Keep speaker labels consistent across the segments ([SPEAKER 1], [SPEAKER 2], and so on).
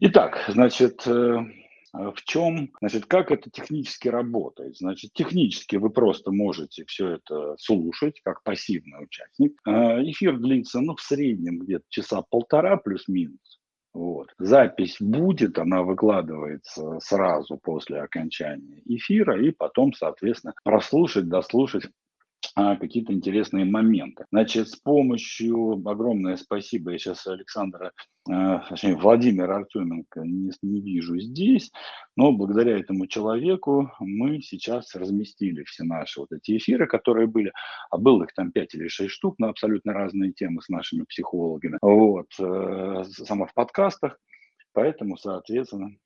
[SPEAKER 1] Итак, значит, э, в чем, значит, как это технически работает? Значит, технически вы просто можете все это слушать, как пассивный участник. Э, эфир длится, ну, в среднем где-то часа полтора плюс-минус. Вот. Запись будет, она выкладывается сразу после окончания эфира, и потом, соответственно, прослушать, дослушать какие-то интересные моменты. Значит, с помощью, огромное спасибо, я сейчас Александра, э, точнее, Владимира Артеменко не, не вижу здесь, но благодаря этому человеку мы сейчас разместили все наши вот эти эфиры, которые были, а было их там 5 или 6 штук на абсолютно разные темы с нашими психологами, вот, э, само в подкастах, поэтому, соответственно,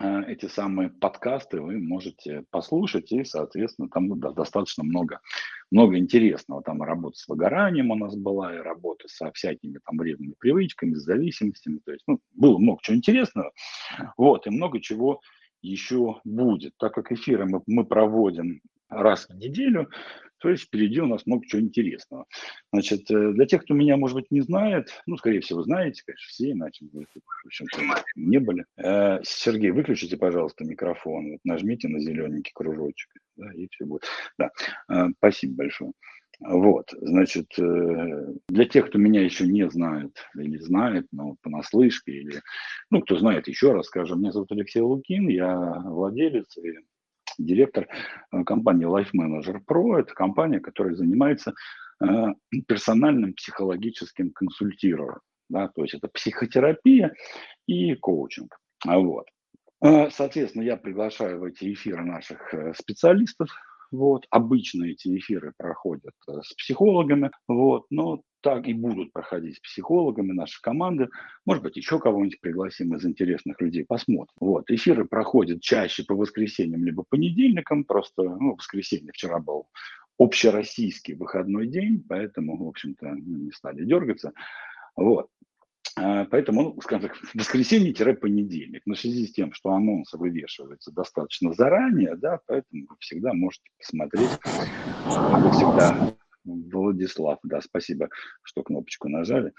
[SPEAKER 1] эти самые подкасты вы можете послушать, и, соответственно, там ну, достаточно много, много интересного. Там работа с выгоранием у нас была, и работа со всякими там вредными привычками, с зависимостями. То есть, ну, было много чего интересного, вот, и много чего еще будет. Так как эфиры мы, мы проводим раз в неделю, то есть впереди у нас много чего интересного. Значит, э, для тех, кто меня, может быть, не знает, ну, скорее всего, знаете, конечно, все, иначе вы не были. Э, Сергей, выключите, пожалуйста, микрофон, вот нажмите на зелененький кружочек, да, и все будет. Да, э, спасибо большое. Вот, значит, для тех, кто меня еще не знает или знает, но понаслышке, или, ну, кто знает, еще раз скажем, меня зовут Алексей Лукин, я владелец и директор э, компании Life Manager Pro. Это компания, которая занимается э, персональным психологическим консультированием. Да, то есть это психотерапия и коучинг. Вот. Э, соответственно, я приглашаю в эти эфиры наших специалистов. Вот. Обычно эти эфиры проходят с психологами, вот. но так и будут проходить с психологами нашей команды. Может быть, еще кого-нибудь пригласим из интересных людей, посмотрим. Вот. Эфиры проходят чаще по воскресеньям, либо понедельникам. Просто, ну, воскресенье вчера был общероссийский выходной день, поэтому, в общем-то, не стали дергаться. Вот. А, поэтому, ну, скажем так, воскресенье-понедельник. Но в связи с тем, что анонсы вывешиваются достаточно заранее, да, поэтому вы всегда можете посмотреть, вы всегда Владислав, да, спасибо, что кнопочку нажали.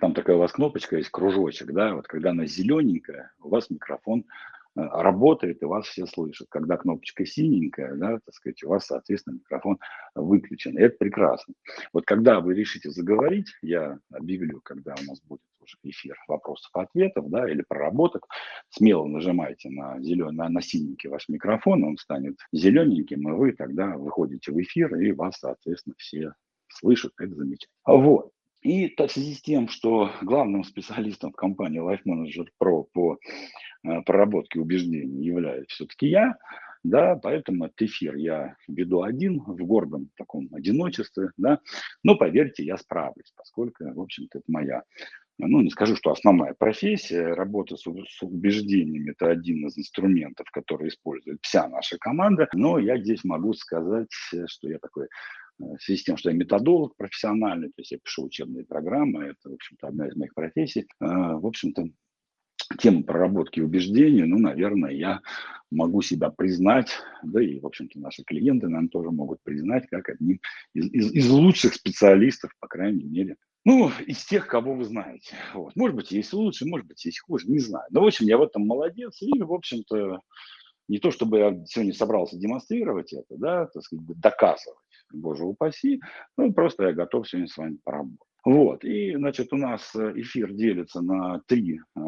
[SPEAKER 1] Там такая у вас кнопочка есть, кружочек, да, вот когда она зелененькая, у вас микрофон Э, работает и вас все слышат. Когда кнопочка синенькая, да, так сказать, у вас, соответственно, микрофон выключен. И это прекрасно. Вот когда вы решите заговорить, я объявлю, когда у нас будет уже эфир вопросов-ответов, да, или проработок, смело нажимайте на зеленый, на, на синенький ваш микрофон, он станет зелененьким, и вы тогда выходите в эфир, и вас, соответственно, все слышат, это замечательно. Вот. И в связи с тем, что главным специалистом в компании Life Manager Pro по э, проработке убеждений являюсь все-таки я, да, поэтому этот эфир я веду один в гордом таком одиночестве, да, но поверьте, я справлюсь, поскольку, в общем-то, это моя ну, не скажу, что основная профессия, работа с, с убеждениями – это один из инструментов, который использует вся наша команда, но я здесь могу сказать, что я такой в связи с тем, что я методолог профессиональный, то есть я пишу учебные программы, это, в общем-то, одна из моих профессий. А, в общем-то, тема проработки убеждений, ну, наверное, я могу себя признать, да и, в общем-то, наши клиенты, наверное, тоже могут признать как одним из, из, из лучших специалистов, по крайней мере, ну, из тех, кого вы знаете. Вот. Может быть, есть лучше, может быть, есть хуже, не знаю. Но, в общем, я в этом молодец и, в общем-то, не то чтобы я сегодня собрался демонстрировать это, да, так сказать, доказывать, боже упаси, ну, просто я готов сегодня с вами поработать. Вот, и, значит, у нас э, эфир делится на три э,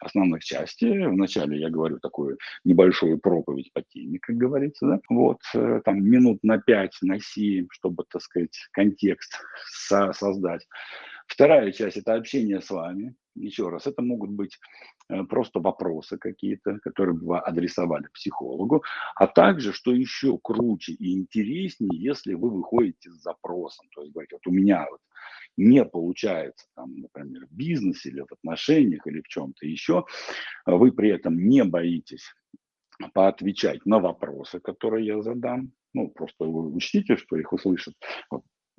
[SPEAKER 1] основных части. Вначале я говорю такую небольшую проповедь по теме, как говорится, да? вот, э, там минут на пять, на семь, чтобы, так сказать, контекст со создать. Вторая часть – это общение с вами. Еще раз, это могут быть Э, просто вопросы какие-то, которые бы вы адресовали психологу, а также, что еще круче и интереснее, если вы выходите с запросом, то есть говорите, вот у меня вот не получается, там, например, в бизнесе или в отношениях или в чем-то еще, вы при этом не боитесь поотвечать на вопросы, которые я задам, ну, просто вы учтите, что их услышат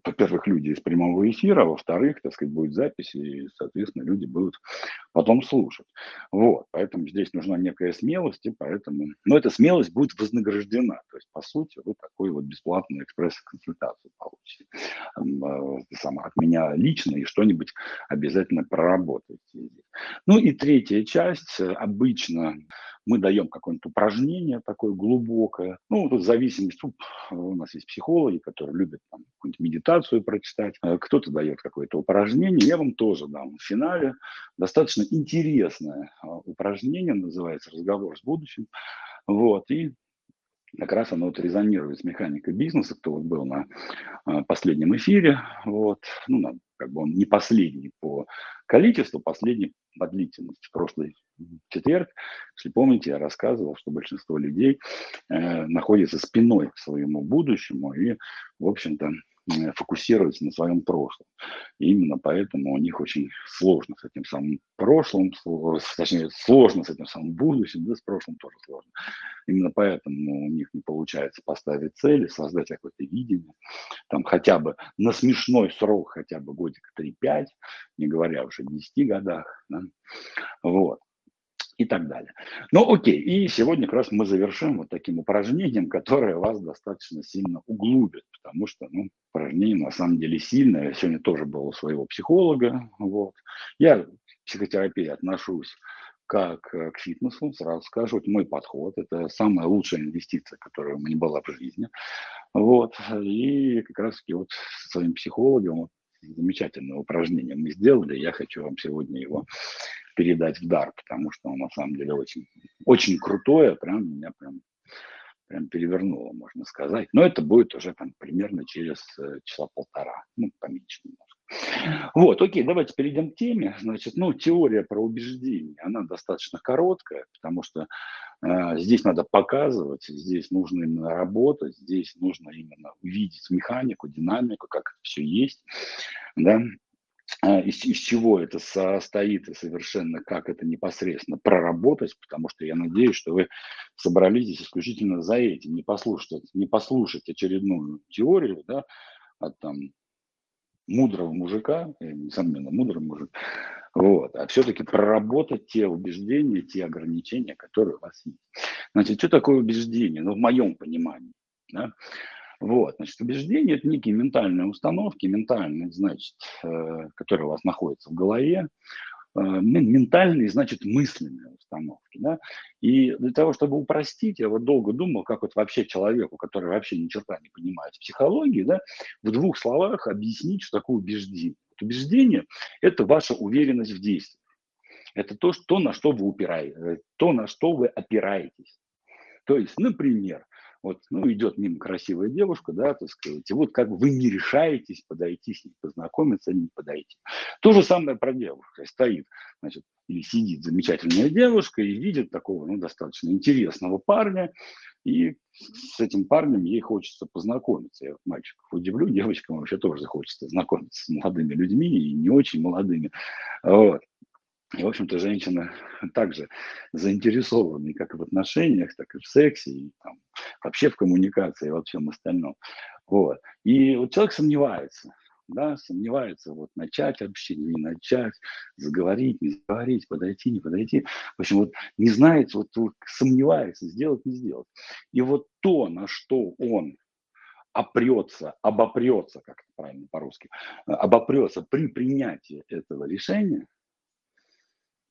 [SPEAKER 1] во-первых, люди из прямого эфира, а во-вторых, так сказать, будет запись, и, соответственно, люди будут потом слушать. Вот, поэтому здесь нужна некая смелость, и поэтому, но эта смелость будет вознаграждена, то есть, по сути, вы такую вот бесплатную экспресс-консультацию получите э, сам, от меня лично, и что-нибудь обязательно проработаете. Ну и третья часть, обычно мы даем какое-нибудь упражнение такое глубокое. Ну, тут зависимость. У нас есть психологи, которые любят там, какую-нибудь медитацию прочитать. Э, кто-то дает какое-то упражнение. Я вам тоже дам в финале. Достаточно интересное а, упражнение, называется «Разговор с будущим». Вот, и как раз оно вот резонирует с механикой бизнеса, кто вот был на а, последнем эфире, вот, ну, на, как бы он не последний по количеству, последний по длительности. В прошлый четверг, если помните, я рассказывал, что большинство людей э, находится спиной к своему будущему и, в общем-то, фокусируются на своем прошлом. И именно поэтому у них очень сложно с этим самым прошлым, точнее, сложно с этим самым будущим, да, с прошлым тоже сложно. Именно поэтому у них не получается поставить цели, создать какое-то видение, там хотя бы на смешной срок, хотя бы годик 3-5, не говоря уже о 10 годах. Да. Вот и так далее. Ну, окей, и сегодня как раз мы завершим вот таким упражнением, которое вас достаточно сильно углубит, потому что, ну, упражнение на самом деле сильное. Я сегодня тоже был у своего психолога, вот. Я к психотерапии отношусь как э, к фитнесу, сразу скажу, это мой подход, это самая лучшая инвестиция, которая у меня была в жизни, вот, и как раз таки вот со своим психологом вот, замечательное упражнение мы сделали, я хочу вам сегодня его передать в дар, потому что он на самом деле очень, очень крутое, прям меня прям, прям перевернуло, можно сказать. Но это будет уже там примерно через э, часа полтора, ну, поменьше немножко. Вот, окей, давайте перейдем к теме. Значит, ну, теория про убеждение, она достаточно короткая, потому что здесь надо показывать, здесь нужно именно работать, здесь нужно именно увидеть механику, динамику, как это все есть, да, а, из, из чего это состоит и совершенно как это непосредственно проработать, потому что я надеюсь, что вы собрались здесь исключительно за этим, не послушать, не послушать очередную теорию, да, от там мудрого мужика, несомненно, мудрый мужик, вот, а все-таки проработать те убеждения, те ограничения, которые у вас есть. Значит, что такое убеждение? Ну, в моем понимании, да, вот, значит, убеждения – это некие ментальные установки, ментальные, значит, э, которые у вас находятся в голове, э, ментальные, значит, мысленные установки. Да? И для того, чтобы упростить, я вот долго думал, как вот вообще человеку, который вообще ни черта не понимает психологии, да, в двух словах объяснить, что такое убеждение. Вот убеждение – это ваша уверенность в действии. Это то, что, на что вы упираетесь, э, то, на что вы опираетесь. То есть, например, вот, ну, идет мимо красивая девушка, да, так сказать, и вот как вы не решаетесь подойти с ней, познакомиться, не подойти. То же самое про девушку. Стоит, значит, или сидит замечательная девушка и видит такого, ну, достаточно интересного парня, и с этим парнем ей хочется познакомиться. Я мальчиков удивлю, девочкам вообще тоже хочется знакомиться с молодыми людьми и не очень молодыми. Вот. И, в общем-то, женщины также заинтересованы как в отношениях, так и в сексе, и там, вообще в коммуникации и во всем остальном. Вот. И вот человек сомневается, да, сомневается, вот начать общение, не начать, заговорить, не заговорить, подойти, не подойти. В общем, вот не знает, вот, сомневается, сделать, не сделать. И вот то, на что он опрется, обопрется, как это правильно по-русски, обопрется при принятии этого решения –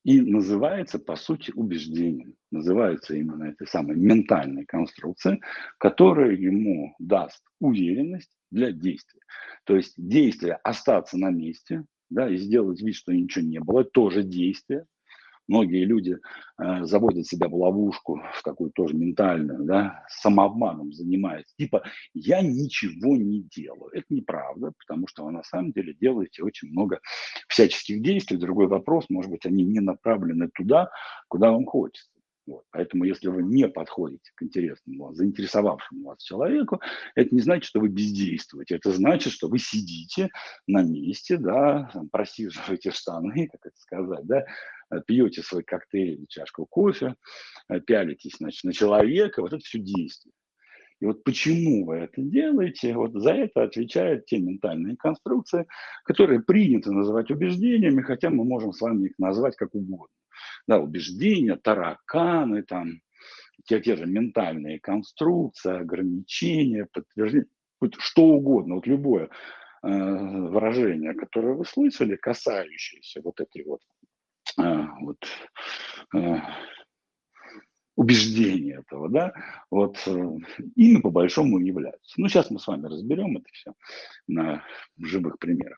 [SPEAKER 1] и называется, по сути, убеждением. Называется именно этой самой ментальной конструкция, которая ему даст уверенность для действия. То есть действие остаться на месте, да, и сделать вид, что ничего не было, тоже действие, Многие люди э, заводят себя в ловушку, в такую тоже ментальную, да, самообманом занимаются. Типа, я ничего не делаю. Это неправда, потому что вы на самом деле делаете очень много всяческих действий. Другой вопрос, может быть, они не направлены туда, куда вам хочется. Вот. Поэтому, если вы не подходите к интересному, заинтересовавшему вас человеку, это не значит, что вы бездействуете. Это значит, что вы сидите на месте, да, просиживаете штаны, как это сказать, да, пьете свой коктейль, чашку кофе, пялитесь значит, на человека, вот это все действие. И вот почему вы это делаете, вот за это отвечают те ментальные конструкции, которые принято называть убеждениями, хотя мы можем с вами их назвать как угодно. Да, убеждения, тараканы, там, те, те же ментальные конструкции, ограничения, подтверждения, что угодно, вот любое э, выражение, которое вы слышали, касающееся вот этой вот, э, вот э, убеждения этого, да, вот ими по большому являются. Ну, сейчас мы с вами разберем это все на живых примерах.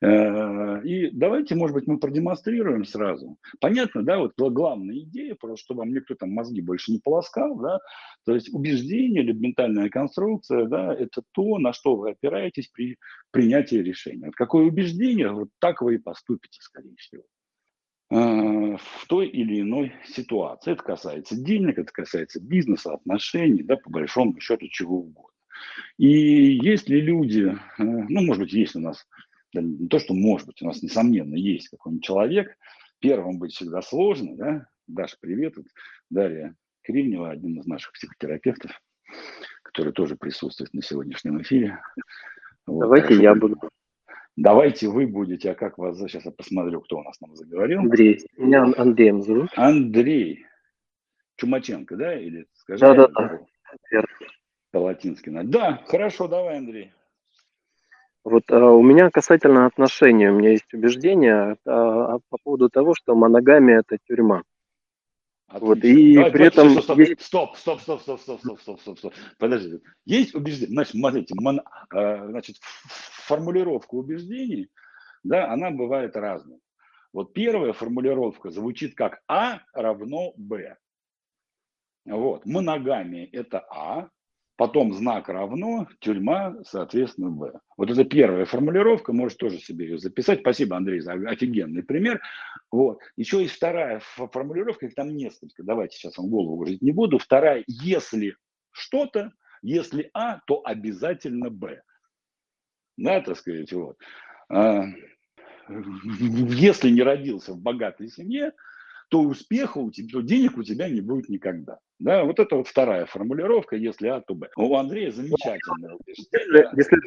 [SPEAKER 1] Э, и давайте, может быть, мы продемонстрируем сразу. Понятно, да, вот главная идея, просто чтобы вам никто там мозги больше не полоскал, да, то есть убеждение или ментальная конструкция, да, это то, на что вы опираетесь при принятии решения. Какое убеждение, вот так вы и поступите, скорее всего. Э, в той или иной ситуации. Это касается денег, это касается бизнеса, отношений, да, по большому счету чего угодно. И если люди, э, ну, может быть, есть у нас, да, не то, что может быть, у нас, несомненно, есть какой-нибудь человек, первым быть всегда сложно, да, Даша, привет, вот Дарья Кривнева, один из наших психотерапевтов, который тоже присутствует на сегодняшнем эфире.
[SPEAKER 2] Вот, Давайте я буду.
[SPEAKER 1] Давайте вы будете, а как вас, сейчас я посмотрю, кто у нас нам заговорил.
[SPEAKER 2] Андрей, меня Андреем зовут.
[SPEAKER 1] Андрей Чумаченко, да, или
[SPEAKER 2] скажи? Да, да, да.
[SPEAKER 1] По-латински. Да, хорошо, давай, Андрей.
[SPEAKER 2] Вот а, у меня касательно отношений, у меня есть убеждение а, по поводу того, что моногамия – это тюрьма.
[SPEAKER 1] Отлично. Вот, и Давай, при этом стоп, стоп, есть... стоп, стоп, стоп, стоп, стоп, стоп, стоп, стоп, стоп. Подождите. Есть убеждение, значит, смотрите, мон, э, значит, формулировка убеждений, да, она бывает разной. Вот первая формулировка звучит как А равно Б. Вот, моногамия – это А, потом знак равно, тюрьма, соответственно, Б. Вот это первая формулировка, можешь тоже себе ее записать. Спасибо, Андрей, за офигенный пример. Вот. Еще есть вторая формулировка, их там несколько, давайте сейчас вам голову говорить не буду. Вторая, если что-то, если А, то обязательно Б. Да, так сказать, вот. А, если не родился в богатой семье, то успеха у тебя, то денег у тебя не будет никогда. Да, вот это вот вторая формулировка, если А, то Б. У Андрея замечательная.
[SPEAKER 2] Если, если,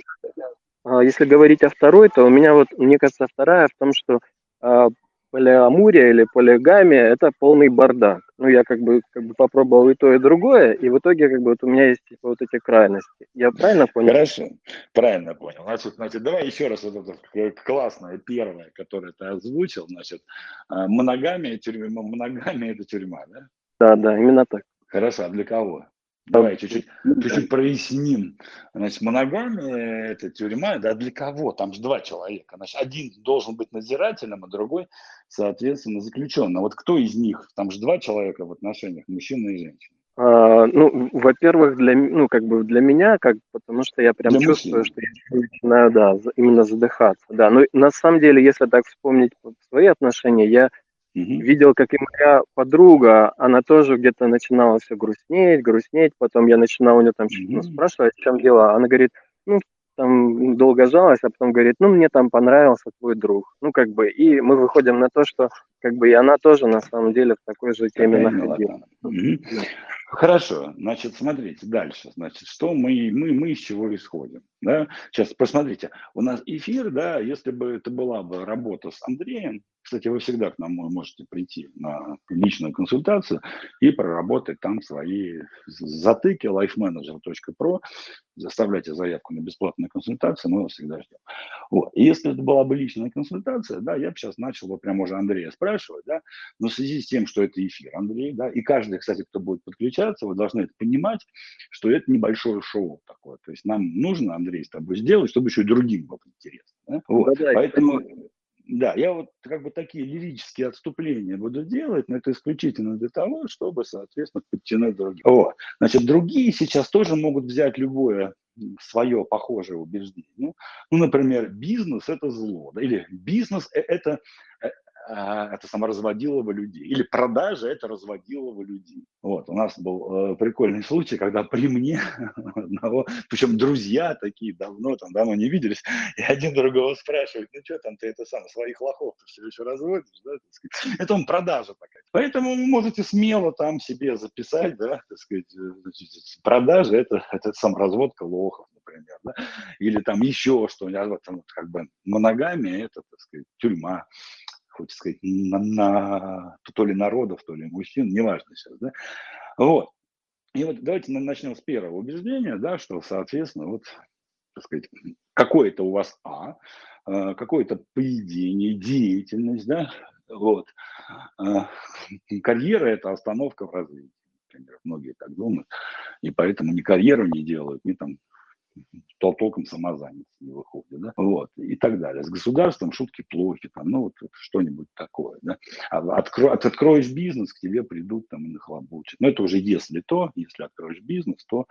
[SPEAKER 2] а, если говорить о второй, то у меня вот, мне кажется, вторая в том, что а, полиамурия или полигамия – это полный бардак. Ну, я как бы, как бы попробовал и то, и другое, и в итоге как бы вот у меня есть типа, вот эти крайности. Я правильно понял?
[SPEAKER 1] Хорошо, правильно понял. Значит, значит давай еще раз вот это классное первое, которое ты озвучил, значит, а, моногамия, тюрьма, моногамия – это тюрьма, да?
[SPEAKER 2] Да, да, именно так.
[SPEAKER 1] Хорошо, а для кого? Давай чуть-чуть, чуть-чуть проясним. Значит, моногамия – это тюрьма, да для кого? Там же два человека. Значит, один должен быть надзирателем, а другой, соответственно, заключенным. Вот кто из них? Там же два человека в отношениях, мужчина и женщина.
[SPEAKER 2] А, ну, во-первых, для, ну, как бы для меня, как, потому что я прям для чувствую, мужчин. что я начинаю, да, именно задыхаться, да. Но на самом деле, если так вспомнить свои отношения, я Угу. Видел, как и моя подруга, она тоже где-то начинала все грустнеть, грустнеть. Потом я начинал у нее там угу. ну, спрашивать, в чем дело. Она говорит, ну, там долго жалась, а потом говорит, ну, мне там понравился твой друг. Ну, как бы, и мы выходим на то, что, как бы, и она тоже, на самом деле, в такой же теме находилась.
[SPEAKER 1] Угу. Хорошо, значит, смотрите дальше. Значит, что мы, мы, мы из чего исходим? Да? Сейчас посмотрите, у нас эфир, да, если бы это была бы работа с Андреем, кстати, вы всегда к нам можете прийти на личную консультацию и проработать там свои затыки lifemanager.pro, заставляйте заявку на бесплатную консультацию, мы вас всегда ждем. Вот. Если это была бы личная консультация, да, я бы сейчас начал бы прямо уже Андрея спрашивать, да, но в связи с тем, что это эфир, Андрей, да, и каждый, кстати, кто будет подключаться, вы должны это понимать, что это небольшое шоу такое. То есть нам нужно, Андрей, с тобой сделать, чтобы еще и другим было интересно. Да? Вот. Да, да, Поэтому да, я вот как бы такие лирические отступления буду делать, но это исключительно для того, чтобы, соответственно, подтянуть других. Вот. Значит, другие сейчас тоже могут взять любое свое похожее убеждение. Ну, например, бизнес – это зло, да, или бизнес – это, э, а, это саморазводилово людей. Или продажа – это разводилово людей. Вот, у нас был э, прикольный случай, когда при мне одного, причем друзья такие давно, там давно не виделись, и один другого спрашивает, ну что там ты это сам, своих лохов ты все еще разводишь, да, так. Это он продажа такая. Поэтому вы можете смело там себе записать, да, так сказать, э, продажа – это, это саморазводка лохов, например, да, или там еще что-нибудь, там, как бы моногамия – это, так сказать, тюрьма хочется сказать, на, на, то ли народов, то ли мужчин, неважно сейчас, да, вот. И вот давайте начнем с первого убеждения, да, что, соответственно, вот, так сказать, какое-то у вас А, э, какое-то поведение, деятельность, да, вот. Э, карьера – это остановка в развитии, например, многие так думают, и поэтому ни карьеру не делают, ни там то толком самозанятость не выходит, да, вот, и так далее. С государством шутки плохи, там, ну, вот, что-нибудь такое, да. А откро, от, откроешь бизнес, к тебе придут там и нахлобучат. Но это уже если то, если откроешь бизнес, то,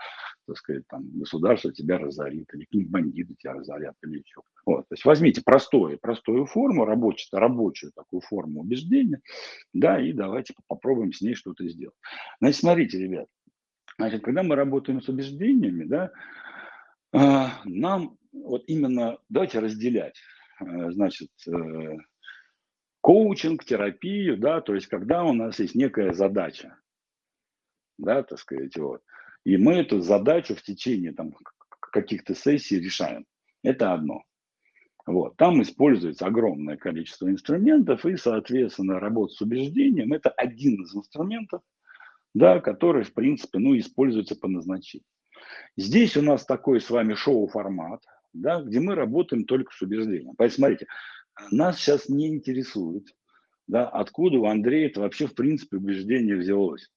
[SPEAKER 1] так сказать, там, государство тебя разорит, или какие-нибудь бандиты тебя разорят, или еще. Вот, то есть возьмите простую, простую форму, рабочую, рабочую такую форму убеждения, да, и давайте попробуем с ней что-то сделать. Значит, смотрите, ребят, значит, когда мы работаем с убеждениями, да, нам вот именно, давайте разделять, э, значит, э, коучинг, терапию, да, то есть когда у нас есть некая задача, да, так сказать, вот, и мы эту задачу в течение там каких-то сессий решаем. Это одно. Вот. Там используется огромное количество инструментов, и, соответственно, работа с убеждением – это один из инструментов, да, который, в принципе, ну, используется по назначению. Здесь у нас такой с вами шоу-формат, да, где мы работаем только с убеждением. Поэтому смотрите, нас сейчас не интересует, да, откуда у Андрея это вообще в принципе убеждение взялось.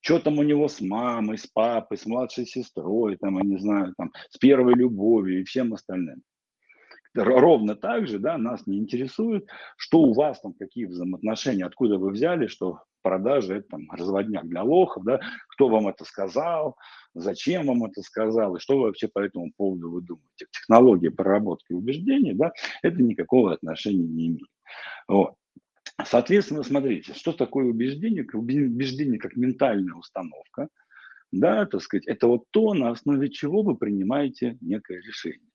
[SPEAKER 1] Что там у него с мамой, с папой, с младшей сестрой, там, я не знаю, там, с первой любовью и всем остальным. Ровно так же, да, нас не интересует, что у вас там, какие взаимоотношения, откуда вы взяли, что продажи это там разводняк для лохов, да, кто вам это сказал, зачем вам это сказал, и что вы вообще по этому поводу вы думаете. Технология проработки убеждений, да, это никакого отношения не имеет. Вот. Соответственно, смотрите, что такое убеждение? Убеждение как ментальная установка, да, так сказать, это вот то, на основе чего вы принимаете некое решение.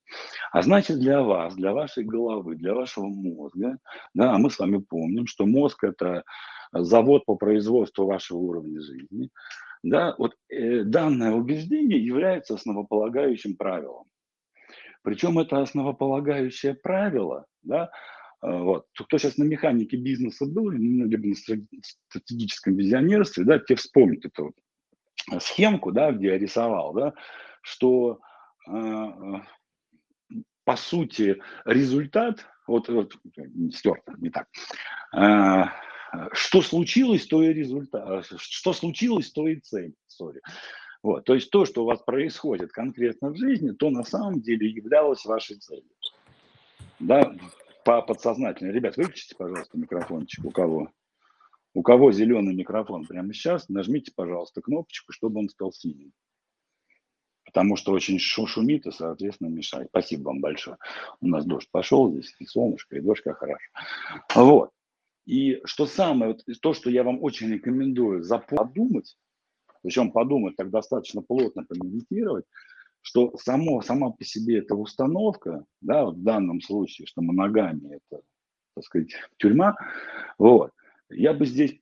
[SPEAKER 1] А значит, для вас, для вашей головы, для вашего мозга, да, мы с вами помним, что мозг – это завод по производству вашего уровня жизни, да, вот э, данное убеждение является основополагающим правилом. Причем это основополагающее правило, да, э, вот, кто сейчас на механике бизнеса был, либо на стратегическом визионерстве, да, те вспомнят эту схемку, да, где я рисовал, да, что э по сути результат, вот, вот стерто, не так, э, что случилось, то и результат. Что случилось, то и цель. Sorry. Вот. То есть то, что у вас происходит конкретно в жизни, то на самом деле являлось вашей целью. Да, по подсознательно. Ребят, выключите, пожалуйста, микрофончик у кого. У кого зеленый микрофон прямо сейчас, нажмите, пожалуйста, кнопочку, чтобы он стал синим. Потому что очень шумит и, соответственно, мешает. Спасибо вам большое. У нас дождь пошел здесь, и солнышко, и дождь как хорошо. Вот. И что самое, вот, то, что я вам очень рекомендую подумать, причем подумать так достаточно плотно помедитировать, что само, сама по себе эта установка, да, вот в данном случае, что моногамия – это, так сказать, тюрьма, вот, я бы здесь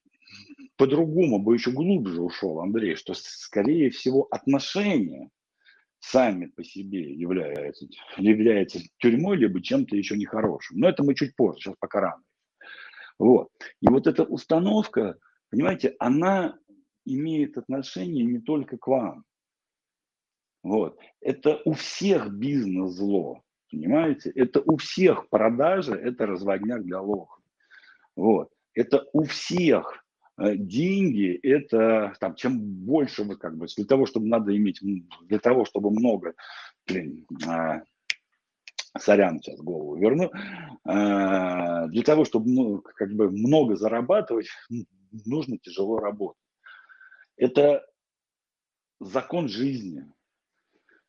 [SPEAKER 1] по-другому бы еще глубже ушел, Андрей, что, скорее всего, отношения сами по себе являются, являются тюрьмой, либо чем-то еще нехорошим. Но это мы чуть позже, сейчас пока рано. Вот. И вот эта установка, понимаете, она имеет отношение не только к вам. Вот. Это у всех бизнес-зло, понимаете? Это у всех продажи, это разводняк для лохов. Вот. Это у всех э, деньги, это там, чем больше вы как бы, для того, чтобы надо иметь, для того, чтобы много, блин, а, сорян, сейчас голову верну, а, для того, чтобы ну, как бы много зарабатывать, нужно тяжело работать. Это закон жизни.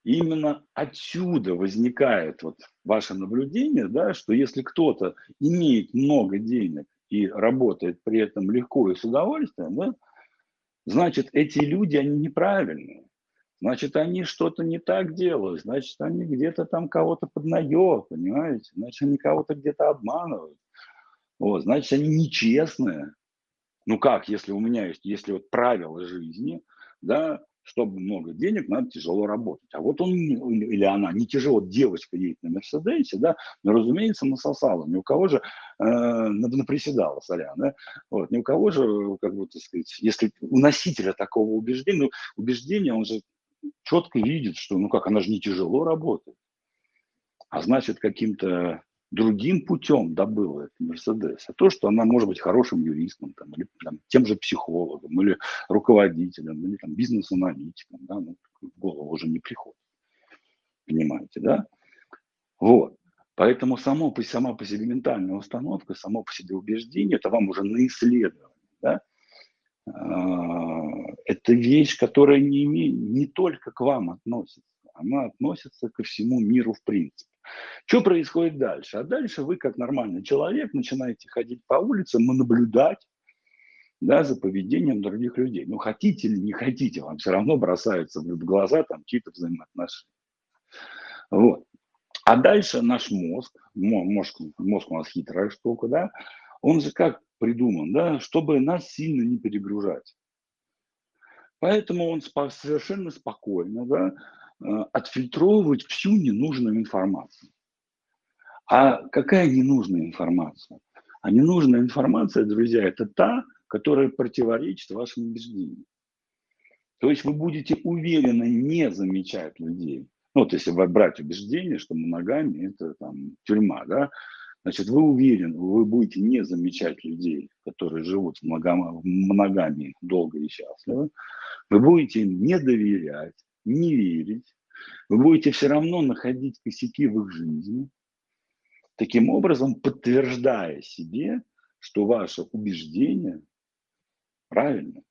[SPEAKER 1] И именно отсюда возникает вот ваше наблюдение, да, что если кто-то имеет много денег и работает при этом легко и с удовольствием, да, значит, эти люди, они неправильные. Значит, они что-то не так делают, значит, они где-то там кого-то поднаев, понимаете? Значит, они кого-то где-то обманывают. Вот, значит, они нечестные. Ну как, если у меня есть, если вот правила жизни, да, чтобы много денег, надо тяжело работать. А вот он или она не тяжело, девочка едет на Мерседесе, да, но, разумеется, насосала. Ни у кого же э, наприседала, сорян, да, вот, ни у кого же, как бы, так сказать, если у носителя такого убеждения, ну, убеждения, он же четко видит, что, ну как, она же не тяжело работает. А значит, каким-то другим путем добыла этот Мерседес, а то, что она может быть хорошим юристом, там, или там, тем же психологом, или руководителем, или там, бизнес-аналитиком, да, ну, в голову уже не приходит. Понимаете, да? Вот. Поэтому само, сама по себе ментальная установка, само по себе убеждение, это вам уже на исследование, да? А, это вещь, которая не, не только к вам относится, она относится ко всему миру в принципе. Что происходит дальше? А дальше вы, как нормальный человек, начинаете ходить по улицам и наблюдать да, за поведением других людей. Ну, хотите или не хотите, вам все равно бросаются в глаза там чьи-то взаимоотношения. Вот. А дальше наш мозг, мозг, мозг у нас хитрая штука, да, он же как придуман, да, чтобы нас сильно не перегружать. Поэтому он совершенно спокойно да, Э, отфильтровывать всю ненужную информацию. А какая ненужная информация? А ненужная информация, друзья, это та, которая противоречит вашим убеждениям. То есть вы будете уверенно не замечать людей. Ну, вот если брать убеждение, что моногамия – это там тюрьма, да, значит, вы уверены, вы будете не замечать людей, которые живут в моногамии долго и счастливо, вы будете им не доверять, не верить, вы будете все равно находить косяки в их жизни, таким образом подтверждая себе, что ваше убеждение правильно.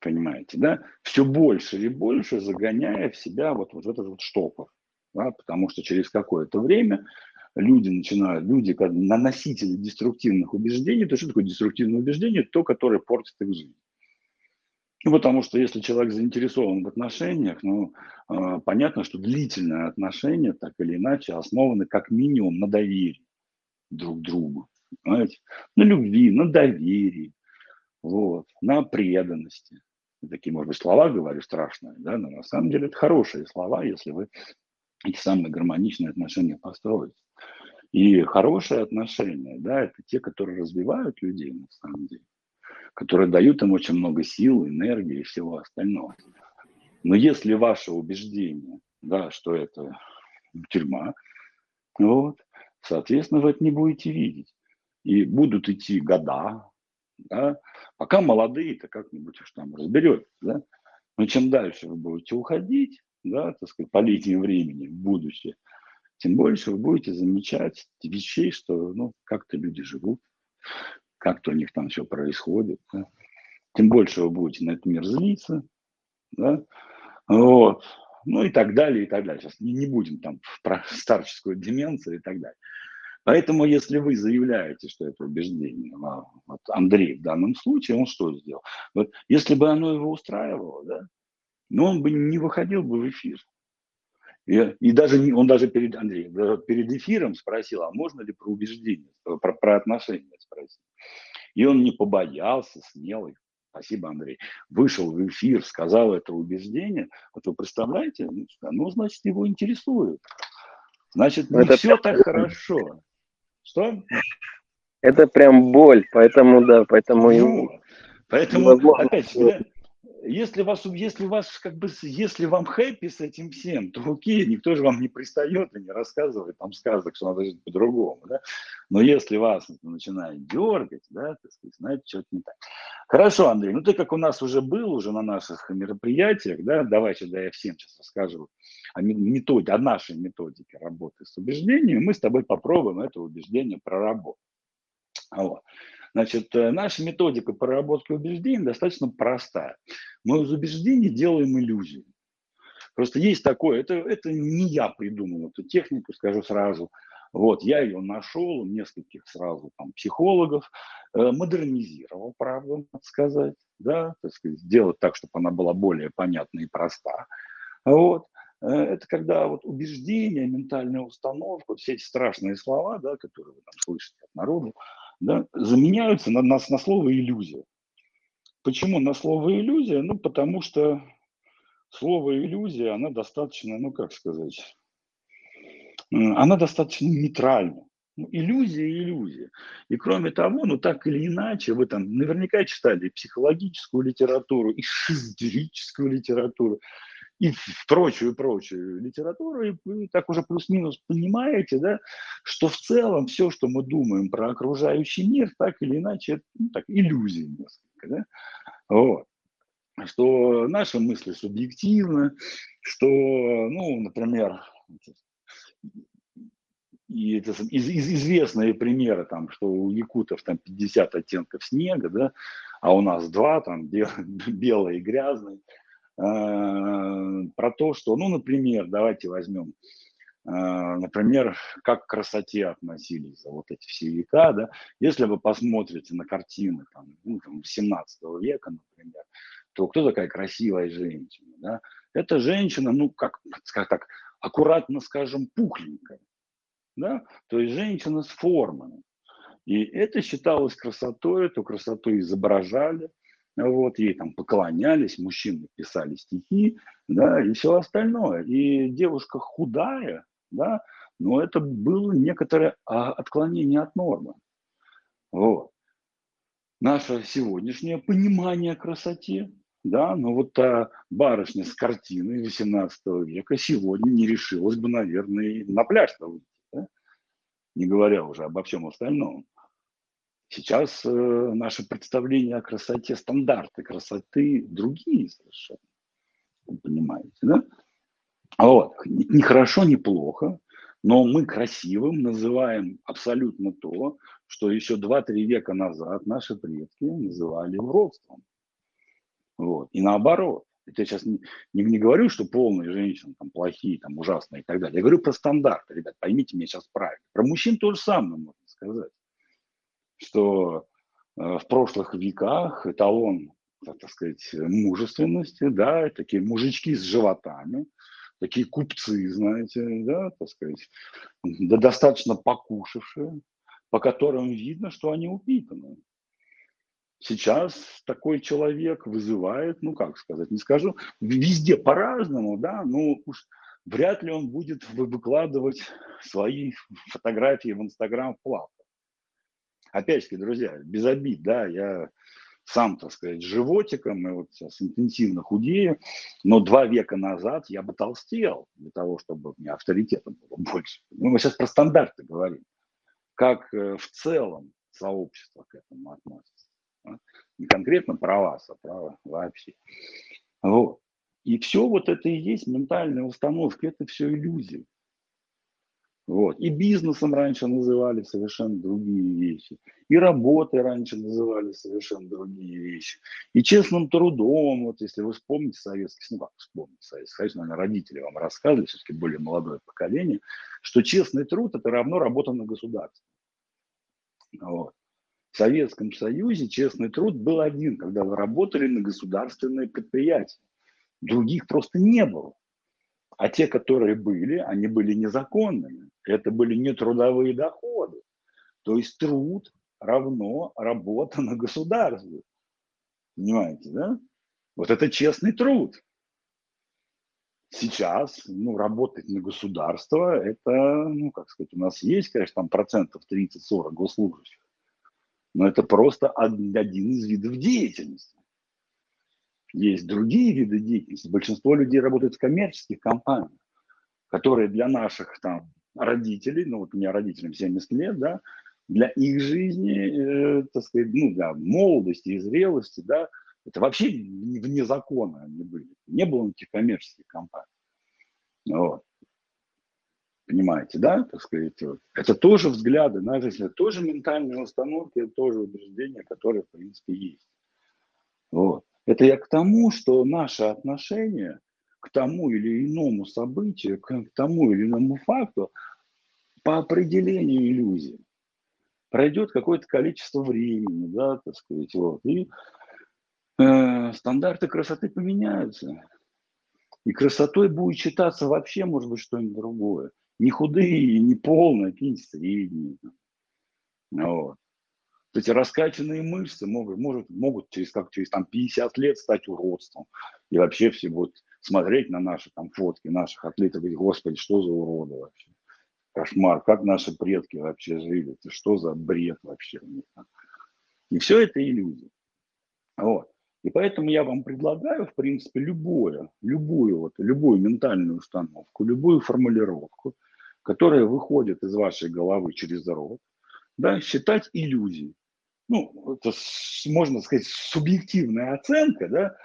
[SPEAKER 1] Понимаете, да? Все больше и больше загоняя в себя вот, вот этот вот штопор. Да? Потому что через какое-то время люди начинают, люди, как наносители деструктивных убеждений, то что такое деструктивное убеждение? То, которое портит их жизнь. Ну, потому что если человек заинтересован в отношениях, ну, э, понятно, что длительные отношения, так или иначе, основаны как минимум на доверии друг другу. Понимаете? На любви, на доверии, вот, на преданности. Такие, может быть, слова говорю страшные, да, но на самом деле это хорошие слова, если вы эти самые гармоничные отношения построите. И хорошие отношения, да, это те, которые развивают людей на самом деле которые дают им очень много сил, энергии и всего остального. Но если ваше убеждение, да, что это тюрьма, вот, соответственно, вы это не будете видеть. И будут идти года, да, пока молодые-то как-нибудь уж там разберетесь, да. Но чем дальше вы будете уходить, да, так сказать, по летнему времени в будущее, тем больше вы будете замечать вещей, что, ну, как-то люди живут, как-то у них там все происходит. Да? Тем больше вы будете на этот мир злиться, да? вот. ну и так далее, и так далее. Сейчас не, не будем там про старческую деменцию и так далее. Поэтому, если вы заявляете, что это убеждение, вот Андрей в данном случае, он что сделал? Вот, если бы оно его устраивало, да, но он бы не выходил бы в эфир. И, и даже не, он даже перед Андреем, даже перед эфиром спросил, а можно ли про убеждение, про, про отношения спросить. И он не побоялся, смелый, спасибо, Андрей, вышел в эфир, сказал это убеждение. Вот вы представляете, ну, ну значит, его интересует. Значит, не это все так хорошо. Что?
[SPEAKER 2] Это прям боль, поэтому, да, поэтому...
[SPEAKER 1] Ну, поэтому, возможно, опять, если, вас, если, вас, как бы, если вам хэппи с этим всем, то окей, никто же вам не пристает и не рассказывает там сказок, что надо жить по-другому. Да? Но если вас начинает дергать, да, так сказать, знаете, что-то не так. Хорошо, Андрей, ну ты как у нас уже был уже на наших мероприятиях, да, давай сюда я всем сейчас расскажу о, методе, о нашей методике работы с убеждениями, мы с тобой попробуем это убеждение проработать. Вот. Значит, э, наша методика проработки убеждений достаточно простая. Мы из убеждений делаем иллюзии. Просто есть такое, это, это не я придумал эту технику, скажу сразу. Вот, я ее нашел, нескольких сразу там психологов, э, модернизировал, правда, надо сказать, да, так сказать, сделать так, чтобы она была более понятна и проста. Вот. Э, это когда вот убеждение, ментальная установка, все эти страшные слова, да, которые вы там слышите от народа, да, заменяются на, на, на слово иллюзия. Почему на слово иллюзия? Ну, потому что слово иллюзия, она достаточно, ну, как сказать, она достаточно нейтральна. Ну, иллюзия и иллюзия. И кроме того, ну так или иначе, вы там наверняка читали психологическую литературу, и шизотерическую литературу, и прочую, прочую литературу, и вы так уже плюс-минус понимаете, да, что в целом все, что мы думаем про окружающий мир, так или иначе, это ну, так, иллюзия несколько, да, вот что наши мысли субъективны, что, ну, например, и это из, из, известные примеры, там, что у якутов там 50 оттенков снега, да, а у нас два, там, бел, белый и грязный. Э, про то, что, ну, например, давайте возьмем, э, например, как к красоте относились за вот эти все века, да, если вы посмотрите на картины там, ну, там, 17 века, например, то кто такая красивая женщина, да? Это женщина, ну, как, как так, аккуратно скажем, пухленькая, да, то есть женщина с формами. И это считалось красотой, эту красоту изображали, вот, ей там поклонялись, мужчины писали стихи, да, и все остальное. И девушка худая, да, но это было некоторое а, отклонение от нормы. Вот. Наше сегодняшнее понимание красоте да, но вот та барышня с картины 18 века сегодня не решилась бы, наверное, на пляж-то выйти, да? не говоря уже обо всем остальном. Сейчас э, наше представление о красоте, стандарты красоты другие совершенно, вы понимаете, да? Вот, не хорошо, не плохо, но мы красивым называем абсолютно то, что еще 2-3 века назад наши предки называли уродством. Вот. И наоборот. Это я сейчас не, не, не говорю, что полные женщины там плохие, там ужасные и так далее. Я говорю про стандарты, ребят, поймите меня сейчас правильно. Про мужчин то же самое можно сказать. Что э, в прошлых веках эталон, так, так сказать, мужественности, да, такие мужички с животами, такие купцы, знаете, да, так сказать, да, достаточно покушавшие, по которым видно, что они упитаны. Сейчас такой человек вызывает, ну как сказать, не скажу, везде по-разному, да, но уж вряд ли он будет выкладывать свои фотографии в Инстаграм в плавках. Опять-таки, друзья, без обид, да, я сам, так сказать, животиком, и вот сейчас интенсивно худею, но два века назад я бы толстел для того, чтобы у меня авторитета было больше. Ну, мы сейчас про стандарты говорим, как э, в целом сообщество к этому относится. Не конкретно про вас, а про вообще. Вот. И все вот это и есть ментальная установка, это все иллюзии. Вот. И бизнесом раньше называли совершенно другие вещи. И работой раньше называли совершенно другие вещи. И честным трудом, вот если вы вспомните советский, ну как вспомните советский, конечно, наверное, родители вам рассказывали, все-таки более молодое поколение, что честный труд – это равно работа на государство. Вот. В Советском Союзе честный труд был один, когда вы работали на государственные предприятия. Других просто не было. А те, которые были, они были незаконными. Это были не трудовые доходы. То есть труд равно работа на государстве. Понимаете, да? Вот это честный труд. Сейчас, ну, работать на государство, это, ну, как сказать, у нас есть, конечно, там процентов 30-40 госслужащих. Но это просто один из видов деятельности. Есть другие виды деятельности. Большинство людей работают в коммерческих компаниях, которые для наших там родителей, ну вот у меня родителям 70 лет, да, для их жизни, э, так сказать, ну, для молодости и зрелости, да, это вообще вне закона они были. Не было никаких коммерческих компаний. Вот. Понимаете, да, так сказать, вот. это тоже взгляды на жизнь, это тоже ментальные установки, это тоже убеждения, которые, в принципе, есть. Это я к тому, что наше отношение к тому или иному событию, к тому или иному факту по определению иллюзия. Пройдет какое-то количество времени, да, так сказать, вот, и э, стандарты красоты поменяются. И красотой будет считаться вообще, может быть, что-нибудь другое. Не худые, не полные, а какие-нибудь средние. Вот. Эти раскачанные мышцы могут, могут, могут через, как, через там, 50 лет стать уродством. И вообще все будут смотреть на наши там, фотки наших атлетов и говорить, господи, что за уроды вообще. Кошмар, как наши предки вообще жили, это что за бред вообще у них. И все это иллюзия. Вот. И поэтому я вам предлагаю, в принципе, любое, любую, вот, любую ментальную установку, любую формулировку, которая выходит из вашей головы через рот, да, считать иллюзией. Ну, это, можно сказать, субъективная оценка, да,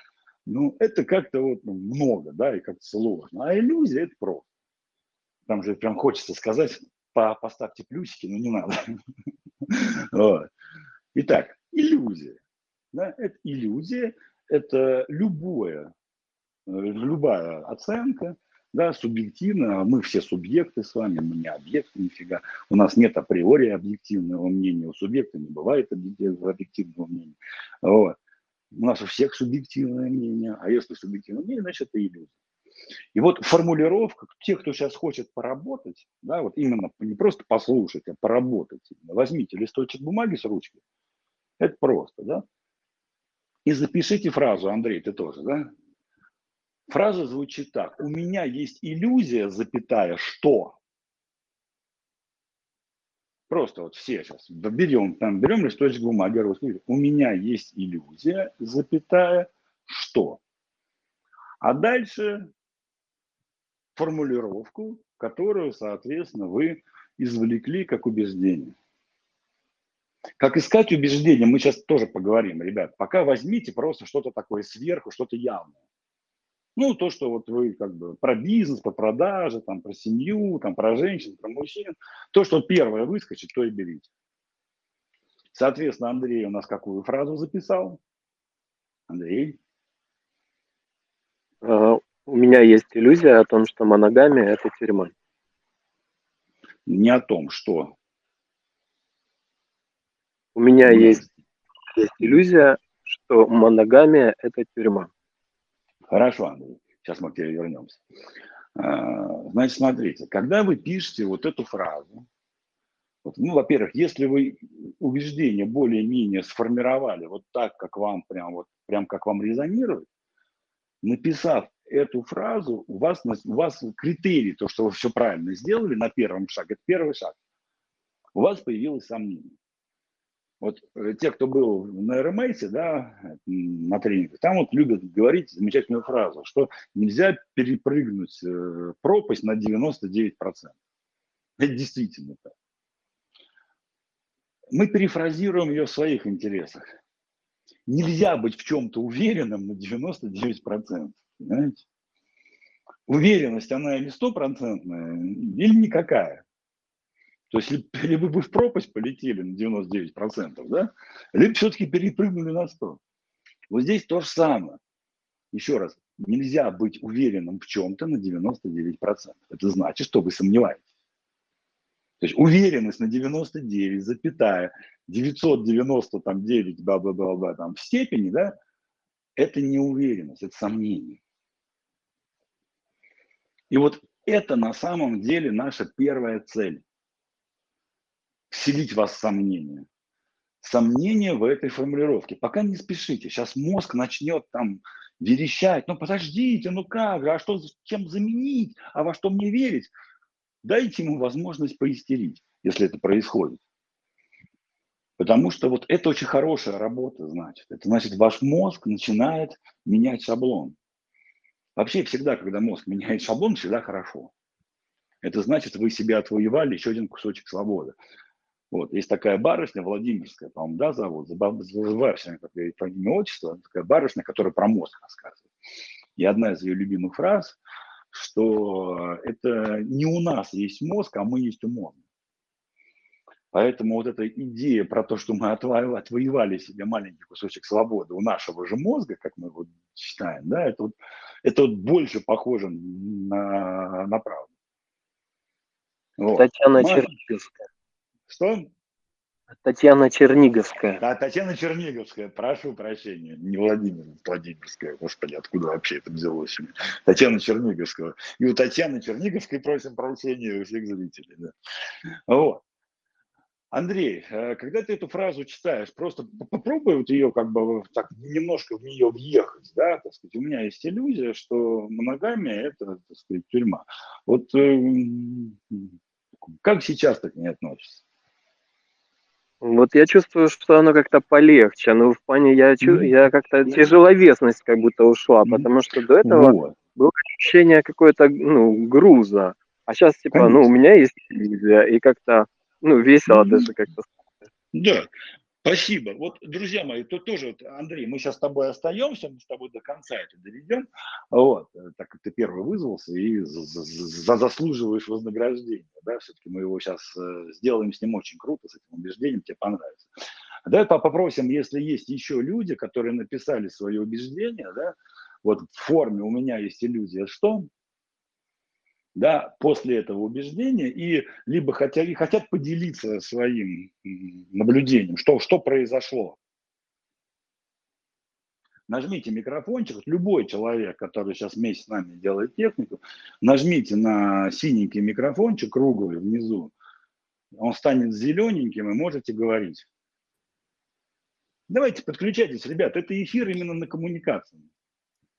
[SPEAKER 1] ну, это как-то вот ну, много, да, и как-то сложно. А иллюзия – это просто. Там же прям хочется сказать, по, поставьте плюсики, но не надо. Итак, иллюзия. Да, это иллюзия, это любое, э, любая оценка, да, субъективно, а мы все субъекты с вами, мы не объекты нифига, у нас нет априори объективного мнения, у субъекта не бывает объективного мнения, вот. у нас у всех субъективное мнение, а если субъективное мнение, значит это иллюзия. И вот формулировка, те, кто сейчас хочет поработать, да, вот именно не просто послушать, а поработать, возьмите листочек бумаги с ручкой, это просто, да, и запишите фразу, Андрей, ты тоже, да? Фраза звучит так. У меня есть иллюзия, запятая, что? Просто вот все сейчас берем, там, берем листочек бумаги, у меня есть иллюзия, запятая, что? А дальше формулировку, которую, соответственно, вы извлекли как убеждение. Как искать убеждения, мы сейчас тоже поговорим, ребят. Пока возьмите просто что-то такое сверху, что-то явное. Ну, то, что вот вы как бы про бизнес, про продажи, там, про семью, там, про женщин, про мужчин. То, что первое выскочит, то и берите. Соответственно, Андрей у нас какую фразу записал? Андрей?
[SPEAKER 2] Uh, у меня есть иллюзия о том, что моногамия – это тюрьма.
[SPEAKER 1] Не о том, что
[SPEAKER 2] у меня есть, есть иллюзия, что моногамия – это тюрьма.
[SPEAKER 1] Хорошо, Андрей. Сейчас мы к тебе вернемся. А, значит, смотрите, когда вы пишете вот эту фразу, вот, ну, во-первых, если вы убеждение более-менее сформировали вот так, как вам прям вот прям как вам резонирует, написав эту фразу, у вас, у вас критерий, то, что вы все правильно сделали на первом шаге, это первый шаг. У вас появилось сомнение. Вот э, те, кто был на РМС, да, на тренингах, там вот любят говорить замечательную фразу, что нельзя перепрыгнуть э, пропасть на 99%. Это действительно так. Мы перефразируем ее в своих интересах. Нельзя быть в чем-то уверенным на 99%. Понимаете? Уверенность, она или стопроцентная, или никакая. То есть либо вы в пропасть полетели на 99%, да, либо все-таки перепрыгнули на 100. Вот здесь то же самое. Еще раз, нельзя быть уверенным в чем-то на 99%. Это значит, что вы сомневаетесь. То есть уверенность на 99, запятая, 999, бла-бла-бла, там, в степени, да, это не уверенность, это сомнение. И вот это на самом деле наша первая цель вселить в вас сомнения. Сомнения в этой формулировке. Пока не спешите. Сейчас мозг начнет там верещать. Ну подождите, ну как а что, чем заменить, а во что мне верить? Дайте ему возможность поистерить, если это происходит. Потому что вот это очень хорошая работа, значит. Это значит, ваш мозг начинает менять шаблон. Вообще всегда, когда мозг меняет шаблон, всегда хорошо. Это значит, вы себе отвоевали еще один кусочек свободы. Вот, есть такая барышня, Владимирская, по-моему, да, зовут, забываю все как ее имя отчество, такая барышня, которая про мозг рассказывает. И одна из ее любимых фраз, что это не у нас есть мозг, а мы есть у мозга. Поэтому вот эта идея про то, что мы отвоевали себе маленький кусочек свободы у нашего же мозга, как мы его считаем, да, это вот, это вот больше похоже на, на правду.
[SPEAKER 2] Вот. Татьяна Черниговская.
[SPEAKER 1] Что?
[SPEAKER 2] Татьяна Черниговская.
[SPEAKER 1] Да, Татьяна Черниговская, прошу прощения, не Владимир Владимирская, господи, откуда вообще это взялось? Татьяна Черниговская. И у Татьяны Черниговской просим прощения у всех зрителей. Да. Вот. Андрей, э, когда ты эту фразу читаешь, просто попробуй вот ее как бы так немножко в нее въехать, да, так сказать, у меня есть иллюзия, что моногамия – это, так сказать, тюрьма. Вот э, как сейчас так не относишься?
[SPEAKER 2] Вот я чувствую, что оно как-то полегче. Ну, в плане я, чу... mm-hmm. я как-то тяжеловесность как будто ушла, mm-hmm. потому что до этого вот. было ощущение какое-то, ну, груза. А сейчас, типа, Конечно. ну, у меня есть иллюзия, и как-то, ну, весело mm-hmm. даже как-то.
[SPEAKER 1] Да, Спасибо. Вот, друзья мои, тут тоже, вот, Андрей, мы сейчас с тобой остаемся, мы с тобой до конца это доведем. Вот, э, так как ты первый вызвался и за, за, заслуживаешь вознаграждения. Да, все-таки мы его сейчас э, сделаем с ним очень круто, с этим убеждением, тебе понравится. Давай попросим, если есть еще люди, которые написали свои убеждения, да, вот в форме у меня есть иллюзия, что да, после этого убеждения и либо хотят, хотят поделиться своим наблюдением, что, что произошло. Нажмите микрофончик, любой человек, который сейчас вместе с нами делает технику, нажмите на синенький микрофончик круглый внизу, он станет зелененьким и можете говорить. Давайте подключайтесь, ребят, это эфир именно на коммуникации.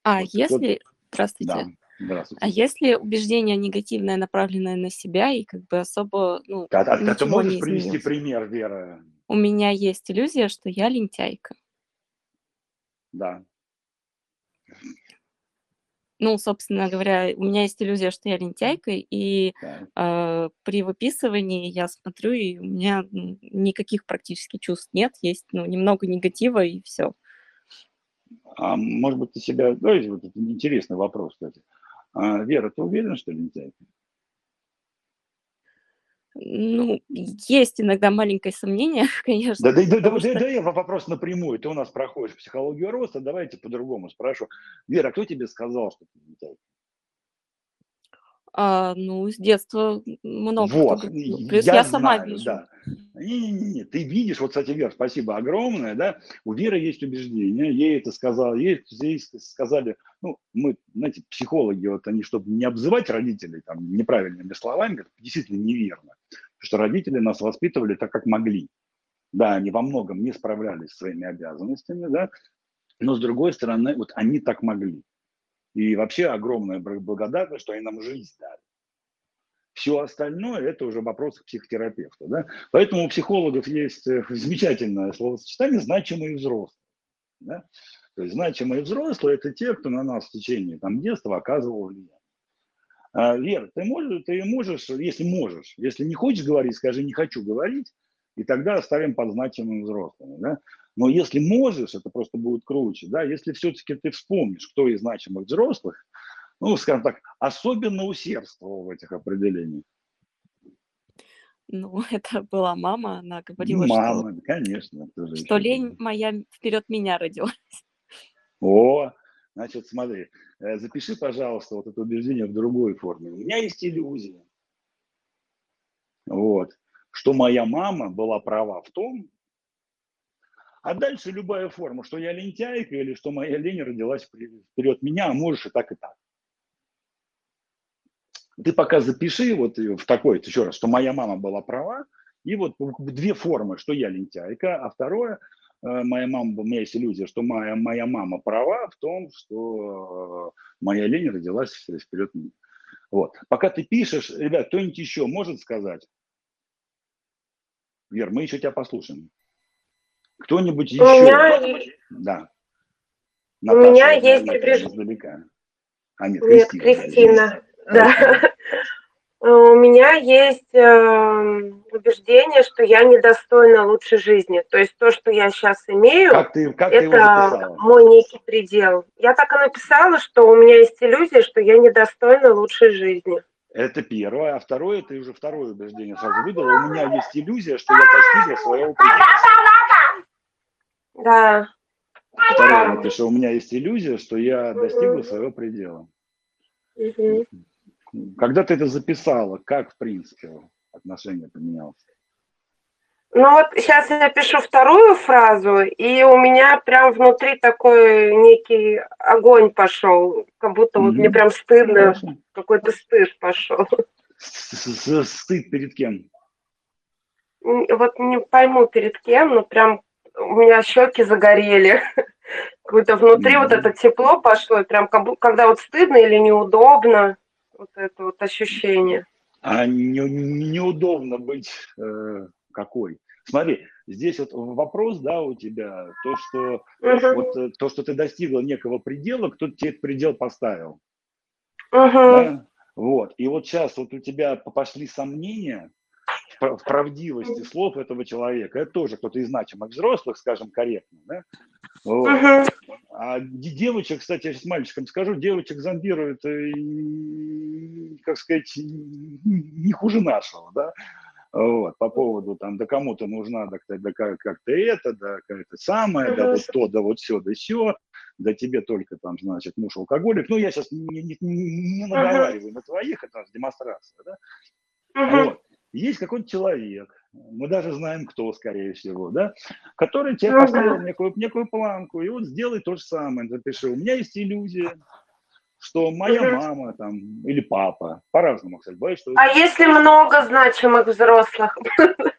[SPEAKER 3] А вот, если... Вот, Здравствуйте. Да. Здравствуйте. А если убеждение негативное, направленное на себя, и как бы особо, ну,
[SPEAKER 1] а, а ты можешь привести пример, Вера?
[SPEAKER 3] У меня есть иллюзия, что я лентяйка.
[SPEAKER 1] Да.
[SPEAKER 3] Ну, собственно говоря, у меня есть иллюзия, что я лентяйка, и э, при выписывании я смотрю, и у меня никаких практически чувств нет, есть ну, немного негатива, и все.
[SPEAKER 1] А может быть, ты себя... Давайте, вот это интересный вопрос, кстати. А, Вера, ты уверена, что лентяйка?
[SPEAKER 3] Ну, есть иногда маленькое сомнение, конечно.
[SPEAKER 1] Да, да, да, да, что... да, я вопрос напрямую. Ты у нас проходишь психологию роста, давайте по-другому спрошу. Вера, кто тебе сказал, что ты лентяйка?
[SPEAKER 3] А, ну, с детства много
[SPEAKER 1] вот. Плюс я, я сама знаю, вижу. Да. Не-не-не, ты видишь, вот, кстати, Вер, спасибо огромное, да, у Веры есть убеждение, ей это сказал, ей, ей сказали, ну, мы, знаете, психологи, вот они, чтобы не обзывать родителей там неправильными словами, это действительно неверно, потому что родители нас воспитывали так, как могли. Да, они во многом не справлялись с своими обязанностями, да, но с другой стороны, вот они так могли. И вообще огромная благодарность, что они нам жизнь дали. Все остальное – это уже вопрос к психотерапевту. Да? Поэтому у психологов есть э, замечательное словосочетание «значимые взрослые». Да? То есть значимые взрослые – это те, кто на нас в течение там, детства оказывал влияние. А, Вера, ты можешь, ты можешь, если можешь, если не хочешь говорить, скажи «не хочу говорить», и тогда оставим под значимыми взрослыми. Да? Но если можешь, это просто будет круче. Да? Если все-таки ты вспомнишь, кто из значимых взрослых, ну, скажем так, особенно усердствовал в этих определениях.
[SPEAKER 3] Ну, это была мама, она говорила,
[SPEAKER 1] мама, что, конечно,
[SPEAKER 3] что лень моя вперед меня родилась.
[SPEAKER 1] О, значит, смотри, э, запиши, пожалуйста, вот это убеждение в другой форме. У меня есть иллюзия, вот, что моя мама была права в том, а дальше любая форма, что я лентяйка или что моя лень родилась вперед меня, а можешь и так, и так. Ты пока запиши вот в такой, еще раз, что моя мама была права, и вот две формы, что я лентяйка, а второе, э, моя мама, у меня есть иллюзия, что моя, моя мама права в том, что э, моя лень родилась вперед меня. Вот. Пока ты пишешь, ребят, кто-нибудь еще может сказать? Вер, мы еще тебя послушаем. Кто-нибудь еще? У меня... Да.
[SPEAKER 4] Наташа, У меня есть. Издалека. А, нет, нет Кристина. Кристина. Да. У меня есть э, убеждение, что я недостойна лучшей жизни. То есть то, что я сейчас имею,
[SPEAKER 1] как ты, как
[SPEAKER 4] это мой некий предел. Я так и написала, что у меня есть иллюзия, что я недостойна лучшей жизни.
[SPEAKER 1] Это первое. А второе, ты уже второе убеждение сразу выдала. У меня есть иллюзия, что я достигла своего предела.
[SPEAKER 4] Да.
[SPEAKER 1] Второе, это что у меня есть иллюзия, что я достигла своего предела.
[SPEAKER 4] Угу.
[SPEAKER 1] Когда ты это записала, как, в принципе, отношение поменялось?
[SPEAKER 4] Ну вот сейчас я пишу вторую фразу, и у меня прям внутри такой некий огонь пошел, как будто вот мне прям стыдно, какой-то стыд пошел.
[SPEAKER 1] Стыд перед кем?
[SPEAKER 4] Вот не пойму перед кем, но прям у меня щеки загорели. Какое-то внутри mm-hmm. вот это тепло пошло, прям как будто, когда вот стыдно или неудобно, вот это вот ощущение.
[SPEAKER 1] А не, неудобно быть э, какой? Смотри, здесь вот вопрос, да, у тебя, то, что, uh-huh. вот, э, то, что ты достигла некого предела, кто тебе этот предел поставил. Uh-huh. Да? Вот. И вот сейчас вот у тебя пошли сомнения в правдивости слов этого человека. Это тоже кто-то из значимых взрослых, скажем, корректно. Да? Вот. Uh-huh. А девочек, кстати, я сейчас мальчикам скажу, девочек зомбируют, э, как сказать, не хуже нашего, да, вот, по поводу там, да кому-то нужна, да, да как-то это, да какая-то самое, да вот то, да вот все, да все, да тебе только там, значит, муж алкоголик. Ну, я сейчас не, не, не наговариваю на твоих, это демонстрация, да. Вот. Есть какой-то человек, мы даже знаем, кто, скорее всего, да, который тебе поставил некую, некую планку, и вот сделай то же самое, запиши. У меня есть иллюзия, что моя угу. мама там или папа, по-разному, кстати, бывает, что...
[SPEAKER 4] А если много значимых взрослых?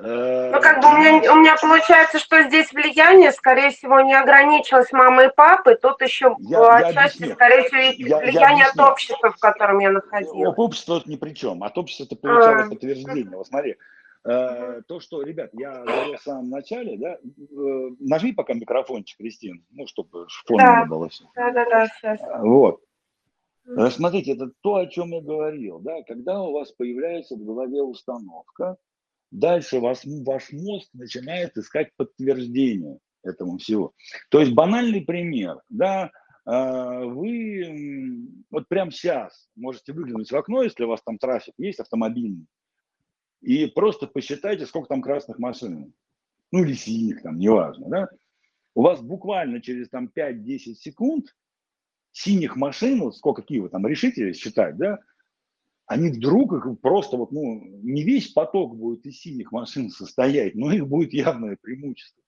[SPEAKER 1] Э,
[SPEAKER 4] ну, как бы у меня, у меня получается, что здесь влияние, скорее всего, не ограничилось мамой и папой, тут еще я, отчасти, я скорее всего, я, влияние я от общества, в котором я находилась.
[SPEAKER 1] Общество ни при чем, от общества ты получала а. подтверждение. Вот смотри, Э, то, что, ребят, я говорил в самом начале, да, э, нажми пока микрофончик, Кристин, ну, чтобы фон да. не было все.
[SPEAKER 4] Да, да, да, сейчас. Э,
[SPEAKER 1] вот. Смотрите, это то, о чем я говорил, да, когда у вас появляется в голове установка, дальше вас, ваш мозг начинает искать подтверждение этому всего. То есть банальный пример, да, вы вот прямо сейчас можете выглянуть в окно, если у вас там трафик есть автомобильный, и просто посчитайте, сколько там красных машин. Ну или синих, там, неважно, да? У вас буквально через там 5-10 секунд синих машин, вот сколько какие вы там решите считать, да, они вдруг просто вот, ну, не весь поток будет из синих машин состоять, но их будет явное преимущество.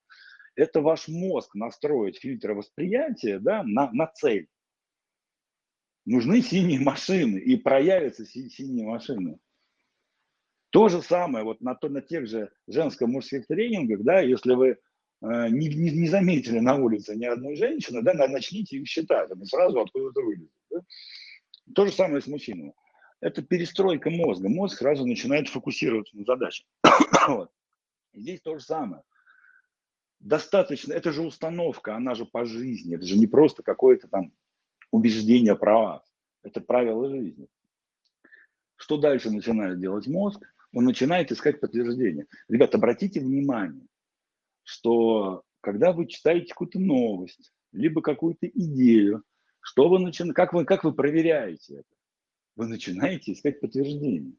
[SPEAKER 1] Это ваш мозг настроит фильтр восприятия, да, на, на цель. Нужны синие машины, и проявятся синие машины. То же самое вот на, на тех же женско-мужских тренингах, да, если вы э, не, не, не заметили на улице ни одной женщины, да, начните их считать, они сразу откуда-то вылезут. Да? То же самое с мужчинами. Это перестройка мозга. Мозг сразу начинает фокусироваться на задаче. вот. Здесь то же самое. Достаточно, это же установка, она же по жизни, это же не просто какое-то там убеждение про вас, это правило жизни. Что дальше начинает делать мозг? он начинает искать подтверждение. Ребята, обратите внимание, что когда вы читаете какую-то новость, либо какую-то идею, что вы начинаете, как вы, как вы проверяете это? Вы начинаете искать подтверждение.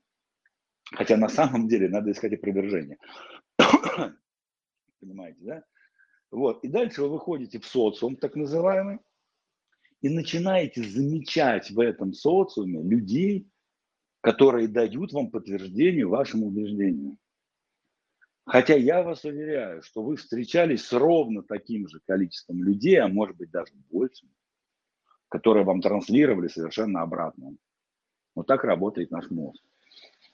[SPEAKER 1] Хотя на самом деле надо искать опровержение. Понимаете, да? Вот. И дальше вы выходите в социум, так называемый, и начинаете замечать в этом социуме людей, которые дают вам подтверждение вашему убеждению. Хотя я вас уверяю, что вы встречались с ровно таким же количеством людей, а может быть даже больше, которые вам транслировали совершенно обратно. Вот так работает наш мозг.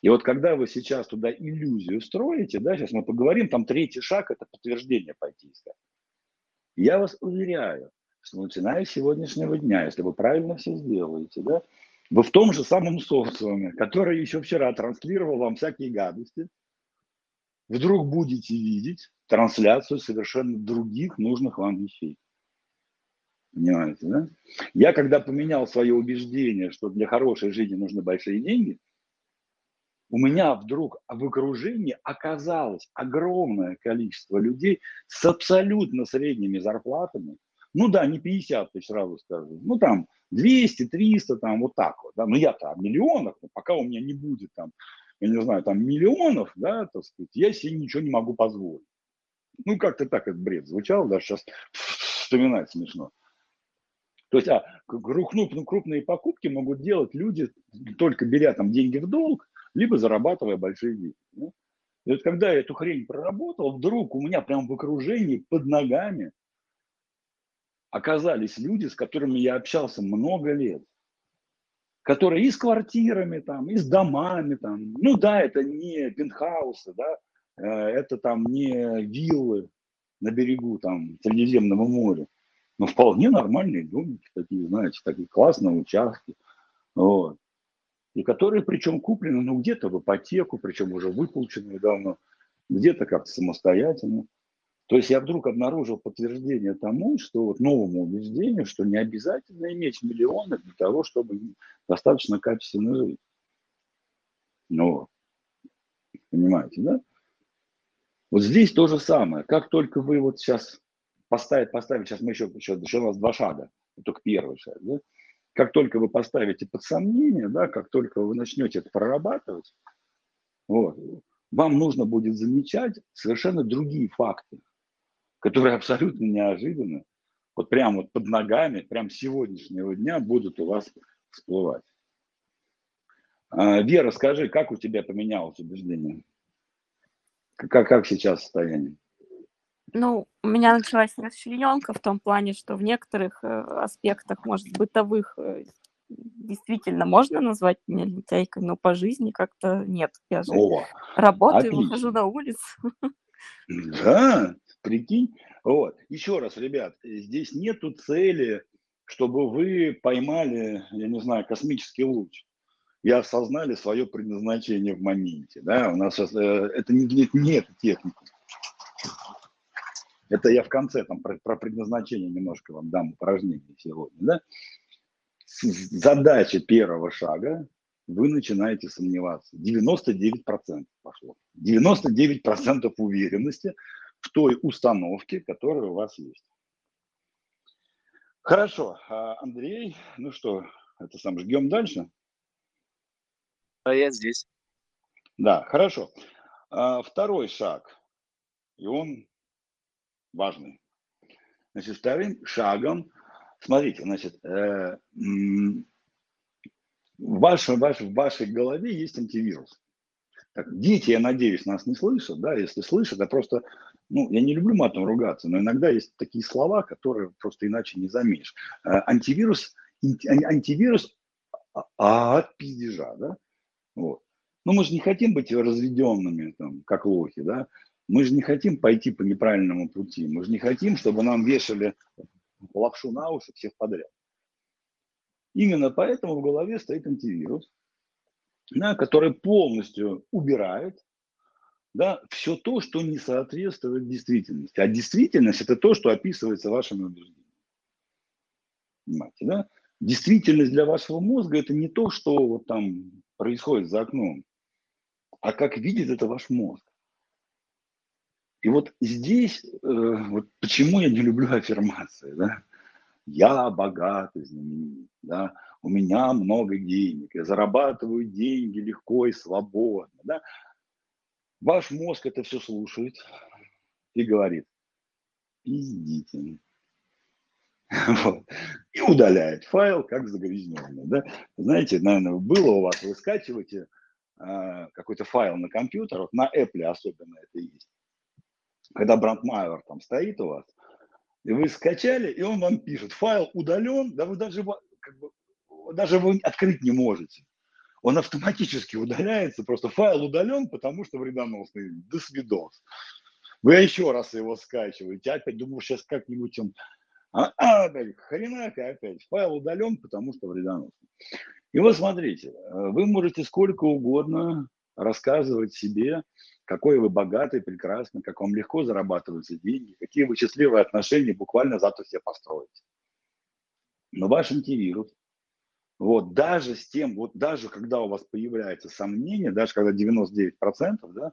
[SPEAKER 1] И вот когда вы сейчас туда иллюзию строите, да, сейчас мы поговорим, там третий шаг – это подтверждение пойти искать. Я вас уверяю, что начиная с сегодняшнего дня, если вы правильно все сделаете, да, вы в том же самом социуме, который еще вчера транслировал вам всякие гадости, вдруг будете видеть трансляцию совершенно других нужных вам вещей. Понимаете, да? Я когда поменял свое убеждение, что для хорошей жизни нужны большие деньги, у меня вдруг в окружении оказалось огромное количество людей с абсолютно средними зарплатами. Ну да, не 50 тысяч, сразу скажу. Ну там 200, 300, там вот так вот, да, но я-то о миллионах, но пока у меня не будет там, я не знаю, там миллионов, да, так сказать, я себе ничего не могу позволить. Ну, как-то так этот бред звучал, даже сейчас вспоминать смешно. То есть, а, крупные, крупные покупки могут делать люди, только беря там деньги в долг, либо зарабатывая большие деньги. Да? И вот когда я эту хрень проработал, вдруг у меня прям в окружении под ногами оказались люди, с которыми я общался много лет, которые и с квартирами, там, и с домами, там, ну да, это не пентхаусы, да, э, это там не виллы на берегу там Средиземного моря, но вполне нормальные домики такие, знаете, такие классные участки. Вот. И которые, причем, куплены, ну, где-то в ипотеку, причем уже выплаченные давно, где-то как-то самостоятельно. То есть я вдруг обнаружил подтверждение тому, что вот новому убеждению, что не обязательно иметь миллионы для того, чтобы достаточно качественно жить. Ну, понимаете, да? Вот здесь то же самое. Как только вы вот сейчас поставить, поставить, сейчас мы еще, еще, еще у нас два шага, только первый шаг, да? Как только вы поставите под сомнение, да, как только вы начнете это прорабатывать, вот, вам нужно будет замечать совершенно другие факты, которые абсолютно неожиданно, вот прямо вот под ногами, прям сегодняшнего дня будут у вас всплывать. А, Вера, скажи, как у тебя поменялось убеждение? Как, как сейчас состояние?
[SPEAKER 3] Ну, у меня началась расчлененка в том плане, что в некоторых э, аспектах, может, бытовых, э, действительно можно назвать меня лентяйкой, но по жизни как-то нет. Я же О, работаю, отлично. выхожу на улицу.
[SPEAKER 1] Да, прикинь. Вот. Еще раз, ребят, здесь нету цели, чтобы вы поймали, я не знаю, космический луч и осознали свое предназначение в моменте. Да? У нас сейчас, э, это не, не, не эта техника. Это я в конце там про, про предназначение немножко вам дам упражнение сегодня. Да? Задача первого шага вы начинаете сомневаться. 99% пошло. 99% уверенности в той установке, которая у вас есть. Хорошо, а, Андрей, ну что, это сам ждем дальше?
[SPEAKER 2] А я здесь.
[SPEAKER 1] Да, хорошо. А, второй шаг, и он важный. Значит, вторым шагом, смотрите, значит, э, в, вашей, в вашей голове есть антивирус. Так, дети, я надеюсь, нас не слышат, да, если слышат, я просто, ну, я не люблю матом ругаться, но иногда есть такие слова, которые просто иначе не заменишь. Э, антивирус, антивирус а, от пиздежа, да, вот. Но мы же не хотим быть разведенными, там, как лохи, да, мы же не хотим пойти по неправильному пути, мы же не хотим, чтобы нам вешали лапшу на уши всех подряд. Именно поэтому в голове стоит антивирус, да, который полностью убирает да, все то, что не соответствует действительности. А действительность – это то, что описывается вашими убеждениями. Понимаете, да? Действительность для вашего мозга – это не то, что вот там происходит за окном, а как видит это ваш мозг. И вот здесь, э, вот почему я не люблю аффирмации, да? Я богатый, знаменит, да? у меня много денег, я зарабатываю деньги легко и свободно. Да? Ваш мозг это все слушает и говорит, пиздите. Вот. И удаляет файл как загрязненный. Да? Знаете, наверное, было у вас, вы скачиваете э, какой-то файл на компьютер, вот на Apple особенно это есть когда брандмайер там стоит у вас, и вы скачали, и он вам пишет, файл удален, да вы даже, как бы, даже вы открыть не можете. Он автоматически удаляется, просто файл удален, потому что вредоносный. До свидос. Вы еще раз его скачиваете, опять думаю, сейчас как-нибудь он... А, а опять, хренак, опять, файл удален, потому что вредоносный. И вот смотрите, вы можете сколько угодно рассказывать себе, какой вы богатый, прекрасный, как вам легко зарабатываются деньги, какие вы счастливые отношения буквально завтра себе построите. Но ваш антивирус, вот даже с тем, вот даже когда у вас появляется сомнение, даже когда 99% да,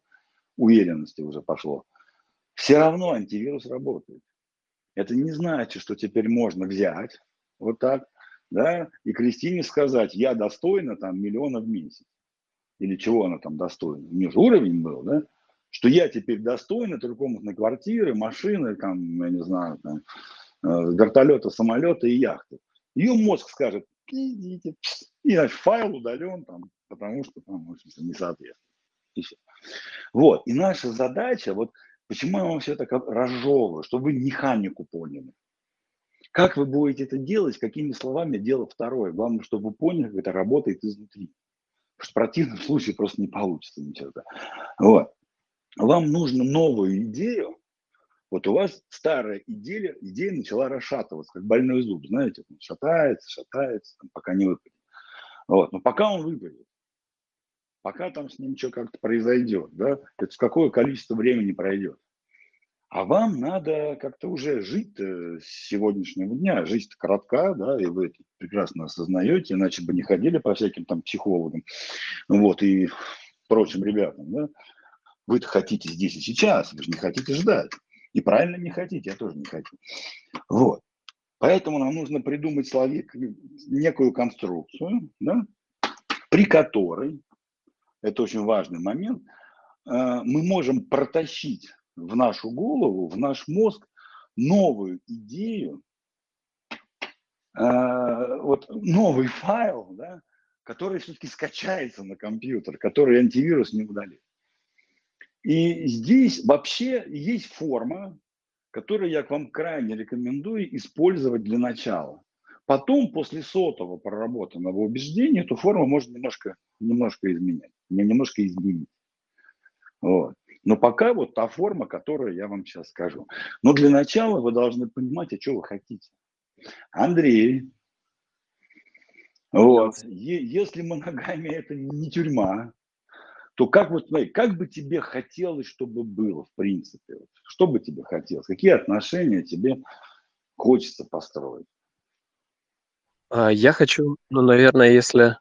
[SPEAKER 1] уверенности уже пошло, все равно антивирус работает. Это не значит, что теперь можно взять вот так, да, и Кристине сказать, я достойна там миллиона в месяц или чего она там достойна. У нее же уровень был, да, что я теперь достойна трехкомнатной квартиры, машины, там, я не знаю, там, э, вертолета, самолета и яхты. Ее мозг скажет, идите, и наш файл удален, там, потому что там, в общем-то, не соответствует. И все. Вот. И наша задача, вот почему я вам все это разжевываю, чтобы вы механику поняли. Как вы будете это делать, какими словами, дело второе. Главное, чтобы вы поняли, как это работает изнутри. В противном случае просто не получится ничего. Вот. Вам нужно новую идею, вот у вас старая идея, идея начала расшатываться, как больной зуб, знаете, он шатается, шатается, пока не выпадет. Вот. Но пока он выпадет, пока там с ним что как-то произойдет, да, это какое количество времени пройдет. А вам надо как-то уже жить с сегодняшнего дня. Жизнь коротка, да, и вы это прекрасно осознаете, иначе бы не ходили по всяким там психологам, вот, и прочим ребятам, да. Вы-то хотите здесь и сейчас, вы же не хотите ждать. И правильно не хотите, я тоже не хочу. Вот. Поэтому нам нужно придумать словик, некую конструкцию, да, при которой, это очень важный момент, э, мы можем протащить в нашу голову, в наш мозг новую идею, э, вот новый файл, да, который все-таки скачается на компьютер, который антивирус не удалит. И здесь вообще есть форма, которую я к вам крайне рекомендую использовать для начала. Потом, после сотого проработанного убеждения, эту форму можно немножко, немножко изменять, немножко изменить. Вот. Но пока вот та форма, которую я вам сейчас скажу. Но для начала вы должны понимать, а что вы хотите. Андрей, вот, если моногамия это не тюрьма, то как вот, смотри, как бы тебе хотелось, чтобы было, в принципе? Что бы тебе хотелось? Какие отношения тебе хочется построить?
[SPEAKER 2] А, я хочу, ну, наверное, если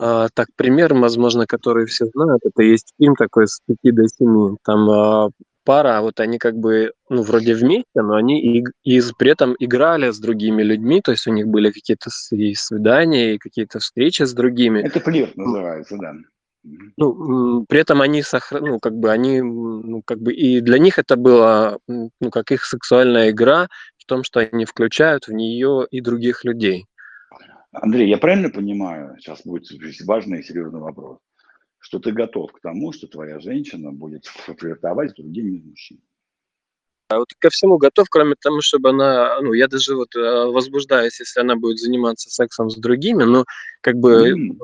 [SPEAKER 2] так пример, возможно, который все знают, это есть фильм такой с 5 до 7. Там а, пара, вот они как бы, ну, вроде вместе, но они и, и при этом играли с другими людьми, то есть у них были какие-то и свидания, и какие-то встречи с другими.
[SPEAKER 1] Это флирт называется, да.
[SPEAKER 2] Ну, при этом они сохр... ну, как бы они, ну, как бы и для них это было, ну, как их сексуальная игра в том, что они включают в нее и других людей.
[SPEAKER 1] Андрей, я правильно понимаю, сейчас будет важный и серьезный вопрос, что ты готов к тому, что твоя женщина будет флиртовать с другими мужчинами?
[SPEAKER 2] А вот ко всему готов, кроме того, чтобы она, ну, я даже вот э, возбуждаюсь, если она будет заниматься сексом с другими, но как бы mm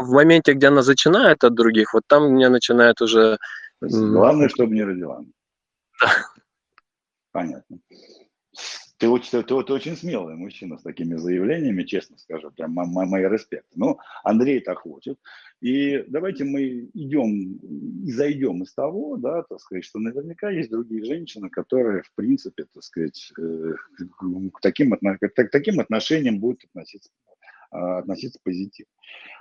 [SPEAKER 2] в моменте, где она начинает от других, вот там меня начинает уже...
[SPEAKER 1] Главное, чтобы не родила. Да. Понятно. Ты очень, ты, ты очень смелый мужчина с такими заявлениями, честно скажу, прям мой респект. Ну, Андрей так хочет. И давайте мы идем и зайдем из того, да, так сказать, что наверняка есть другие женщины, которые, в принципе, так сказать, э, к таким, к таким отношениям будут относиться а, относиться позитивно.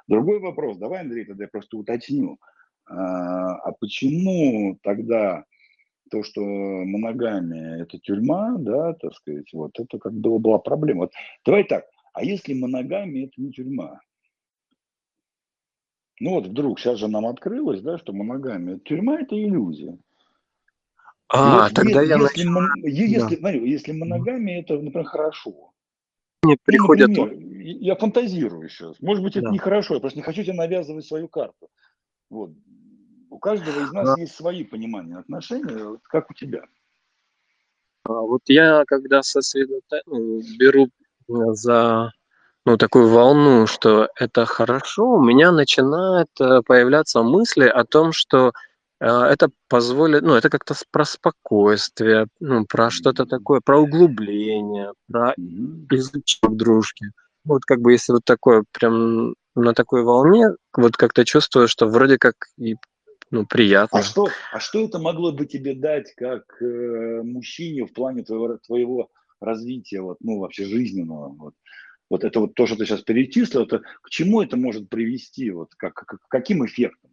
[SPEAKER 1] Другой вопрос, давай, Андрей, тогда я просто уточню. А, а почему тогда то, что моногамия – это тюрьма, да, так сказать, вот это как бы была проблема. Вот, давай так, а если моногамия – это не тюрьма? Ну вот вдруг сейчас же нам открылось, да, что моногамия – тюрьма – это иллюзия.
[SPEAKER 2] А, если, тогда
[SPEAKER 1] если,
[SPEAKER 2] я
[SPEAKER 1] если, начал... если, да. смотри, если моногамия – это, например, хорошо,
[SPEAKER 2] мне приходят...
[SPEAKER 1] Ну, например, я фантазирую сейчас. Может быть, это да. нехорошо, я просто не хочу тебе навязывать свою карту. Вот. У каждого из нас а... есть свои понимания отношений, как у тебя.
[SPEAKER 2] А вот я, когда сосредоточен, беру за ну, такую волну, что это хорошо, у меня начинают э, появляться мысли о том, что а, это позволит, ну, это как-то про спокойствие, ну, про что-то такое, про углубление, про изучение дружки. Вот как бы если вот такое, прям на такой волне, вот как-то чувствую, что вроде как и ну, приятно.
[SPEAKER 1] А что, а что это могло бы тебе дать как э, мужчине в плане твоего, твоего развития, вот, ну, вообще жизненного? Вот, вот это вот то, что ты сейчас перечислил, это к чему это может привести, вот, как, как, каким эффектом?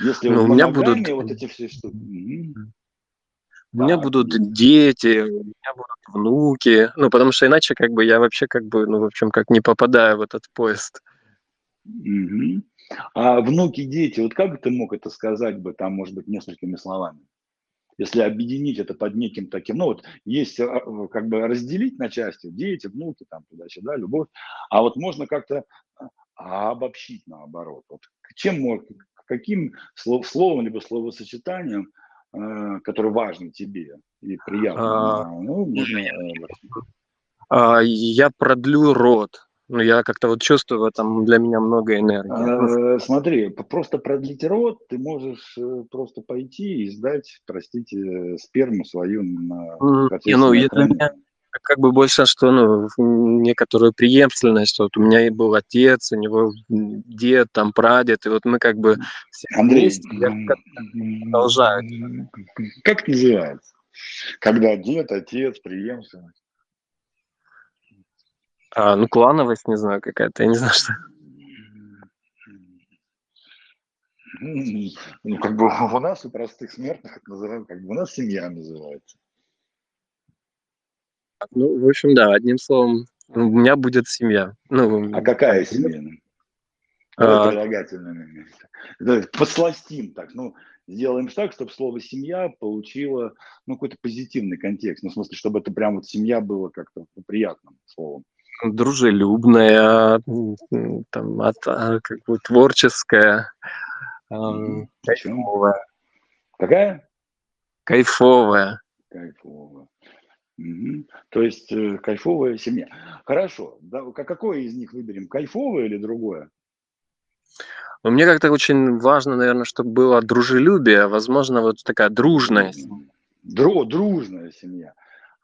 [SPEAKER 2] Если ну, у меня будут вот эти все штуки. У меня будут дети, у меня будут внуки, ну, потому что иначе как бы я вообще как бы, ну, в общем, как не попадаю в этот поезд.
[SPEAKER 1] Угу. А внуки, дети, вот как бы ты мог это сказать бы там, может быть, несколькими словами? если объединить это под неким таким, ну вот есть а, как бы разделить на части, дети, внуки, там туда-сюда, любовь, а вот можно как-то а, обобщить наоборот. Вот чем, каким слов, словом либо словосочетанием, э, которое важно тебе и приятно, а, ну, можно...
[SPEAKER 2] А, я продлю рот. Ну, я как-то вот чувствую в этом для меня много энергии.
[SPEAKER 1] А, смотри, просто продлить рот ты можешь э, просто пойти и сдать, простите, сперму свою на
[SPEAKER 2] Ну, для меня как бы больше, что ну, некоторую преемственность. Вот у меня был отец, у него дед, там прадед, и вот мы как бы
[SPEAKER 1] все Андрей, продолжают. Как называется? Когда дед, отец, преемственность.
[SPEAKER 2] А, ну, клановость, не знаю, какая-то, я не знаю, что.
[SPEAKER 1] Ну, как бы у нас, у простых смертных, это называют, как бы у нас семья называется.
[SPEAKER 2] Ну, в общем, да, одним словом, у меня будет семья. Ну,
[SPEAKER 1] а какая семья? А... Прилагательное место. Посластим так, ну, сделаем так, чтобы слово «семья» получило ну, какой-то позитивный контекст. Ну, в смысле, чтобы это прям вот семья было как-то приятным словом
[SPEAKER 2] дружелюбная, там, от, а, как бы творческая,
[SPEAKER 1] кайфовая. Какая?
[SPEAKER 2] Кайфовая.
[SPEAKER 1] Кайфовая. Угу. То есть э, кайфовая семья. Хорошо. Да, какое из них выберем? Кайфовое или другое?
[SPEAKER 2] Ну, мне как-то очень важно, наверное, чтобы было дружелюбие, возможно, вот такая дружная.
[SPEAKER 1] Дру, дружная семья.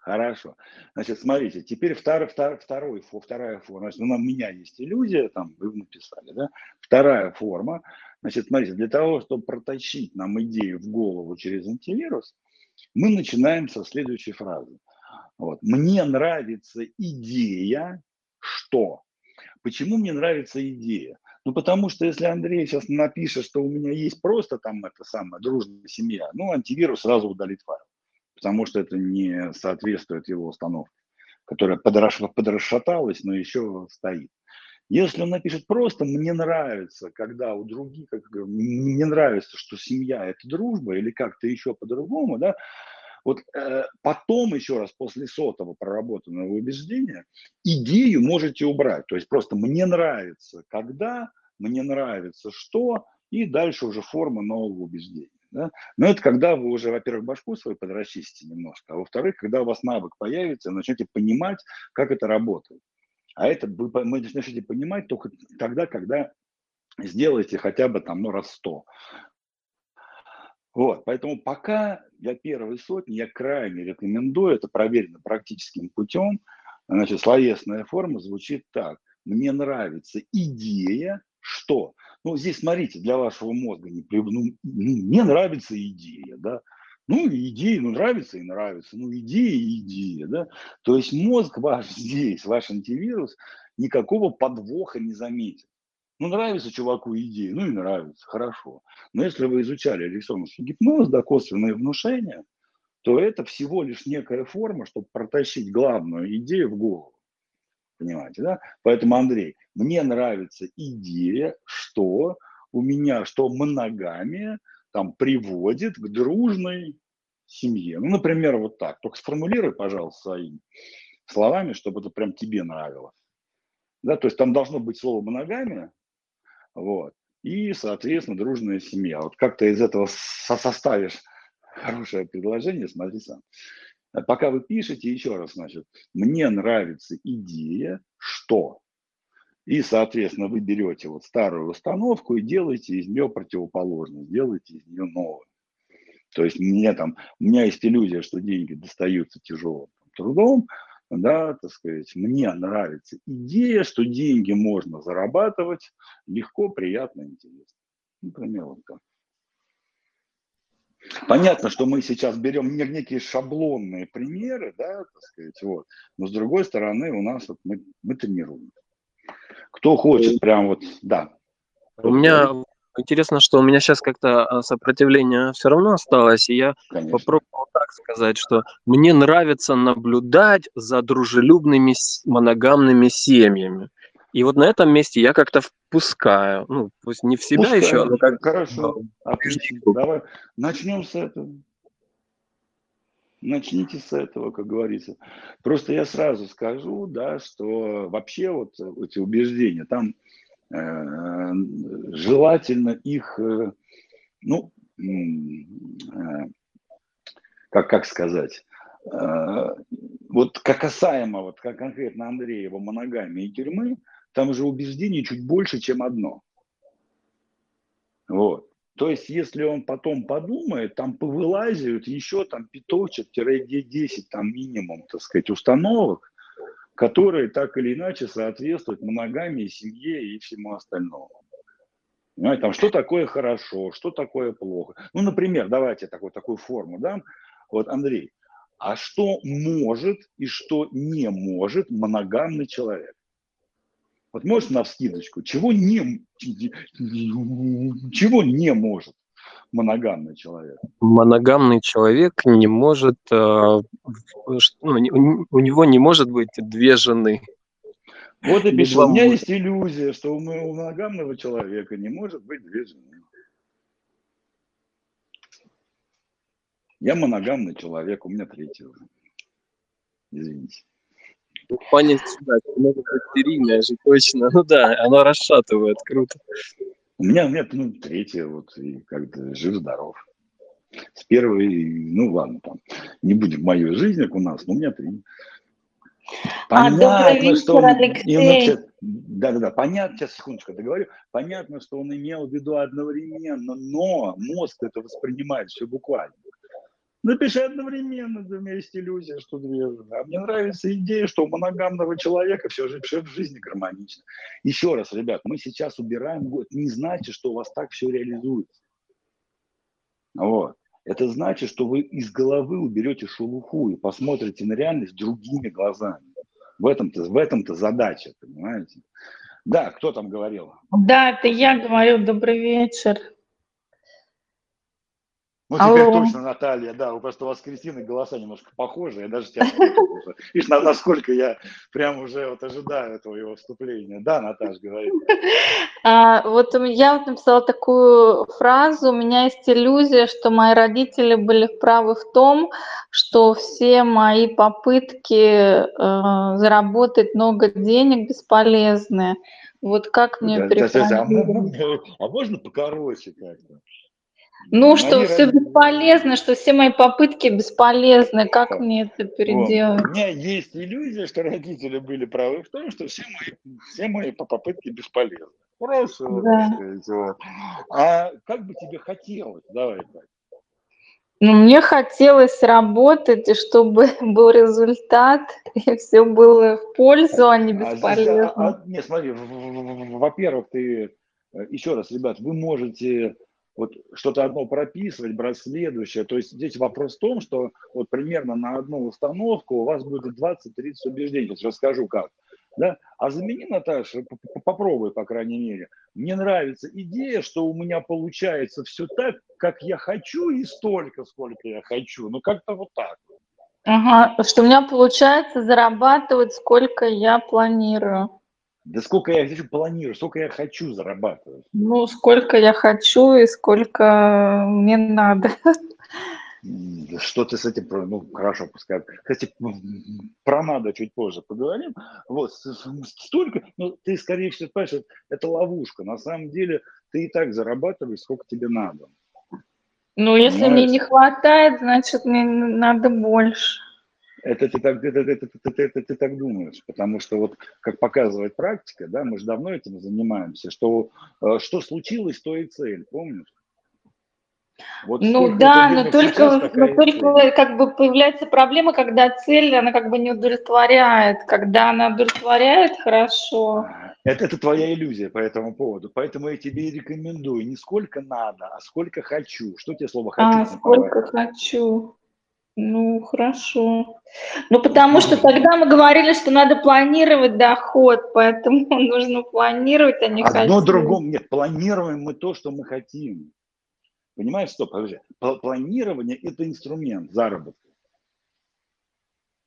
[SPEAKER 1] Хорошо. Значит, смотрите, теперь второй, второй, второй, вторая форма. Значит, ну, у меня есть иллюзия, там вы написали, да? Вторая форма. Значит, смотрите, для того, чтобы протащить нам идею в голову через антивирус, мы начинаем со следующей фразы. Вот. Мне нравится идея, что? Почему мне нравится идея? Ну, потому что если Андрей сейчас напишет, что у меня есть просто там эта самая дружная семья, ну, антивирус сразу удалит файл потому что это не соответствует его установке, которая подрасшаталась, но еще стоит. Если он напишет просто «мне нравится», когда у других, как, мне нравится, что семья – это дружба, или как-то еще по-другому, да, вот э, потом еще раз после сотого проработанного убеждения идею можете убрать. То есть просто «мне нравится», когда, «мне нравится», что, и дальше уже форма нового убеждения. Да? Но это когда вы уже, во-первых, башку свою подрасчистите немножко, а во-вторых, когда у вас навык появится, начнете понимать, как это работает. А это вы, вы начнете понимать только тогда, когда сделаете хотя бы там, ну, раз сто. Вот, поэтому пока для первой сотни я крайне рекомендую, это проверено практическим путем, значит, словесная форма звучит так. Мне нравится идея, что? Ну, здесь, смотрите, для вашего мозга, не, ну, ну, мне нравится идея, да, ну, идея, ну, нравится и нравится, ну, идея и идея, да. То есть мозг ваш здесь, ваш антивирус, никакого подвоха не заметит. Ну, нравится чуваку идея, ну и нравится, хорошо. Но если вы изучали электронный гипноз, да, косвенное внушение, то это всего лишь некая форма, чтобы протащить главную идею в голову. Понимаете, да? Поэтому, Андрей, мне нравится идея, что у меня, что моногамия там приводит к дружной семье. Ну, например, вот так. Только сформулируй, пожалуйста, своими словами, чтобы это прям тебе нравилось. Да, то есть там должно быть слово моногамия, вот, и, соответственно, дружная семья. Вот как ты из этого составишь хорошее предложение, смотри сам. Пока вы пишете, еще раз, значит, мне нравится идея, что. И, соответственно, вы берете вот старую установку и делаете из нее противоположность, делаете из нее новую. То есть мне там, у меня есть иллюзия, что деньги достаются тяжелым трудом, да, так сказать, мне нравится идея, что деньги можно зарабатывать легко, приятно, интересно. Например, вот так. Понятно, что мы сейчас берем некие шаблонные примеры, да, так сказать, вот, но с другой стороны у нас вот мы, мы тренируем. Кто хочет, прям вот, да.
[SPEAKER 2] У меня интересно, что у меня сейчас как-то а, сопротивление все равно осталось, и я Конечно. попробовал так сказать, что мне нравится наблюдать за дружелюбными моногамными семьями. И вот на этом месте я как-то впускаю, ну, пусть не в себя Пускай. еще, но как...
[SPEAKER 1] Хорошо, отлично. Давай начнем с этого. Начните с этого, как говорится. Просто я сразу скажу, да, что вообще вот эти убеждения, там э, желательно их, э, ну, э, как, как сказать, э, вот как касаемо, вот как конкретно Андреева моногамии и тюрьмы, там же убеждений чуть больше, чем одно. Вот. То есть, если он потом подумает, там повылазят еще там пяточек-10 там минимум, так сказать, установок, которые так или иначе соответствуют моногамии, семье и всему остальному. Понимаете, там что такое хорошо, что такое плохо. Ну, например, давайте такую, такую форму дам. Вот, Андрей, а что может и что не может моногамный человек? Вот можешь на вскидочку, чего не, чего не может моногамный человек?
[SPEAKER 2] Моногамный человек не может, э, ну, у него не может быть две жены.
[SPEAKER 1] Вот и пишу, у меня есть иллюзия, что у моногамного человека не может быть две жены. Я моногамный человек, у меня третья уже. Извините.
[SPEAKER 2] Понять сюда, может быть стерильное же точно. Ну да, оно расшатывает, круто.
[SPEAKER 1] У меня нет, ну, третье, вот, и как-то жив-здоров. С первой, ну ладно, там, не будем в мою жизнь, как у нас, но у меня три.
[SPEAKER 5] А, понятно, а, вечер, что он, Алексей.
[SPEAKER 1] Да, да, да, понятно, сейчас секундочку договорю. Понятно, что он имел в виду одновременно, но мозг это воспринимает все буквально. Напиши одновременно, да, у меня есть иллюзия, что две. А мне нравится идея, что у моногамного человека все же все в жизни гармонично. Еще раз, ребят, мы сейчас убираем год. Не значит, что у вас так все реализуется. Вот. Это значит, что вы из головы уберете шелуху и посмотрите на реальность другими глазами. В этом-то, в этом-то задача, понимаете? Да, кто там говорил?
[SPEAKER 5] Да, это я говорю. Добрый вечер.
[SPEAKER 1] Ну, теперь Алло. точно, Наталья, да, просто у вас с Кристиной голоса немножко похожи, я даже тебя Видишь, насколько я прям уже вот ожидаю твоего вступления. Да, Наташа, говори.
[SPEAKER 5] А, вот я вот написала такую фразу, у меня есть иллюзия, что мои родители были правы в том, что все мои попытки э, заработать много денег бесполезны. Вот как мне да,
[SPEAKER 1] а, а можно покороче как-то?
[SPEAKER 5] Ну, что Они все бесполезно, что все мои попытки бесполезны. Как вот. мне это переделать?
[SPEAKER 1] Вот. У меня есть иллюзия, что родители были правы в том, что все мои, все мои попытки бесполезны. Хорошо. Да. Вот. А как бы тебе хотелось? Давай так.
[SPEAKER 5] Ну, мне хотелось работать, и чтобы был результат, и все было в пользу, а не а бесполезно. А, а,
[SPEAKER 1] не, смотри, во-первых, ты, э, еще раз, ребят, вы можете вот что-то одно прописывать, брать следующее. То есть здесь вопрос в том, что вот примерно на одну установку у вас будет 20-30 убеждений. Сейчас расскажу как. Да? А замени, Наташа, попробуй, по крайней мере. Мне нравится идея, что у меня получается все так, как я хочу, и столько, сколько я хочу. Ну, как-то вот так.
[SPEAKER 5] Ага, что у меня получается зарабатывать, сколько я планирую.
[SPEAKER 1] Да сколько я хочу планирую, сколько я хочу зарабатывать.
[SPEAKER 5] Ну, сколько я хочу и сколько мне надо.
[SPEAKER 1] Что ты с этим, ну, хорошо, пускай. Кстати, про надо чуть позже поговорим. Вот, столько, ну, ты, скорее всего, понимаешь, это ловушка. На самом деле, ты и так зарабатываешь, сколько тебе надо.
[SPEAKER 5] Ну, если Понимаешь? мне не хватает, значит, мне надо больше.
[SPEAKER 1] Это ты так, это, это, это, это, это ты так думаешь, потому что вот как показывает практика, да, мы же давно этим занимаемся, что э, что случилось, то и цель, помнишь?
[SPEAKER 5] Вот ну да, но только, но только как бы появляется проблема, когда цель, она как бы не удовлетворяет. Когда она удовлетворяет, хорошо.
[SPEAKER 1] Это, это твоя иллюзия по этому поводу. Поэтому я тебе и рекомендую не сколько надо, а сколько хочу. Что тебе слово
[SPEAKER 5] «хочу»? А, сколько хочу. Ну, хорошо. Ну, потому что тогда мы говорили, что надо планировать доход, поэтому нужно планировать, а не
[SPEAKER 1] Одно хотим. другому. Нет, планируем мы то, что мы хотим. Понимаешь, стоп, подожди. Планирование – это инструмент заработка.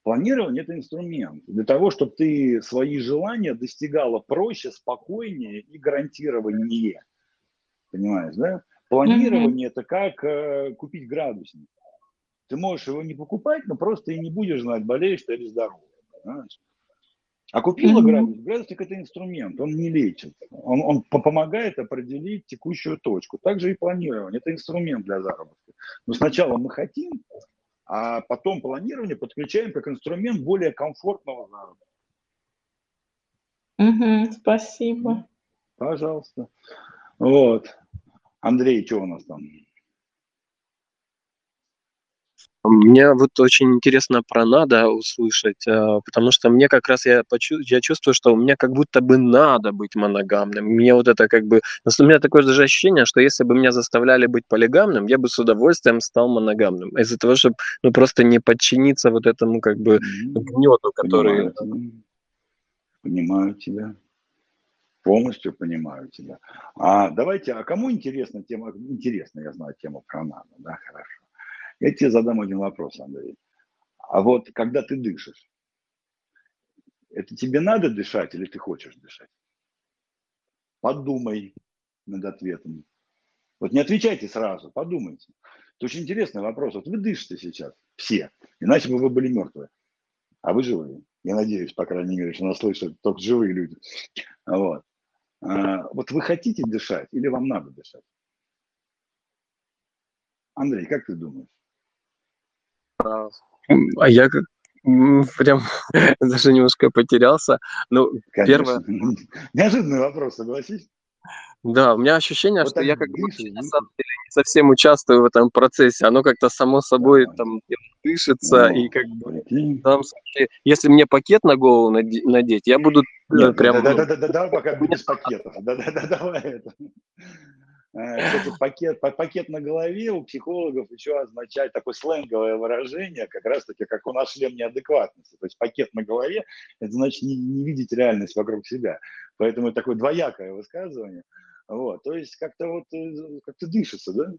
[SPEAKER 1] Планирование – это инструмент для того, чтобы ты свои желания достигала проще, спокойнее и гарантированнее. Понимаешь, да? Планирование mm-hmm. – это как э, купить градусник. Ты можешь его не покупать, но просто и не будешь знать, болеешь ты или здоров. Понимаешь? А купила mm-hmm. градусник. Градусник – это инструмент, он не лечит. Он, он помогает определить текущую точку. Также и планирование – это инструмент для заработка. Но сначала мы хотим, а потом планирование подключаем как инструмент более комфортного заработка.
[SPEAKER 5] Угу, спасибо.
[SPEAKER 1] Пожалуйста. Вот. Андрей, что у нас там?
[SPEAKER 2] Мне вот очень интересно про надо услышать, а, потому что мне как раз я, почу, я чувствую, что у меня как будто бы надо быть моногамным. Мне вот это как бы... У меня такое даже ощущение, что если бы меня заставляли быть полигамным, я бы с удовольствием стал моногамным. Из-за того, чтобы ну, просто не подчиниться вот этому как бы гнету, который...
[SPEAKER 1] Понимаю, понимаю тебя. Полностью понимаю тебя. А давайте, а кому интересна тема? Интересно, я знаю тему про надо, да, хорошо. Я тебе задам один вопрос, Андрей. А вот когда ты дышишь, это тебе надо дышать или ты хочешь дышать? Подумай над ответом. Вот не отвечайте сразу, подумайте. Это очень интересный вопрос. Вот вы дышите сейчас, все, иначе бы вы были мертвы. А вы живые. Я надеюсь, по крайней мере, что нас слышат только живые люди. Вот. А, вот вы хотите дышать или вам надо дышать? Андрей, как ты думаешь?
[SPEAKER 2] А я как прям даже немножко потерялся. Ну, первое...
[SPEAKER 1] Неожиданный вопрос, согласись?
[SPEAKER 2] Да, у меня ощущение, вот что я как бы на самом деле не совсем участвую в этом процессе. Оно как-то само собой там дышится, ну, и как бы там, если мне пакет на голову надеть, я буду Нет, прям...
[SPEAKER 1] Да-да-да, да, пока без пакетов. Да-да-да, давай это. Э, кстати, пакет, пакет на голове у психологов еще означает такое сленговое выражение, как раз-таки, как у нас шлем неадекватности. То есть пакет на голове, это значит не, не видеть реальность вокруг себя. Поэтому это такое двоякое высказывание. Вот, то есть как-то вот, э, как-то дышится, да?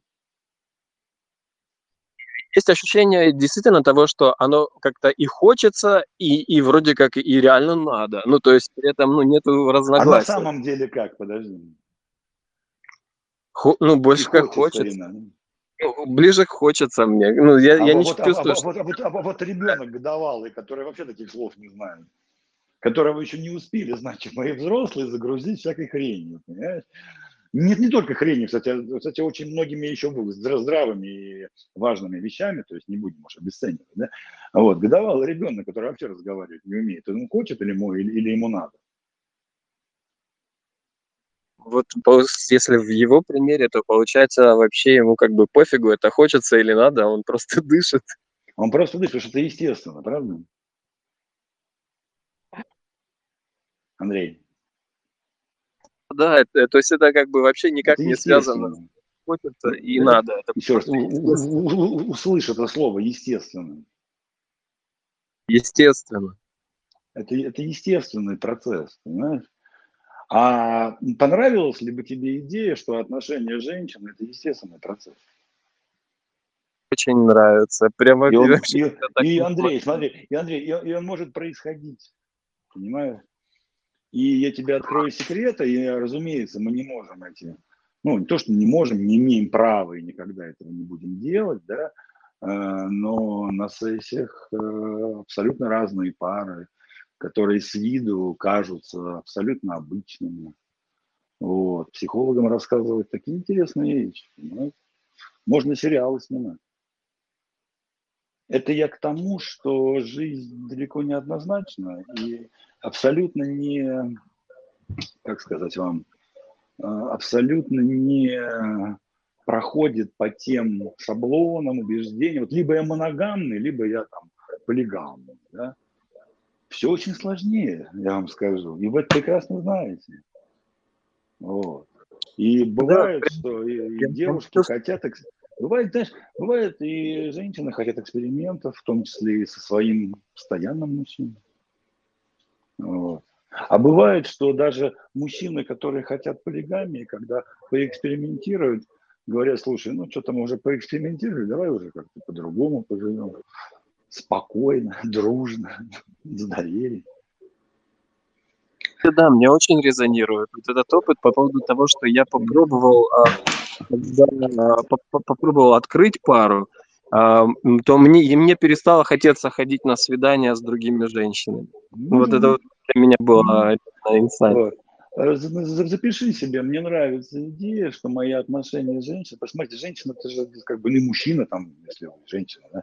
[SPEAKER 2] есть ощущение действительно того, что оно как-то и хочется, и, и вроде как и реально надо. Ну, то есть при этом ну, нету разногласий.
[SPEAKER 1] А на самом деле как? Подожди.
[SPEAKER 2] Хо, ну, больше как хочется. Ну, ближе хочется мне. Ну, я, а я вот, не а, чувствую,
[SPEAKER 1] а, что... А, вот, а, вот ребенок годовалый, который вообще таких слов не знает, которого еще не успели, значит, мои взрослые загрузить всякой хренью, понимаешь? Нет, не только хренью, кстати, кстати, очень многими еще здравыми и важными вещами, то есть не будем уж обесценивать, да? Вот, годовалый ребенок, который вообще разговаривать не умеет, он хочет или ему, или, или ему надо?
[SPEAKER 2] Вот если в его примере, то получается вообще ему как бы пофигу, это хочется или надо, а он просто дышит.
[SPEAKER 1] Он просто дышит, что это естественно, правда? Андрей.
[SPEAKER 2] Да, это, то есть это как бы вообще никак не связано. Хочется и это, надо. Это
[SPEAKER 1] еще раз, услышь это слово, естественно.
[SPEAKER 2] Естественно.
[SPEAKER 1] Это, это естественный процесс, понимаешь? А понравилась ли бы тебе идея, что отношения женщин – это естественный процесс?
[SPEAKER 2] Очень нравится. Прямо
[SPEAKER 1] и, он, и, и Андрей, смотри, и Андрей, и, и он может происходить, понимаешь? И я тебе открою секреты, и, разумеется, мы не можем эти, ну, не то, что не можем, не имеем права и никогда этого не будем делать, да, э, но на сессиях э, абсолютно разные пары, которые с виду кажутся абсолютно обычными. Вот. Психологам рассказывать такие интересные вещи. Понимаете? Можно сериалы снимать. Это я к тому, что жизнь далеко не однозначна и абсолютно не, как сказать вам, а, абсолютно не проходит по тем шаблонам, убеждениям. Вот либо я моногамный, либо я там полигамный. Да? Все очень сложнее, я вам скажу. И вы это прекрасно знаете. Вот. И бывает, да, что и, и девушки хотят... Бывает, знаешь, бывает и женщины хотят экспериментов, в том числе и со своим постоянным мужчиной. Вот. А бывает, что даже мужчины, которые хотят полигамии, когда поэкспериментируют, говорят, слушай, ну что-то мы уже поэкспериментировали, давай уже как-то по-другому поживем спокойно, дружно, с доверием.
[SPEAKER 2] Да, мне очень резонирует вот этот опыт по поводу того, что я попробовал, а, когда, а, попробовал открыть пару, а, то мне, мне перестало хотеться ходить на свидания с другими женщинами. Mm-hmm. Вот это вот для меня было mm-hmm. инсайт. Вот.
[SPEAKER 1] Запиши себе, мне нравится идея, что мои отношения с женщиной, посмотрите, женщина это же как бы не мужчина, там, если женщина, да,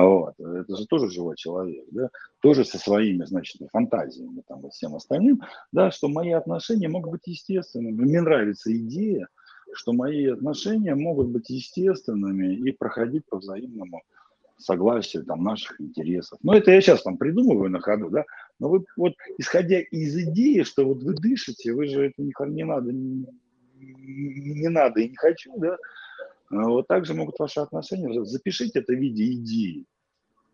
[SPEAKER 1] вот, это же тоже живой человек, да, тоже со своими, значит, фантазиями там и всем остальным, да, что мои отношения могут быть естественными. Мне нравится идея, что мои отношения могут быть естественными и проходить по взаимному согласию там, наших интересов. Но это я сейчас там придумываю на ходу, да, но вы вот исходя из идеи, что вот вы дышите, вы же это не, не надо, не, не надо и не хочу, да, а вот так же могут ваши отношения, запишите это в виде идеи,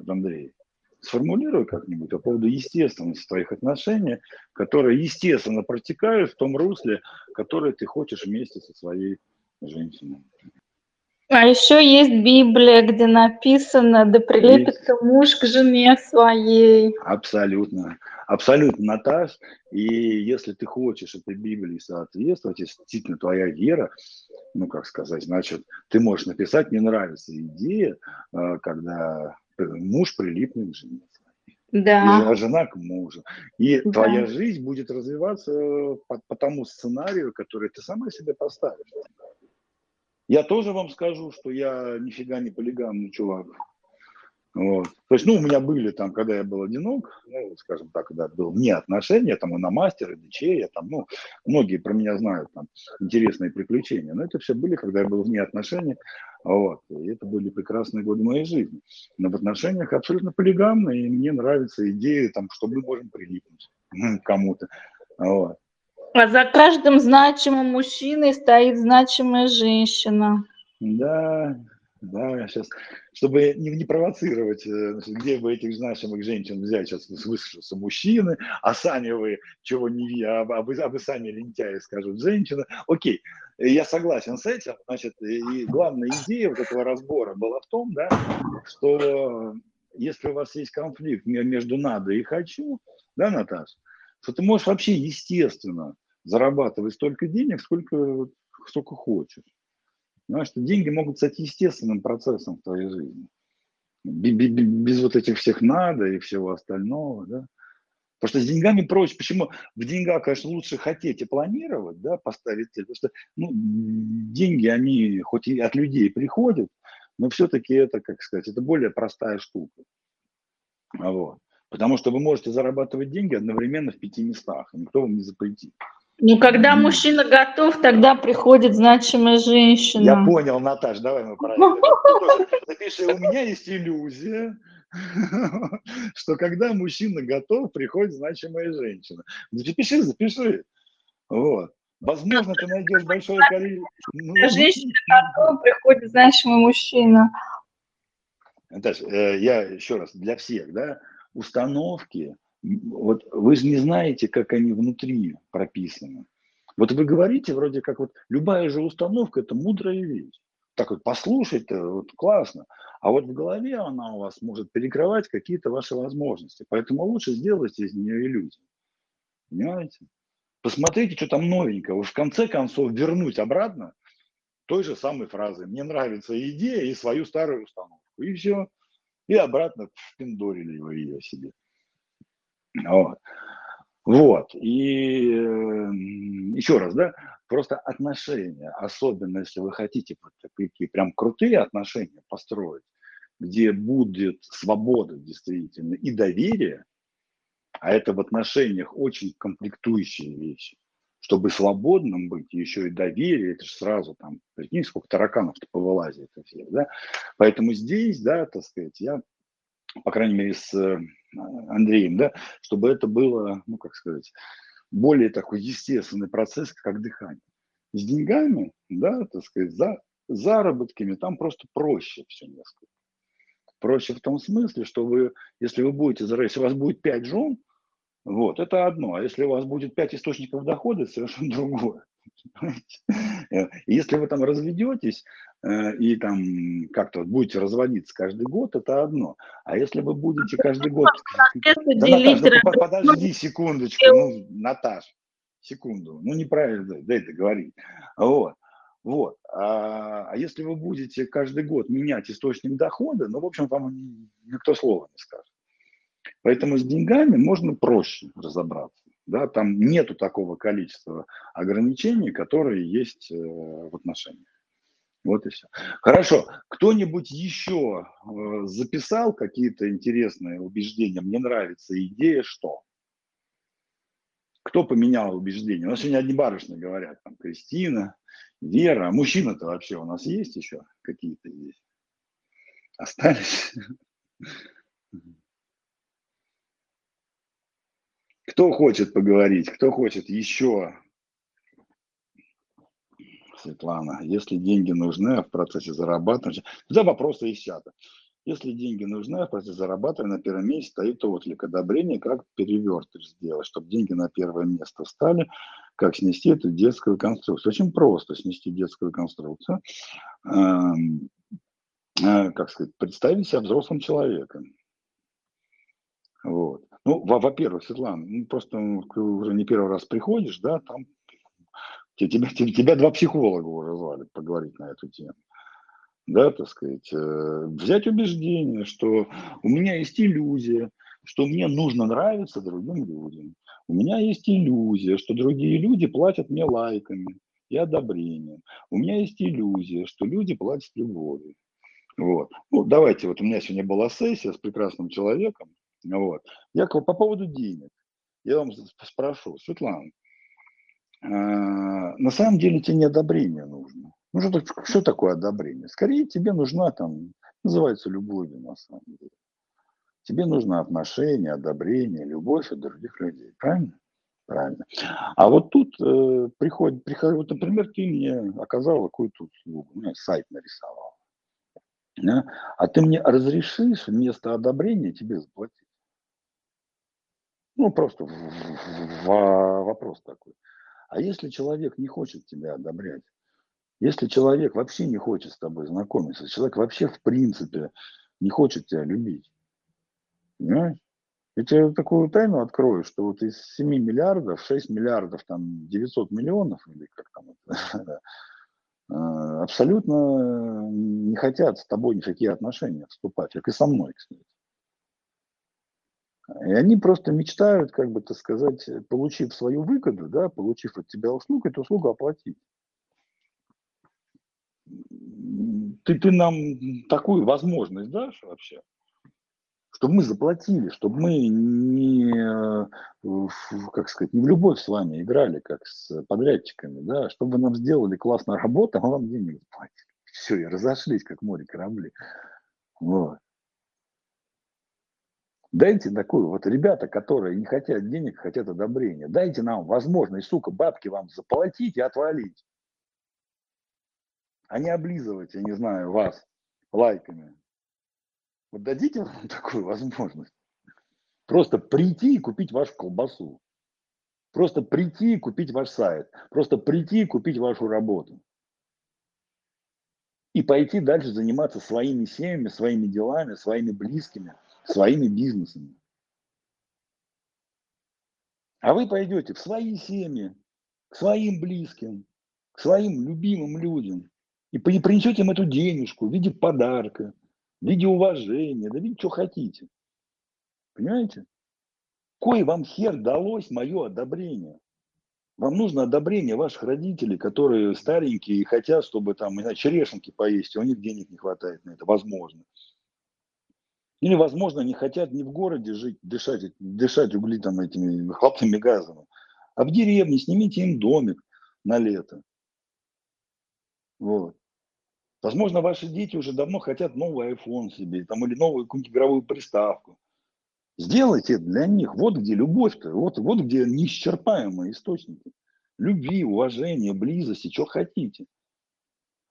[SPEAKER 1] Андрей, сформулируй как-нибудь по поводу естественности твоих отношений, которые естественно протекают в том русле, которое ты хочешь вместе со своей женщиной.
[SPEAKER 5] А еще есть Библия, где написано, да прилепится есть. муж к жене своей.
[SPEAKER 1] Абсолютно. Абсолютно, Наташ. И если ты хочешь этой Библии соответствовать, если действительно твоя вера, ну, как сказать, значит, ты можешь написать, мне нравится идея, э, когда муж прилипнет к жене. Да. А жена к мужу. И да. твоя жизнь будет развиваться по, по тому сценарию, который ты сама себе поставишь. Я тоже вам скажу, что я нифига не полигамный чувак. Вот. То есть, ну, у меня были там, когда я был одинок, ну, скажем так, когда был не отношения, там и на мастера, и дичея, там, ну, многие про меня знают, там, интересные приключения, но это все были, когда я был вне отношений, вот, и это были прекрасные годы моей жизни. Но в отношениях абсолютно полигамно, и мне нравится идея, там, что мы можем прилипнуть кому-то, вот.
[SPEAKER 5] А за каждым значимым мужчиной стоит значимая женщина.
[SPEAKER 1] Да, да, сейчас, чтобы не, не провоцировать, э, где бы этих значимых женщин взять, сейчас выскажутся мужчины, а сами вы чего не а, а, вы, а вы сами лентяи скажут женщина. Окей, я согласен с этим, значит, и главная идея вот этого разбора была в том, да, что если у вас есть конфликт между надо и хочу, да, Наташа, что ты можешь вообще естественно зарабатывать столько денег, сколько, сколько хочешь. Понимаешь, что деньги могут стать естественным процессом в твоей жизни. Без вот этих всех надо и всего остального, да. Потому что с деньгами проще. Почему? В деньгах, конечно, лучше хотеть и планировать, да, поставить цель. Потому что ну, деньги, они хоть и от людей приходят, но все-таки это, как сказать, это более простая штука. Вот. Потому что вы можете зарабатывать деньги одновременно в пяти местах, и никто вам не запретит.
[SPEAKER 5] Ну, когда мужчина готов, тогда приходит значимая женщина.
[SPEAKER 1] Я понял, Наташ, давай мы правильно. Запиши, у меня есть иллюзия, что когда мужчина готов, приходит значимая женщина. Запиши, запиши. Вот. Возможно, ты найдешь большое количество...
[SPEAKER 5] Ну, женщина готова, приходит значимый мужчина.
[SPEAKER 1] Наташа, э, я еще раз, для всех, да, установки, вот вы же не знаете, как они внутри прописаны. Вот вы говорите, вроде как вот любая же установка – это мудрая вещь. Так вот послушать-то вот классно. А вот в голове она у вас может перекрывать какие-то ваши возможности. Поэтому лучше сделать из нее иллюзию. Понимаете? Посмотрите, что там новенького. В конце концов вернуть обратно той же самой фразы. Мне нравится идея и свою старую установку. И все. И обратно впендорили вы ее себе. Вот. Вот. И э, еще раз, да, просто отношения, особенно если вы хотите вот такие прям крутые отношения построить, где будет свобода действительно и доверие, а это в отношениях очень комплектующие вещи. Чтобы свободным быть, еще и доверие, это же сразу там, прикинь, сколько тараканов-то повылазит. Да? Поэтому здесь, да, так сказать, я, по крайней мере, с Андреем, да, чтобы это было, ну, как сказать, более такой естественный процесс, как дыхание. С деньгами, да, так сказать, за заработками, там просто проще все несколько. Проще в том смысле, что вы, если вы будете, если у вас будет пять жен, вот, это одно. А если у вас будет пять источников дохода, это совершенно другое. Если вы там разведетесь э, и там как-то будете разводиться каждый год, это одно. А если вы будете каждый год... Да, да, подожди секундочку, ну, Наташ, секунду, ну неправильно, дай договорить. Вот. Вот. А, а если вы будете каждый год менять источник дохода, ну, в общем, вам никто слова не скажет. Поэтому с деньгами можно проще разобраться. Да? Там нету такого количества ограничений, которые есть э, в отношениях. Вот и все. Хорошо. Кто-нибудь еще э, записал какие-то интересные убеждения? Мне нравится идея, что? Кто поменял убеждения? У нас сегодня одни барышни говорят, там, Кристина, Вера. Мужчина-то вообще у нас есть еще какие-то здесь? Остались? Кто хочет поговорить? Кто хочет еще? Светлана, если деньги нужны а в процессе зарабатывания, туда вопросы из чата. Если деньги нужны а в процессе зарабатывания, на первом месте стоит отклик одобрения, как перевертыш сделать, чтобы деньги на первое место встали, как снести эту детскую конструкцию. Очень просто снести детскую конструкцию, эм, э, как сказать, представить себя взрослым человеком. Вот. Ну, во-первых, Светлана, ну, просто ну, уже не первый раз приходишь, да, там тебя, тебя, тебя два психолога уже звали поговорить на эту тему. Да, так сказать, э, взять убеждение, что у меня есть иллюзия, что мне нужно нравиться другим людям. У меня есть иллюзия, что другие люди платят мне лайками и одобрением. У меня есть иллюзия, что люди платят любовью. Вот. Ну, давайте, вот у меня сегодня была сессия с прекрасным человеком, вот. Я по поводу денег. Я вам спрошу, Светлана, э, на самом деле тебе не одобрение нужно. Ну, что, что такое одобрение? Скорее тебе нужна там, называется любовью на самом деле. Тебе нужно отношение, одобрение, любовь от других людей. Правильно? Правильно. А вот тут э, приходит, приходит, вот, например, ты мне оказал какую-то услугу, ну, сайт нарисовал. Да? А ты мне разрешишь вместо одобрения тебе заплатить? Ну, просто вопрос такой. А если человек не хочет тебя одобрять, если человек вообще не хочет с тобой знакомиться, человек вообще в принципе не хочет тебя любить, понимаешь? Я тебе такую тайну открою, что вот из 7 миллиардов, 6 миллиардов, там 900 миллионов, или как там э, абсолютно не хотят с тобой никакие отношения вступать, как и со мной, кстати. И они просто мечтают, как бы, так сказать, получив свою выгоду, да, получив от тебя услугу, эту услугу оплатить. Ты, ты нам такую возможность дашь вообще? Чтобы мы заплатили, чтобы мы не, как сказать, не в любовь с вами играли, как с подрядчиками, да, чтобы вы нам сделали классную работу, а вам денег заплатили. Все, и разошлись, как море корабли. Вот. Дайте такую, вот ребята, которые не хотят денег, хотят одобрения, дайте нам возможность, сука, бабки вам заплатить и отвалить. А не облизывать, я не знаю, вас лайками. Вот дадите вам такую возможность. Просто прийти и купить вашу колбасу. Просто прийти и купить ваш сайт. Просто прийти и купить вашу работу. И пойти дальше заниматься своими семьями, своими делами, своими близкими – своими бизнесами. А вы пойдете в свои семьи, к своим близким, к своим любимым людям и принесете им эту денежку в виде подарка, в виде уважения, да видите, что хотите. Понимаете? Кое вам хер далось мое одобрение. Вам нужно одобрение ваших родителей, которые старенькие и хотят, чтобы там, не знаю, черешенки поесть, у них денег не хватает на это, возможно. Или, возможно, не хотят не в городе жить, дышать, дышать угли там этими хлопными газами, а в деревне снимите им домик на лето. Вот. Возможно, ваши дети уже давно хотят новый iPhone себе, там, или новую какую-нибудь игровую приставку. Сделайте для них. Вот где любовь-то, вот, вот где неисчерпаемые источники. Любви, уважения, близости, что хотите.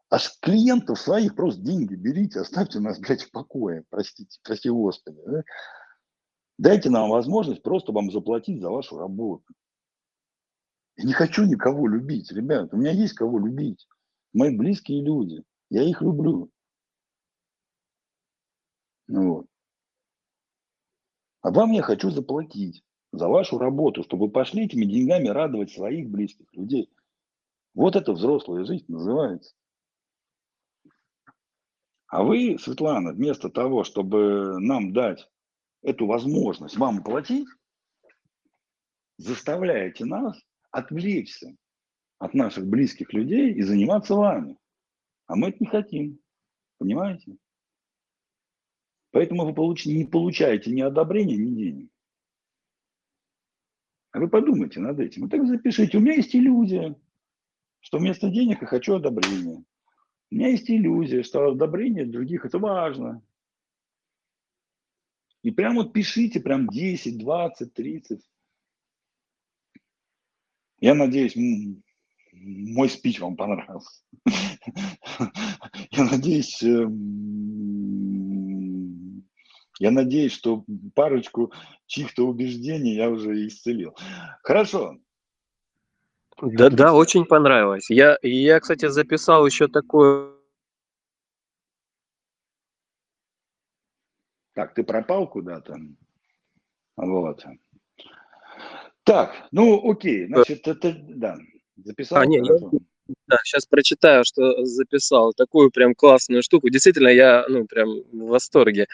[SPEAKER 1] А с клиентов своих просто деньги берите, оставьте нас, блядь, в покое, простите, прости Господи. Да? Дайте нам возможность просто вам заплатить за вашу работу. Я не хочу никого любить, ребят. У меня есть кого любить. Мои близкие люди. Я их люблю. Ну вот. А вам я хочу заплатить за вашу работу, чтобы пошли этими деньгами радовать своих близких людей. Вот это взрослая жизнь называется. А вы, Светлана, вместо того, чтобы нам дать эту возможность вам платить, заставляете нас отвлечься от наших близких людей и заниматься вами. А мы это не хотим. Понимаете? Поэтому вы получ... не получаете ни одобрения, ни денег. А вы подумайте над этим. И так запишите. У меня есть иллюзия, что вместо денег я хочу одобрения. У меня есть иллюзия, что одобрение других это важно. И прям вот пишите, прям 10, 20, 30. Я надеюсь, мой спич вам понравился. Я надеюсь, эм, я надеюсь, что парочку чьих-то убеждений я уже исцелил. Хорошо.
[SPEAKER 2] Да, да, очень понравилось. Я, я, кстати, записал еще такое.
[SPEAKER 1] Так, ты пропал куда-то? Вот. Так, ну окей, значит, это, да, записал. А, нет, я,
[SPEAKER 2] да, сейчас прочитаю, что записал. Такую прям классную штуку. Действительно, я, ну, прям в восторге.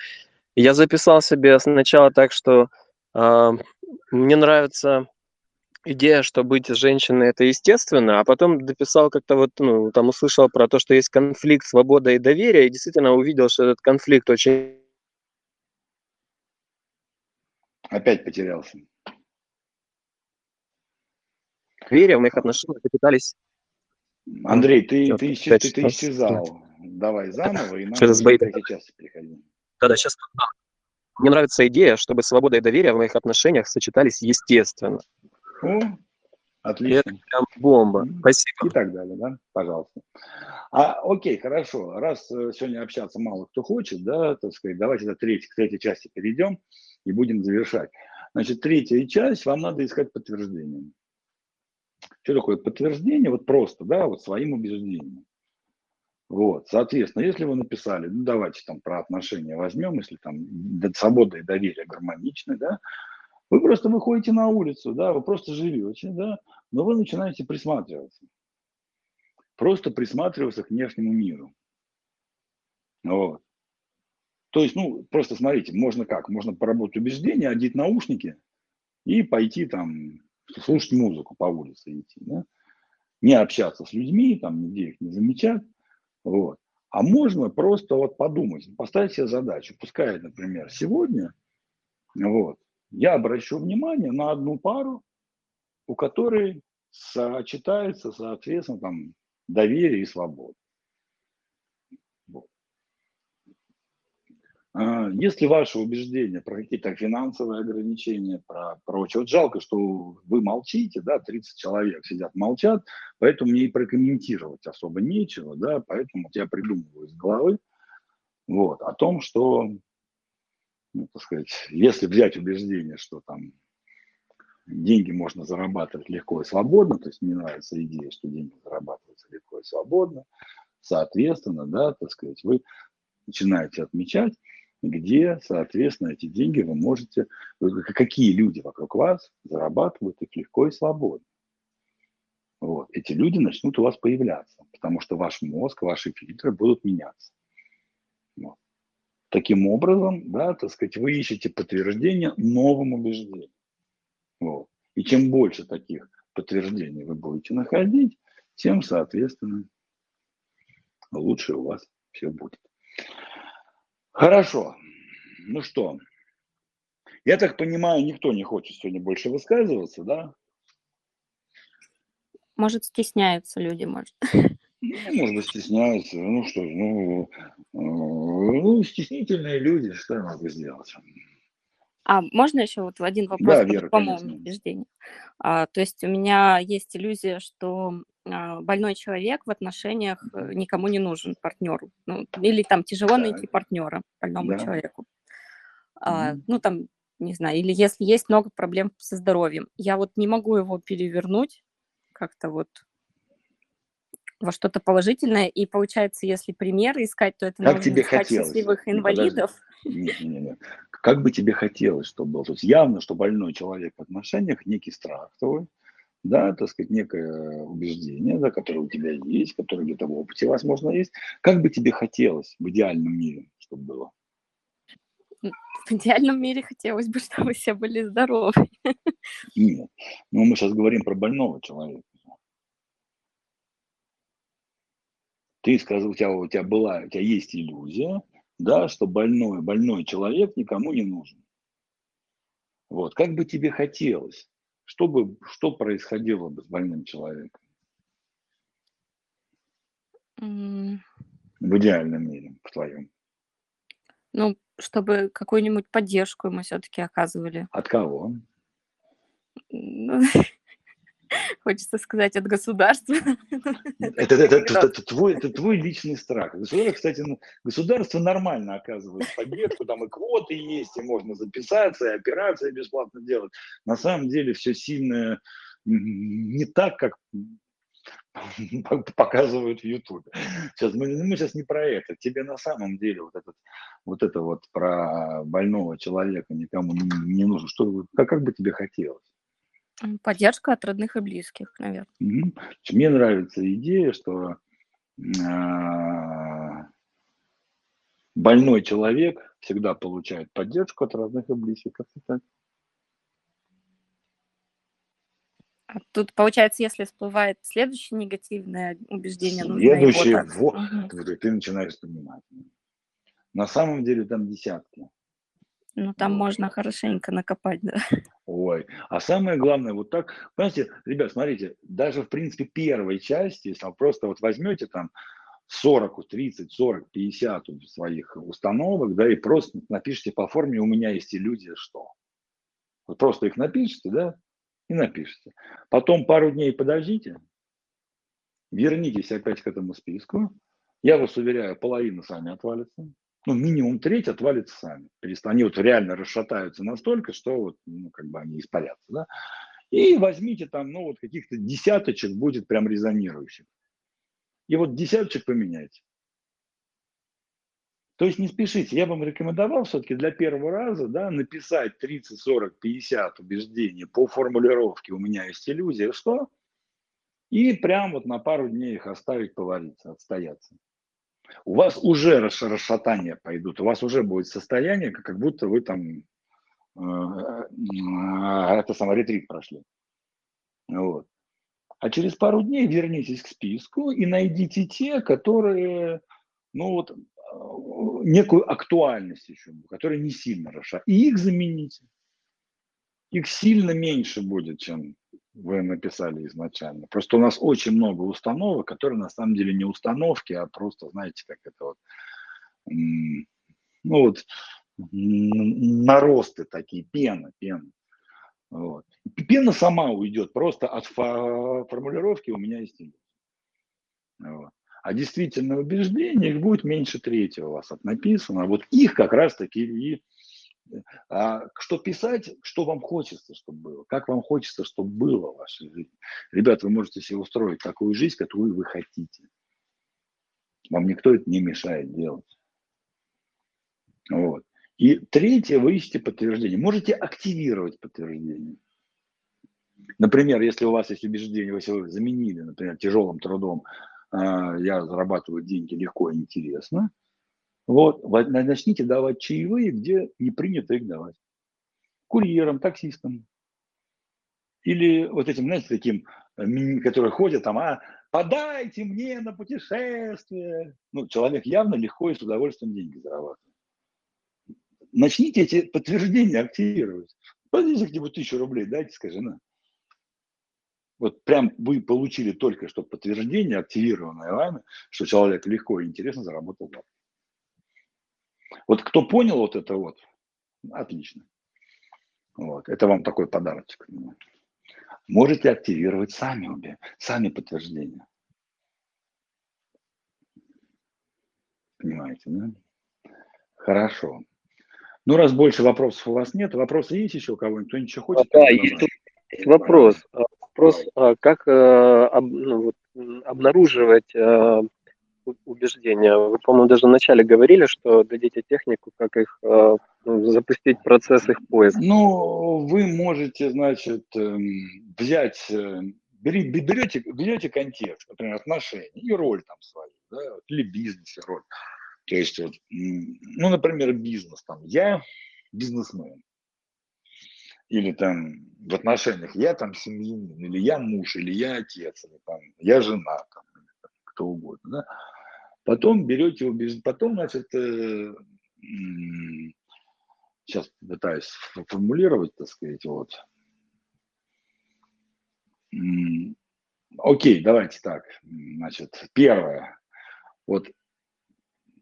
[SPEAKER 2] Я записал себе сначала так, что э, мне нравится идея, что быть женщиной это естественно, а потом дописал как-то вот, ну, там услышал про то, что есть конфликт свобода и доверие, и действительно увидел, что этот конфликт очень...
[SPEAKER 1] Опять потерялся.
[SPEAKER 2] Доверие в моих отношениях питались...
[SPEAKER 1] Андрей, ты, ты, ты, ты, ты исчезал. Давай заново, и нам сейчас приходи.
[SPEAKER 2] Да-да, сейчас мне нравится идея, чтобы свобода и доверие в моих отношениях сочетались естественно.
[SPEAKER 1] О, отлично. Это
[SPEAKER 2] прям бомба. Спасибо.
[SPEAKER 1] И так далее, да? Пожалуйста. А, окей, хорошо. Раз э, сегодня общаться мало кто хочет, да, так сказать, давайте до третьей, к третьей части перейдем и будем завершать. Значит, третья часть, вам надо искать подтверждение. Что такое подтверждение? Вот просто, да, вот своим убеждением. Вот, соответственно, если вы написали, ну давайте там про отношения возьмем, если там свобода и доверие гармоничны, да, вы просто выходите на улицу, да, вы просто живете, да, но вы начинаете присматриваться. Просто присматриваться к внешнему миру. Вот. То есть, ну, просто смотрите, можно как? Можно поработать убеждения, одеть наушники и пойти там слушать музыку по улице идти, да? Не общаться с людьми, там, нигде их не замечать. Вот. А можно просто вот подумать, поставить себе задачу. Пускай, например, сегодня вот, я обращу внимание на одну пару, у которой сочетается, соответственно, там, доверие и свобода. А, если ваши убеждения про какие-то финансовые ограничения, про прочее, вот жалко, что вы молчите, да, 30 человек сидят, молчат, поэтому мне и прокомментировать особо нечего, да, поэтому я придумываю из головы, вот, о том, что, ну, так сказать, если взять убеждение, что там деньги можно зарабатывать легко и свободно, то есть мне нравится идея, что деньги зарабатываются легко и свободно, соответственно, да, так сказать, вы начинаете отмечать, где, соответственно, эти деньги вы можете, какие люди вокруг вас зарабатывают их легко и свободно. Вот. Эти люди начнут у вас появляться, потому что ваш мозг, ваши фильтры будут меняться. Таким образом, да, так сказать, вы ищете подтверждение новым убеждениям. Вот. И чем больше таких подтверждений вы будете находить, тем, соответственно, лучше у вас все будет. Хорошо. Ну что, я так понимаю, никто не хочет сегодня больше высказываться, да?
[SPEAKER 3] Может, стесняются люди, может.
[SPEAKER 1] Ну, может быть, стесняются. Ну что, ну, э, ну стеснительные люди, что я могу сделать?
[SPEAKER 3] А можно еще вот один вопрос
[SPEAKER 1] да, Вера,
[SPEAKER 3] по моему убеждению? А, то есть у меня есть иллюзия, что а, больной человек в отношениях э, никому не нужен партнеру. Ну, или там тяжело найти партнера больному да. человеку. А, ну, там, не знаю, или если есть много проблем со здоровьем, я вот не могу его перевернуть как-то вот во что-то положительное. И получается, если примеры искать, то это
[SPEAKER 1] как нужно тебе искать хотелось?
[SPEAKER 3] счастливых инвалидов.
[SPEAKER 1] Не, не, не. Как бы тебе хотелось, чтобы было? То есть явно, что больной человек в отношениях, некий страх твой, да, так сказать, некое убеждение, да, которое у тебя есть, которое где-то в опыте, возможно, есть. Как бы тебе хотелось в идеальном мире, чтобы было?
[SPEAKER 3] В идеальном мире хотелось бы, чтобы все были здоровы.
[SPEAKER 1] Нет, но мы сейчас говорим про больного человека. Ты сказал, у тебя, у тебя была, у тебя есть иллюзия, да, что больной, больной человек никому не нужен. Вот, как бы тебе хотелось, что, бы, что происходило бы с больным человеком? Mm. В идеальном мире, в твоем.
[SPEAKER 3] Ну, чтобы какую-нибудь поддержку ему все-таки оказывали.
[SPEAKER 1] От кого?
[SPEAKER 3] Хочется сказать, от государства.
[SPEAKER 1] Это, это, это, это, твой, это твой личный страх. Государство, кстати, ну, государство нормально оказывает поддержку, там и квоты есть, и можно записаться, и операции бесплатно делать. На самом деле все сильно не так, как показывают в Ютубе. Сейчас мы, мы сейчас не про это. Тебе на самом деле вот этот вот это вот про больного человека никому не, не нужно. Что как, как бы тебе хотелось?
[SPEAKER 3] Поддержка от родных и близких, наверное.
[SPEAKER 1] Угу. Мне нравится идея, что э, больной человек всегда получает поддержку от родных и близких. Как так?
[SPEAKER 3] А тут, получается, если всплывает следующее негативное убеждение,
[SPEAKER 1] следующее, нужно его так... вот, угу. ты начинаешь понимать. На самом деле там десятки.
[SPEAKER 3] Ну, там можно хорошенько накопать, да.
[SPEAKER 1] Ой, а самое главное, вот так, понимаете, ребят, смотрите, даже в принципе первой части, если вы просто вот возьмете там 40, 30, 40, 50 своих установок, да, и просто напишите по форме «У меня есть иллюзия, что». Вот просто их напишите, да, и напишите. Потом пару дней подождите, вернитесь опять к этому списку. Я вас уверяю, половина сами отвалится ну, минимум треть отвалится сами. Они вот реально расшатаются настолько, что вот, ну, как бы они испарятся, да. И возьмите там, ну, вот каких-то десяточек будет прям резонирующих. И вот десяточек поменяйте. То есть не спешите. Я вам рекомендовал все-таки для первого раза да, написать 30, 40, 50 убеждений по формулировке «у меня есть иллюзия, что?» и прям вот на пару дней их оставить повариться, отстояться у вас уже расшатания пойдут, у вас уже будет состояние, как будто вы там э, э, это самое ретрит прошли. Вот. А через пару дней вернитесь к списку и найдите те, которые, ну вот, э, некую актуальность еще, которые не сильно расшатывают. И их замените. Их сильно меньше будет, чем вы написали изначально. Просто у нас очень много установок, которые на самом деле не установки, а просто, знаете, как это вот, ну вот, наросты такие, пена, пена. Вот. Пена сама уйдет просто от формулировки у меня есть. Вот. А действительно убеждение их будет меньше третьего у вас от написано. Вот их как раз таки и а что писать, что вам хочется, чтобы было, как вам хочется, чтобы было в вашей жизни. Ребята, вы можете себе устроить такую жизнь, которую вы хотите. Вам никто это не мешает делать. Вот. И третье, вы ищете подтверждение. Можете активировать подтверждение. Например, если у вас есть убеждение, если вы заменили, например, тяжелым трудом, а, я зарабатываю деньги легко и интересно – вот, начните давать чаевые, где не принято их давать. Курьерам, таксистам. Или вот этим, знаете, таким, э, которые ходят там, а, подайте мне на путешествие. Ну, человек явно легко и с удовольствием деньги зарабатывает. Начните эти подтверждения активировать. Подойдите где-нибудь тысячу рублей, дайте, скажи, на. Вот прям вы получили только что подтверждение, активированное вами, что человек легко и интересно заработал бабки. Вот кто понял вот это вот, отлично. Вот, это вам такой подарочек. Можете активировать сами обе, сами подтверждения. Понимаете, да? Хорошо. Ну, раз больше вопросов у вас нет, вопросы есть еще у кого-нибудь? Кто ничего хочет?
[SPEAKER 2] А, да, есть, есть вопрос. А, вопрос, а как э, об, ну, вот, обнаруживать э, убеждения. Вы, по-моему, даже вначале говорили, что дадите технику, как их э, ну, запустить процесс их поиска.
[SPEAKER 1] Ну, вы можете, значит, эм, взять, э, берете, берете контекст, например, отношения и роль там свою, да, или бизнес, роль. То есть, вот, ну, например, бизнес, там, я бизнесмен, или там в отношениях я там семьянин, или я муж, или я отец, или там я жена, там, кто угодно, да. Потом берете его, потом, значит, э, сейчас пытаюсь формулировать, так сказать, вот. Окей, давайте так, значит, первое, вот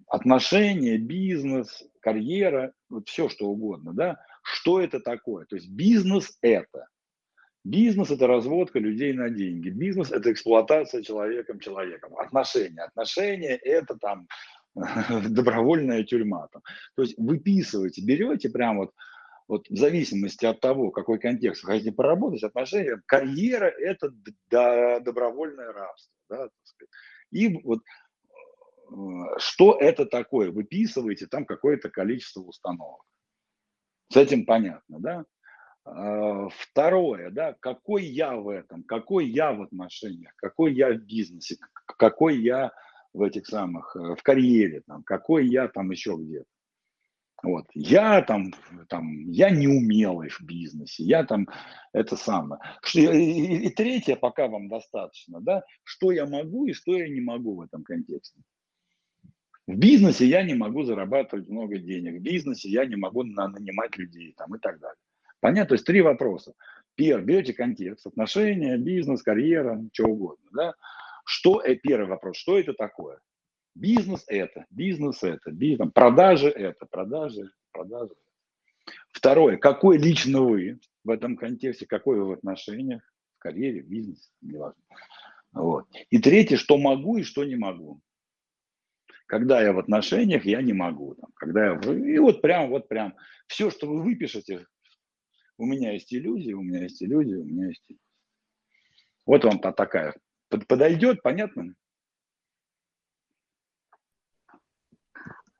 [SPEAKER 1] отношения, бизнес, карьера, вот все что угодно, да, что это такое? То есть бизнес это. Бизнес – это разводка людей на деньги. Бизнес – это эксплуатация человеком человеком. Отношения. Отношения – это там добровольная тюрьма. Там. То есть выписываете, берете прям вот, вот в зависимости от того, какой контекст вы хотите поработать, отношения, карьера – это добровольное рабство. Да, и вот э, что это такое? Выписываете там какое-то количество установок. С этим понятно, да? А, второе, да, какой я в этом, какой я в отношениях, какой я в бизнесе, какой я в этих самых, э, в карьере, там, какой я там еще где-то. Вот. Я там, там, я неумелый в бизнесе, я там, это самое. Что, и, и третье, пока вам достаточно, да, что я могу и что я не могу в этом контексте. В бизнесе я не могу зарабатывать много денег, в бизнесе я не могу нанимать людей там, и так далее. Понятно? То есть три вопроса. Первый, берете контекст, отношения, бизнес, карьера, что угодно. Да? Что, э, первый вопрос, что это такое? Бизнес это, бизнес это, бизнес, продажи это, продажи, продажи. Второе, какой лично вы в этом контексте, какой вы в отношениях, в карьере, в бизнесе, неважно. Вот. И третье, что могу и что не могу. Когда я в отношениях, я не могу. Там, когда я... И вот прям, вот прям, все, что вы выпишете, у меня есть иллюзии, у меня есть иллюзии, у меня есть иллюзии. Вот вам та такая. Подойдет, понятно?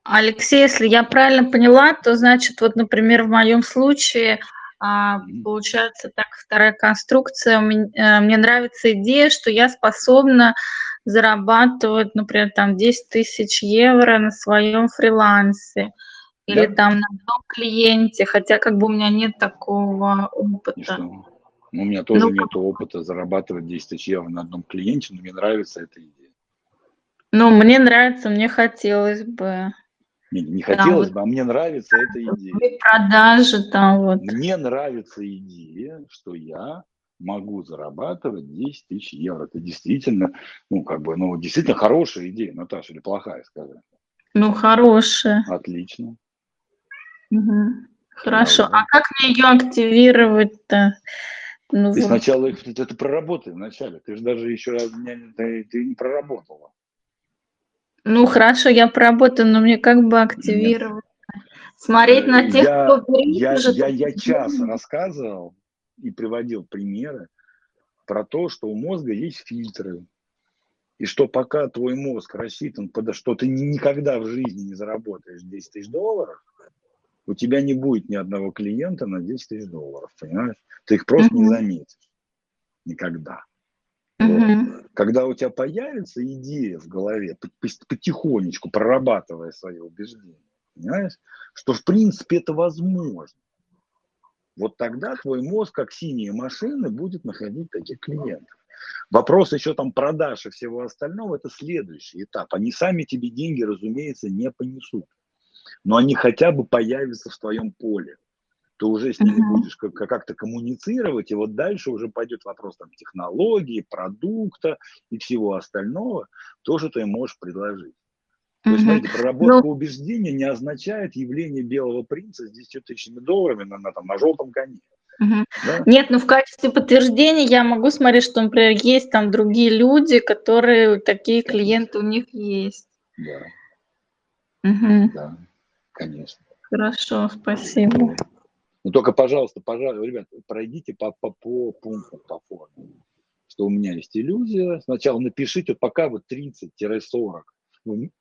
[SPEAKER 5] Алексей, если я правильно поняла, то значит, вот, например, в моем случае а, получается так вторая конструкция. Мне, э, мне нравится идея, что я способна зарабатывать, например, там 10 тысяч евро на своем фрилансе или да. там на одном клиенте, хотя как бы у меня нет такого опыта.
[SPEAKER 1] Ну, у меня тоже ну, нет опыта зарабатывать 10 тысяч евро на одном клиенте, но мне нравится эта идея.
[SPEAKER 5] Ну, мне нравится, мне хотелось бы.
[SPEAKER 1] Не, не хотелось там, бы, а мне нравится эта идея.
[SPEAKER 5] Продажи там вот.
[SPEAKER 1] Мне нравится идея, что я могу зарабатывать 10 тысяч евро. Это действительно, ну, как бы, ну, действительно хорошая идея, Наташа, или плохая, скажи.
[SPEAKER 5] Ну, хорошая.
[SPEAKER 1] Отлично.
[SPEAKER 5] Угу. Хорошо. А как мне ее активировать-то?
[SPEAKER 1] Ну, ты вот. сначала это проработай вначале. Ты же даже еще ты, ты не проработала.
[SPEAKER 5] Ну хорошо, я проработаю, но мне как бы активировать? Нет. Смотреть на тех,
[SPEAKER 1] я, кто я, я, я час рассказывал и приводил примеры про то, что у мозга есть фильтры. И что пока твой мозг рассчитан, что ты никогда в жизни не заработаешь 10 тысяч долларов, у тебя не будет ни одного клиента на 10 тысяч долларов, понимаешь? Ты их просто не заметишь. Никогда. Вот. Когда у тебя появится идея в голове, потихонечку прорабатывая свои убеждения, понимаешь, что в принципе это возможно, вот тогда твой мозг, как синие машины, будет находить таких клиентов. Вопрос еще там продаж и всего остального – это следующий этап. Они сами тебе деньги, разумеется, не понесут но они хотя бы появятся в твоем поле. Ты уже с ними будешь как-то коммуницировать, и вот дальше уже пойдет вопрос там, технологии, продукта и всего остального, тоже ты можешь предложить. То есть, смотрите, проработка ну, убеждения не означает явление белого принца с 10 тысячами долларами на, на, там, на желтом коне.
[SPEAKER 5] Угу. Да? Нет, ну в качестве подтверждения я могу смотреть, что, например, есть там другие люди, которые такие клиенты у них есть.
[SPEAKER 1] Да. Угу. Да конечно.
[SPEAKER 5] Хорошо, спасибо.
[SPEAKER 1] Ну только, пожалуйста, пожалуйста, ребят, пройдите по, по, по пунктам, по форме. Что у меня есть иллюзия. Сначала напишите, пока вот 30-40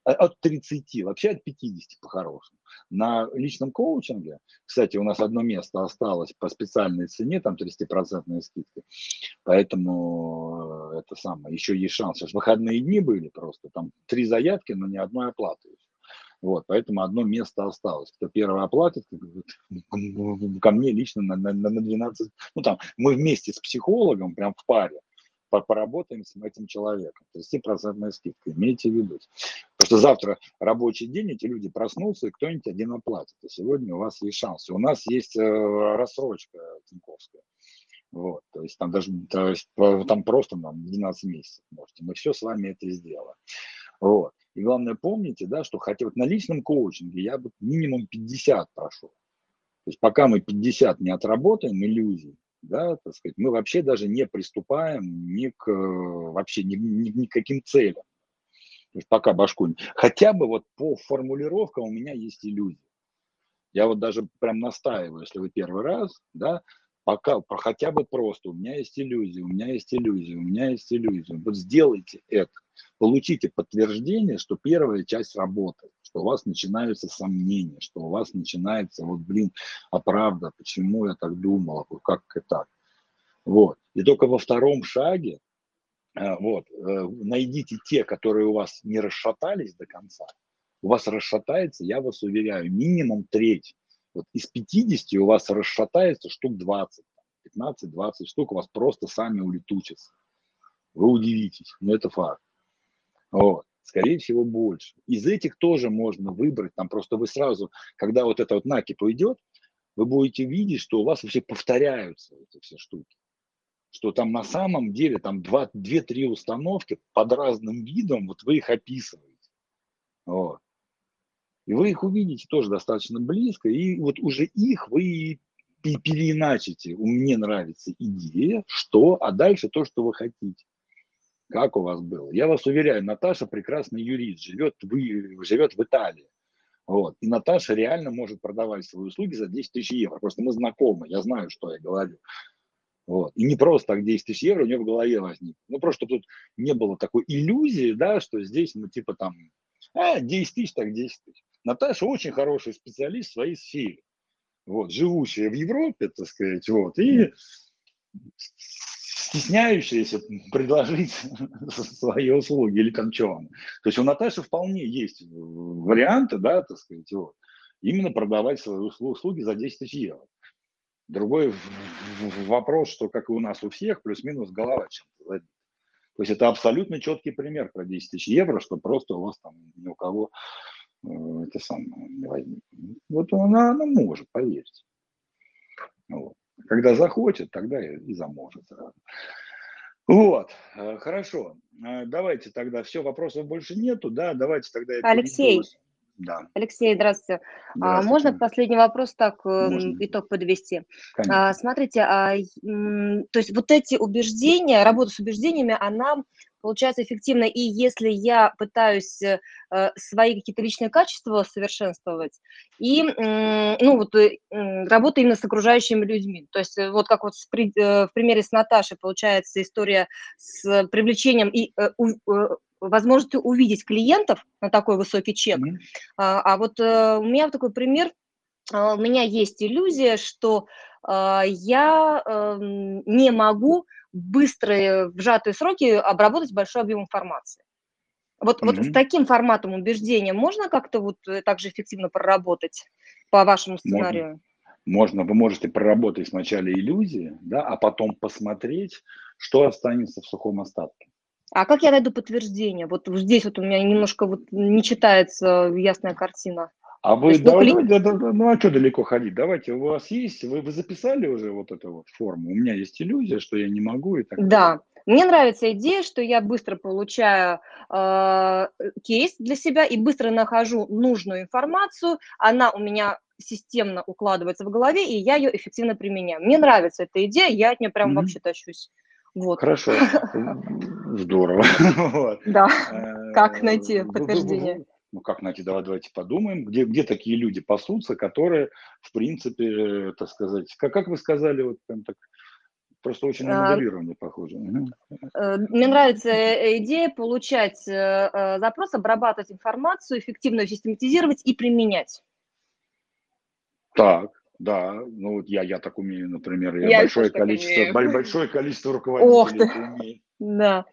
[SPEAKER 1] от 30, вообще от 50 по-хорошему. На личном коучинге, кстати, у нас одно место осталось по специальной цене, там 30% скидки, поэтому э, это самое, еще есть шанс. Выходные дни были просто, там три заявки, но ни одной оплаты. Вот, поэтому одно место осталось. Кто первый оплатит, ко мне лично на, на, на 12, ну там, мы вместе с психологом, прям в паре, поработаем с этим человеком. 30% скидка, имейте в виду. Потому что завтра рабочий день, эти люди проснутся, и кто-нибудь один оплатит. И сегодня у вас есть шанс. У нас есть э, рассрочка Тиньковская. Вот, то есть там даже то есть, там просто нам 12 месяцев можете. Мы все с вами это сделаем. Вот. И главное, помните, да, что хотя вот на личном коучинге я бы минимум 50 прошел. То есть пока мы 50 не отработаем иллюзий, да, так сказать, мы вообще даже не приступаем ни к вообще ни, ни, ни к каким целям. То есть пока башку... Хотя бы вот по формулировкам у меня есть иллюзия. Я вот даже прям настаиваю, если вы первый раз, да, пока хотя бы просто, у меня есть иллюзия, у меня есть иллюзия, у меня есть иллюзия. Вот сделайте это, получите подтверждение, что первая часть работает, что у вас начинаются сомнения, что у вас начинается, вот, блин, а правда, почему я так думал, как это так. Вот. И только во втором шаге, э, вот, э, найдите те, которые у вас не расшатались до конца, у вас расшатается, я вас уверяю, минимум треть вот из 50 у вас расшатается штук 20, 15-20 штук у вас просто сами улетучатся. Вы удивитесь, но это факт. Вот. Скорее всего, больше. Из этих тоже можно выбрать, там просто вы сразу, когда вот это вот накип уйдет, вы будете видеть, что у вас вообще повторяются эти все штуки. Что там на самом деле там 2-3 установки под разным видом, вот вы их описываете. Вот. И вы их увидите тоже достаточно близко, и вот уже их вы переиначите. Мне нравится идея, что, а дальше то, что вы хотите. Как у вас было? Я вас уверяю, Наташа прекрасный юрист, живет, вы, живет в Италии. Вот. И Наташа реально может продавать свои услуги за 10 тысяч евро. Просто мы знакомы, я знаю, что я говорю. Вот. И не просто так 10 тысяч евро у нее в голове возник. Ну, просто тут не было такой иллюзии, да, что здесь мы типа там, а, 10 тысяч, так 10 тысяч. Наташа очень хороший специалист в своей сфере, вот, живущая в Европе, так сказать, вот, и стесняющаяся предложить свои услуги или там что он. То есть у Наташи вполне есть варианты, да, так сказать, вот, именно продавать свои услуги за 10 тысяч евро. Другой вопрос, что, как и у нас у всех, плюс-минус голова чем-то забита. То есть это абсолютно четкий пример про 10 тысяч евро, что просто у вас там ни у кого Э, это самое не возникнет. Вот она, она может, поверьте. Вот. Когда захочет, тогда и заможет. Вот, э, хорошо. Э, давайте тогда, все, вопросов больше нету, да, давайте тогда...
[SPEAKER 6] Алексей, да. Алексей, здравствуйте. А, здравствуйте. Можно последний вопрос так Можно. итог подвести? Конечно. А, смотрите, а, то есть вот эти убеждения, работа с убеждениями, она получается эффективно. И если я пытаюсь э, свои какие-то личные качества совершенствовать, и, ну, вот, э, работа именно с окружающими людьми. То есть э, вот как вот в примере с Наташей получается история с привлечением и возможностью увидеть клиентов на такой высокий чек. Mm-hmm. А, а вот у меня такой пример, у меня есть иллюзия, что я эм, не могу быстрые, в сжатые сроки обработать большой объем информации. Вот, mm-hmm. вот с таким форматом убеждения можно как-то вот э, так же эффективно проработать по вашему сценарию?
[SPEAKER 1] Можно. можно. Вы можете проработать сначала иллюзии, да, а потом посмотреть, что останется в сухом остатке.
[SPEAKER 6] А как я найду подтверждение? Вот здесь вот у меня немножко вот не читается ясная картина.
[SPEAKER 1] А вы, есть, давай, ну, да, да, да, ну а что далеко ходить? Давайте, у вас есть, вы, вы записали уже вот эту вот форму? У меня есть иллюзия, что я не могу и так
[SPEAKER 6] далее. Да, мне нравится идея, что я быстро получаю э, кейс для себя и быстро нахожу нужную информацию, она у меня системно укладывается в голове, и я ее эффективно применяю. Мне нравится эта идея, я от нее прям mm-hmm. вообще тащусь.
[SPEAKER 1] Вот. Хорошо, здорово.
[SPEAKER 6] Да, э, как найти подтверждение?
[SPEAKER 1] Ну как найти, давай, давайте подумаем, где, где такие люди пасутся, которые, в принципе, так сказать, как, как вы сказали, вот прям так, Просто очень на а, моделирование похоже.
[SPEAKER 6] Э, мне нравится э, идея получать запрос, обрабатывать информацию, эффективно систематизировать и применять.
[SPEAKER 1] Так, да, ну вот я, я так умею, например, я, я большое, количество, большое количество руководителей Ох ты. умею.
[SPEAKER 6] Да.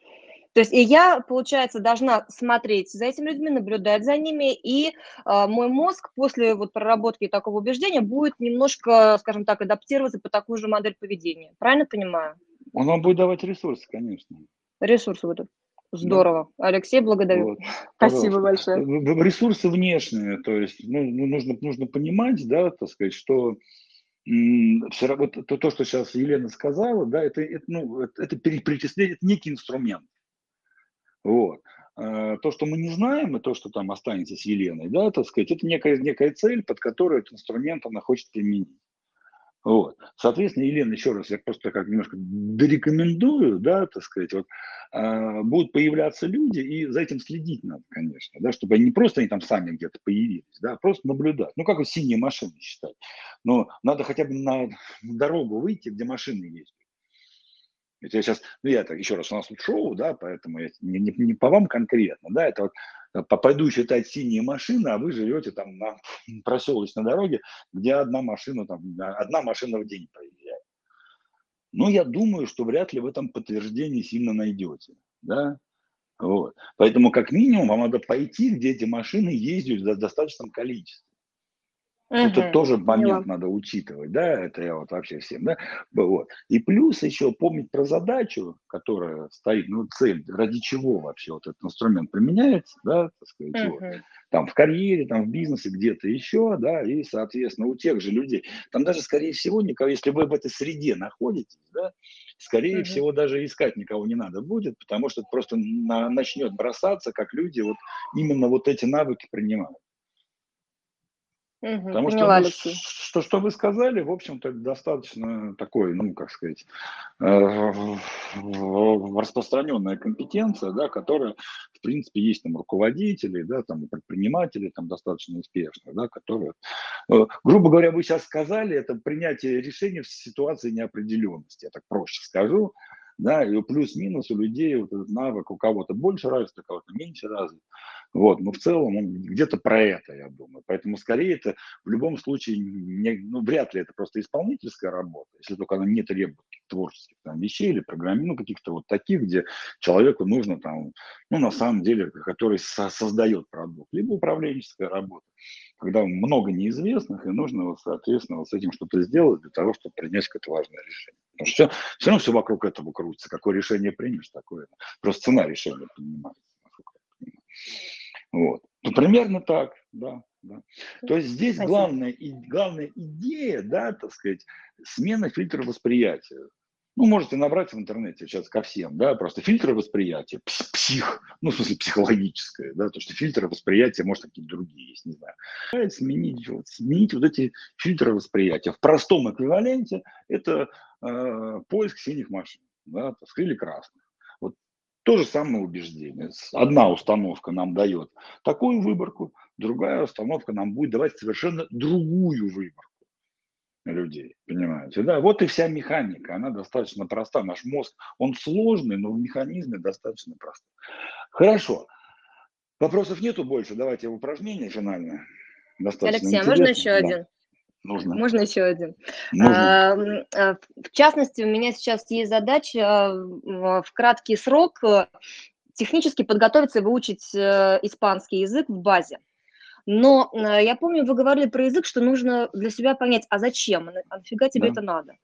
[SPEAKER 6] То есть и я, получается, должна смотреть за этими людьми, наблюдать за ними, и э, мой мозг после вот проработки такого убеждения будет немножко, скажем так, адаптироваться по такую же модель поведения. Правильно понимаю?
[SPEAKER 1] Он вам будет давать ресурсы, конечно.
[SPEAKER 6] Ресурсы будут. Здорово. Да. Алексей, благодарю. Вот. Спасибо большое.
[SPEAKER 1] Ресурсы внешние, то есть ну, ну, нужно, нужно понимать, да, так сказать, что все, вот то, то, что сейчас Елена сказала, да, это, это, ну, это, это перечисление, это некий инструмент. Вот. Э, то, что мы не знаем, и то, что там останется с Еленой, да, так сказать, это некая, некая цель, под которую этот инструмент она хочет применить. Вот. Соответственно, Елена, еще раз, я просто как немножко дорекомендую, да, так сказать, вот, э, будут появляться люди, и за этим следить надо, конечно, да, чтобы не просто они там сами где-то появились, да, а просто наблюдать. Ну, как вот синие машины считать. Но надо хотя бы на дорогу выйти, где машины есть. Это я сейчас, ну я так, еще раз, у нас тут шоу, да, поэтому я не, не, не по вам конкретно, да, это вот э, пойду считать синие машины, а вы живете там на проселочной дороге, где одна машина, там, одна машина в день проезжает. Ну, я думаю, что вряд ли в этом подтверждении сильно найдете, да, вот. Поэтому, как минимум, вам надо пойти, где эти машины ездят в достаточном количестве. Угу, это тоже момент поняла. надо учитывать, да, это я вот вообще всем, да, вот. И плюс еще помнить про задачу, которая стоит, ну, цель, ради чего вообще вот этот инструмент применяется, да, так сказать, угу. вот. там в карьере, там в бизнесе, где-то еще, да, и, соответственно, у тех же людей, там даже, скорее всего, никого, если вы в этой среде находитесь, да, скорее угу. всего, даже искать никого не надо будет, потому что просто на, начнет бросаться, как люди вот именно вот эти навыки принимают. Угу, Потому что, ну, что, что вы сказали, в общем-то, достаточно такой, ну, как сказать, э, распространенная компетенция, да, которая, в принципе, есть там руководители, да, там предприниматели, там достаточно успешные, да, которые, э, грубо говоря, вы сейчас сказали, это принятие решений в ситуации неопределенности, я так проще скажу, да, и плюс-минус у людей вот этот навык у кого-то больше развит, у кого-то меньше развит. Вот, но в целом он где-то про это, я думаю. Поэтому скорее это в любом случае, не, ну, вряд ли это просто исполнительская работа, если только она не требует творческих там, вещей или программ, ну, каких-то вот таких, где человеку нужно там, ну, на самом деле, который со создает продукт, либо управленческая работа, когда много неизвестных, и нужно, вот, соответственно, вот с этим что-то сделать для того, чтобы принять какое-то важное решение. Потому что все, все равно все вокруг этого крутится. Какое решение примешь, такое. Просто цена решения принимается. Вот. Ну, примерно так, да. да. То есть здесь главная, и, главная идея, да, так сказать, смена фильтра восприятия. Ну, можете набрать в интернете сейчас ко всем, да, просто фильтры восприятия, псих, ну, в смысле психологическое, да, то, что фильтры восприятия, может, какие-то другие есть, не знаю. Сменить, вот, сменить вот эти фильтры восприятия. В простом эквиваленте это э, поиск синих машин, да, или красных. То же самое убеждение. Одна установка нам дает такую выборку, другая установка нам будет давать совершенно другую выборку людей, понимаете, да, вот и вся механика, она достаточно проста, наш мозг, он сложный, но в механизме достаточно простой. Хорошо, вопросов нету больше, давайте упражнение финальное.
[SPEAKER 6] Достаточно Алексей, а можно еще да. один?
[SPEAKER 1] Нужно.
[SPEAKER 6] Можно еще один. Нужно. А, в частности, у меня сейчас есть задача а, в краткий срок э, технически подготовиться и выучить э, испанский язык в базе. Но э, я помню, вы говорили про язык, что нужно для себя понять, а зачем, а нафига тебе да. это надо.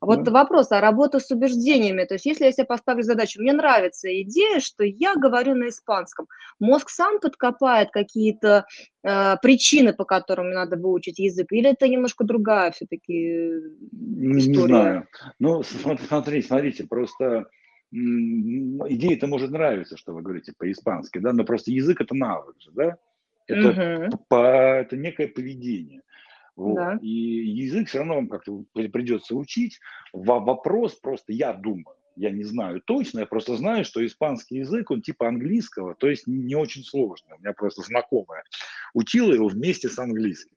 [SPEAKER 6] А вот да. вопрос, а работа с убеждениями, то есть если я себе поставлю задачу, мне нравится идея, что я говорю на испанском, мозг сам подкопает какие-то э, причины, по которым надо выучить язык, или это немножко другая все-таки
[SPEAKER 1] Не, не знаю. Ну, смотри, смотрите, просто идея-то может нравиться, что вы говорите по-испански, да, но просто язык это навык же, да? Это, угу. по, это некое поведение. Вот. Да. И язык все равно вам как-то придется учить. Вопрос просто, я думаю, я не знаю точно, я просто знаю, что испанский язык, он типа английского, то есть не очень сложный. У меня просто знакомая учила его вместе с английским.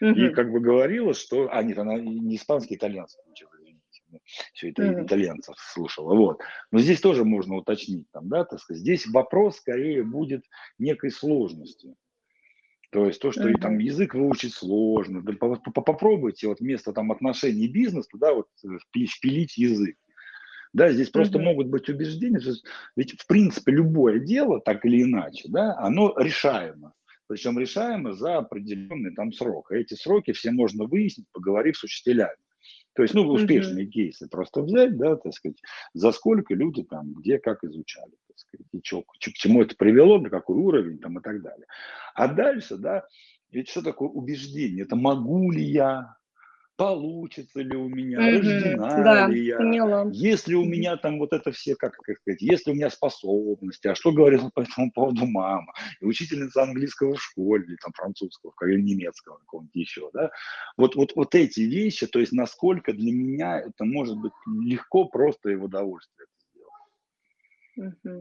[SPEAKER 1] Угу. И как бы говорила, что... А, нет, она не испанский, а итальянский учила, извините. все это mm-hmm. итальянцев слушало. Вот. Но здесь тоже можно уточнить, там, да, так сказать, здесь вопрос скорее будет некой сложности. То есть то, что mm-hmm. там язык выучить сложно, да, попробуйте вот вместо там отношений бизнеса, да, вот э, впилить язык. Да, здесь просто mm-hmm. могут быть убеждения, ведь в принципе любое дело, так или иначе, да, оно решаемо. Причем решаемо за определенный там срок. И эти сроки все можно выяснить, поговорив с учителями. То есть, ну, успешные mm-hmm. кейсы просто взять, да, так сказать, за сколько люди там, где, как изучали, сказать, и чё, к чему это привело, на какой уровень там и так далее. А дальше, да, ведь что такое убеждение? Это могу ли я, получится ли у меня, mm-hmm. рождена да, ли я, поняла. если у меня там вот это все, как, как сказать, если у меня способности, а что говорила по этому поводу мама, и учительница английского в школе, или там французского, или немецкого, какого-нибудь еще, да, вот, вот, вот эти вещи, то есть насколько для меня это может быть легко, просто и в удовольствие.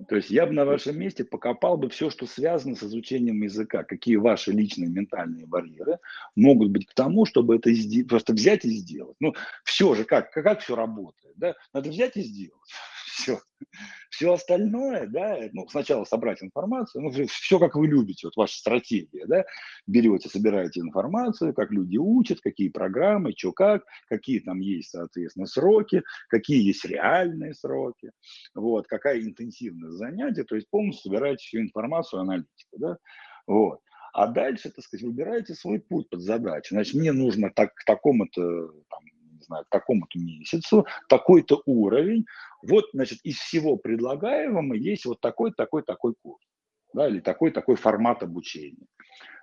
[SPEAKER 1] То есть я бы на вашем месте покопал бы все, что связано с изучением языка, какие ваши личные ментальные барьеры могут быть к тому, чтобы это просто взять и сделать. Ну, все же, как, как, как все работает, да? Надо взять и сделать все. Все остальное, да, ну, сначала собрать информацию, ну, все, как вы любите, вот ваша стратегия, да, берете, собираете информацию, как люди учат, какие программы, что как, какие там есть, соответственно, сроки, какие есть реальные сроки, вот, какая интенсивность занятия, то есть полностью собираете всю информацию, аналитику, да, вот. А дальше, так сказать, выбираете свой путь под задачу. Значит, мне нужно так, к такому-то там, знаю, к такому-то месяцу, такой-то уровень. Вот, значит, из всего предлагаемого есть вот такой, такой, такой курс. Да, или такой, такой формат обучения.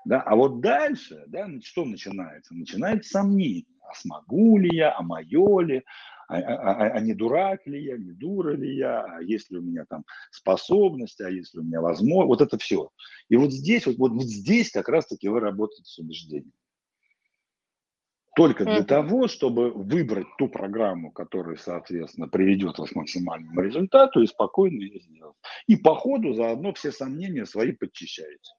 [SPEAKER 1] Да, а вот дальше, да, что начинается? Начинается сомнение. А смогу ли я, а мое ли, а, а, а, а не дурак ли я, не дура ли я, а есть ли у меня там способность, а есть ли у меня возможность, вот это все. И вот здесь, вот, вот, вот здесь как раз-таки вы работаете с убеждением. Только для mm-hmm. того, чтобы выбрать ту программу, которая, соответственно, приведет вас к максимальному результату и спокойно ее сделать. И по ходу заодно все сомнения свои подчищаете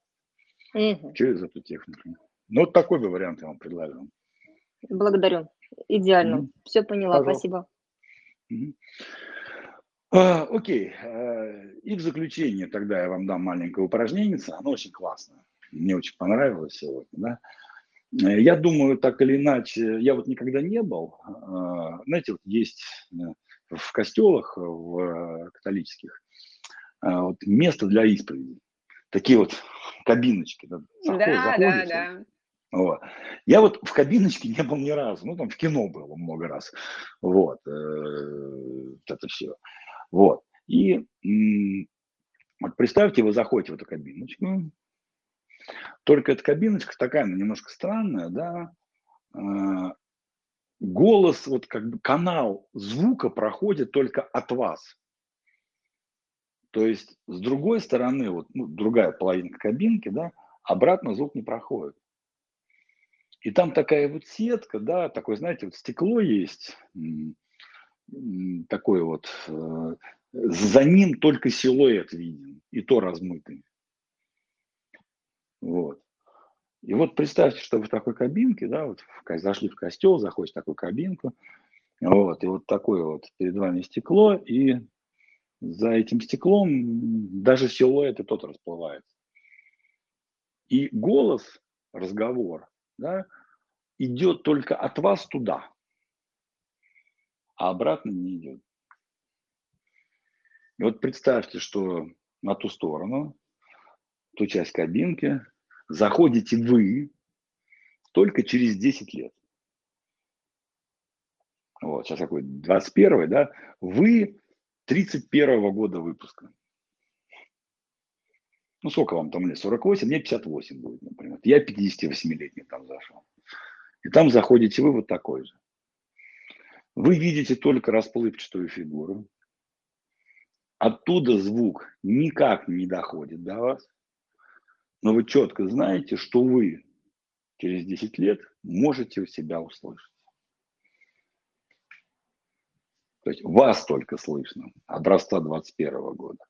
[SPEAKER 1] mm-hmm. через эту технику. Ну, вот такой бы вариант я вам предлагаю.
[SPEAKER 6] Благодарю. Идеально. Mm-hmm. Все поняла. Пожалуйста. Спасибо.
[SPEAKER 1] Mm-hmm. А, окей. А, и в заключение тогда я вам дам маленькое упражнение. Оно очень классное. Мне очень понравилось сегодня. Да? Э, я думаю, так или иначе, я вот никогда не был. А, знаете, вот есть э, в костелах, в э, католических, а, вот место для исповеди. Такие вот кабиночки. Да,
[SPEAKER 6] да, да, да.
[SPEAKER 1] Вот. Я вот в кабиночке не был ни разу, ну там в кино было много раз, вот, это все, вот. И вот представьте, вы заходите в эту кабиночку, только эта кабиночка такая, она немножко странная, да. А, голос, вот как бы канал звука проходит только от вас. То есть с другой стороны, вот ну, другая половинка кабинки, да, обратно звук не проходит. И там такая вот сетка, да, такое, знаете, вот стекло есть, такое вот, э, за ним только силуэт виден, и то размытый. Вот. И вот представьте, что вы в такой кабинке, да, вот зашли в костел, заходите в такую кабинку, вот, и вот такое вот перед вами стекло, и за этим стеклом даже силуэт и тот расплывается. И голос, разговор, да, идет только от вас туда, а обратно не идет. И вот представьте, что на ту сторону ту часть кабинки заходите вы только через 10 лет. Вот, сейчас какой 21 да? Вы 31 -го года выпуска. Ну, сколько вам там лет? 48? Мне 58 будет, например. Я 58-летний там зашел. И там заходите вы вот такой же. Вы видите только расплывчатую фигуру. Оттуда звук никак не доходит до вас но вы четко знаете, что вы через 10 лет можете у себя услышать. То есть вас только слышно, образца 21 года.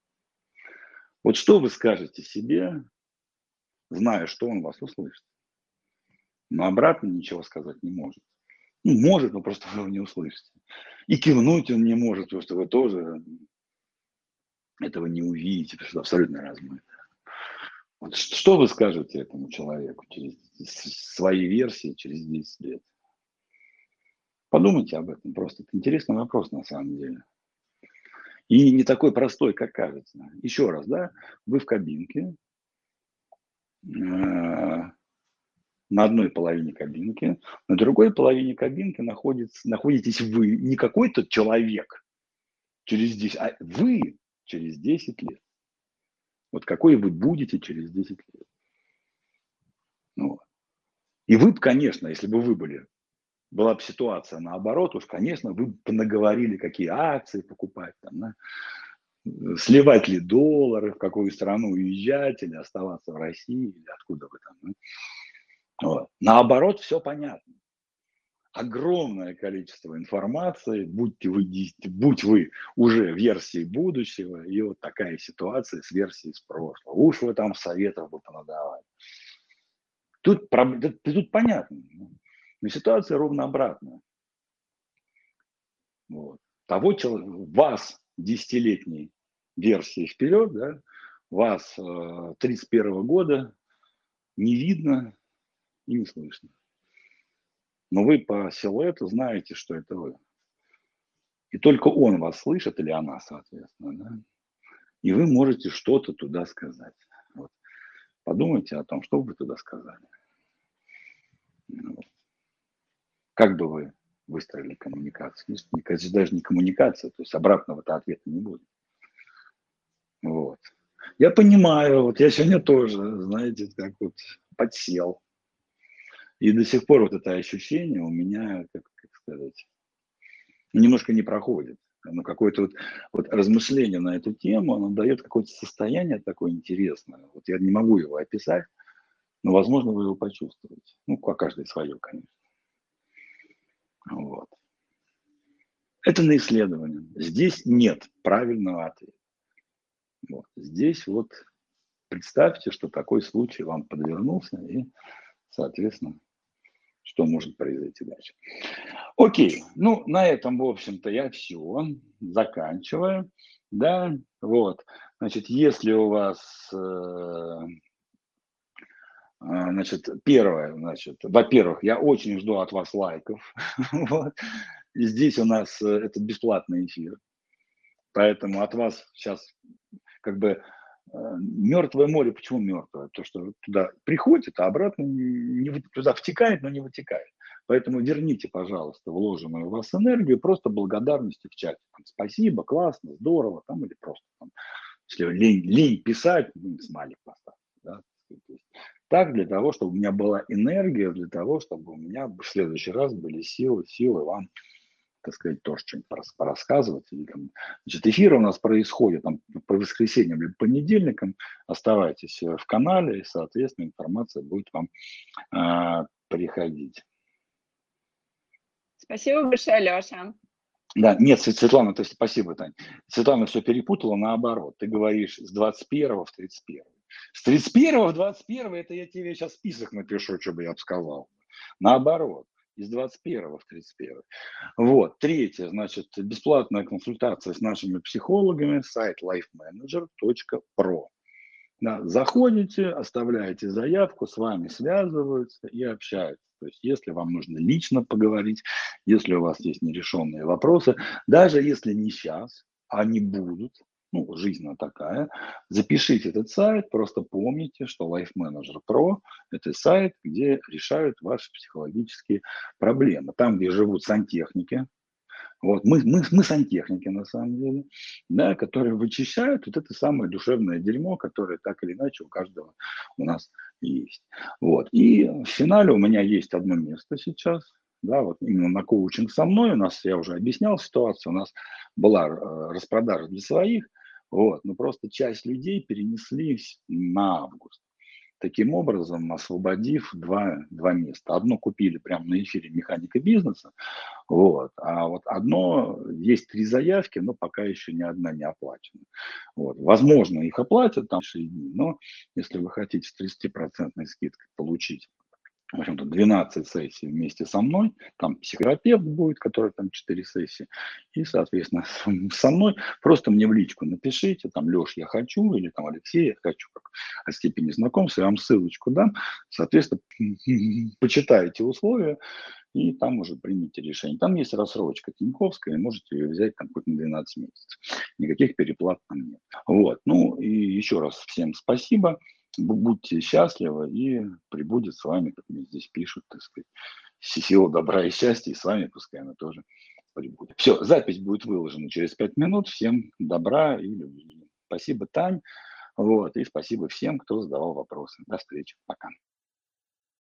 [SPEAKER 1] Вот что вы скажете себе, зная, что он вас услышит? Но обратно ничего сказать не может. Ну, может, но просто вы его не услышите. И кивнуть он не может, потому что вы тоже этого не увидите, потому что абсолютно размыто. Вот что вы скажете этому человеку через свои версии через 10 лет? Подумайте об этом просто. Это интересный вопрос на самом деле. И не такой простой, как кажется. Еще раз, да, вы в кабинке, э, на одной половине кабинки, на другой половине кабинки находится, находитесь вы, не какой-то человек через 10, а вы через 10 лет. Вот какой вы будете через 10 лет. Ну, и вы бы, конечно, если бы вы были, была бы ситуация наоборот, уж, конечно, вы бы наговорили, какие акции покупать, там, да, сливать ли доллары, в какую страну уезжать, или оставаться в России, или откуда вы там. Да. Вот. Наоборот, все понятно огромное количество информации, будьте вы, будь вы уже версии будущего, и вот такая ситуация с версией из прошлого. Уж вы там советов бы понадавали. Тут, тут понятно. Но ситуация ровно обратная. Вот. Того человека, вас десятилетней версии вперед, да, вас э, 31 года не видно и не слышно. Но вы по силуэту знаете, что это вы. И только он вас слышит, или она, соответственно. Да? И вы можете что-то туда сказать. Вот. Подумайте о том, что вы туда сказали. Вот. Как бы вы выстроили коммуникацию? Здесь даже не коммуникация, то есть обратного-то ответа не будет. Вот. Я понимаю, вот я сегодня тоже, знаете, как вот подсел и до сих пор вот это ощущение у меня, как, как сказать, немножко не проходит. Ну, какое-то вот, вот размышление на эту тему, оно дает какое-то состояние такое интересное. Вот я не могу его описать, но, возможно, вы его почувствуете. Ну, каждый свое, конечно. Вот. Это на исследование. Здесь нет правильного ответа. Вот. Здесь вот представьте, что такой случай вам подвернулся, и, соответственно, что может произойти дальше. Окей, ну на этом, в общем-то, я все заканчиваю. Да, вот. Значит, если у вас, э, э, значит, первое, значит, во-первых, я очень жду от вас лайков. вот. Здесь у нас э, это бесплатный эфир. Поэтому от вас сейчас как бы мертвое море, почему мертвое? То, что туда приходит, а обратно не, туда втекает, но не вытекает. Поэтому верните, пожалуйста, вложенную у вас энергию просто благодарности в чате. Там, спасибо, классно, здорово, там, или просто там, если лень, лень писать, ну, смайлик поставьте. Да? Так, для того, чтобы у меня была энергия, для того, чтобы у меня в следующий раз были силы, силы вам так сказать, тоже что-нибудь порассказывать. И, там, значит, эфиры у нас происходят там, по воскресеньям или понедельникам. Оставайтесь э, в канале, и, соответственно, информация будет вам э, приходить.
[SPEAKER 7] Спасибо большое, Леша.
[SPEAKER 1] Да, нет, Светлана, то есть спасибо, Тань. Светлана все перепутала наоборот. Ты говоришь с 21 в 31. С 31 в 21 это я тебе сейчас список напишу, что бы я бы сказал. Наоборот из 21 в 31. Вот. Третье, значит, бесплатная консультация с нашими психологами, сайт lifemanager.pro. Да, заходите, оставляете заявку, с вами связываются и общаются. То есть, если вам нужно лично поговорить, если у вас есть нерешенные вопросы, даже если не сейчас, они будут, ну, жизнь такая, запишите этот сайт, просто помните, что Life Manager Pro – это сайт, где решают ваши психологические проблемы. Там, где живут сантехники, вот, мы, мы, мы сантехники, на самом деле, да, которые вычищают вот это самое душевное дерьмо, которое так или иначе у каждого у нас есть. Вот. И в финале у меня есть одно место сейчас, да, вот именно на коучинг со мной, у нас, я уже объяснял ситуацию, у нас была э, распродажа для своих, вот, но просто часть людей перенеслись на август. Таким образом, освободив два, два места. Одно купили прямо на эфире механика бизнеса, вот, а вот одно, есть три заявки, но пока еще ни одна не оплачена. Вот. Возможно, их оплатят там дни, но если вы хотите с 30% скидкой получить в общем-то, 12 сессий вместе со мной, там психотерапевт будет, который там 4 сессии, и, соответственно, со мной просто мне в личку напишите, там, Леш, я хочу, или там, Алексей, я хочу, как о степени знакомства, я вам ссылочку дам, соответственно, почитайте условия, и там уже примите решение. Там есть рассрочка Тиньковская, можете ее взять там хоть на 12 месяцев. Никаких переплат там нет. Вот. Ну и еще раз всем спасибо будьте счастливы и прибудет с вами, как мне здесь пишут, так сказать, сила добра и счастья, и с вами пускай она тоже прибудет. Все, запись будет выложена через пять минут. Всем добра и любви. Спасибо, Тань. Вот, и спасибо всем, кто задавал вопросы. До встречи. Пока.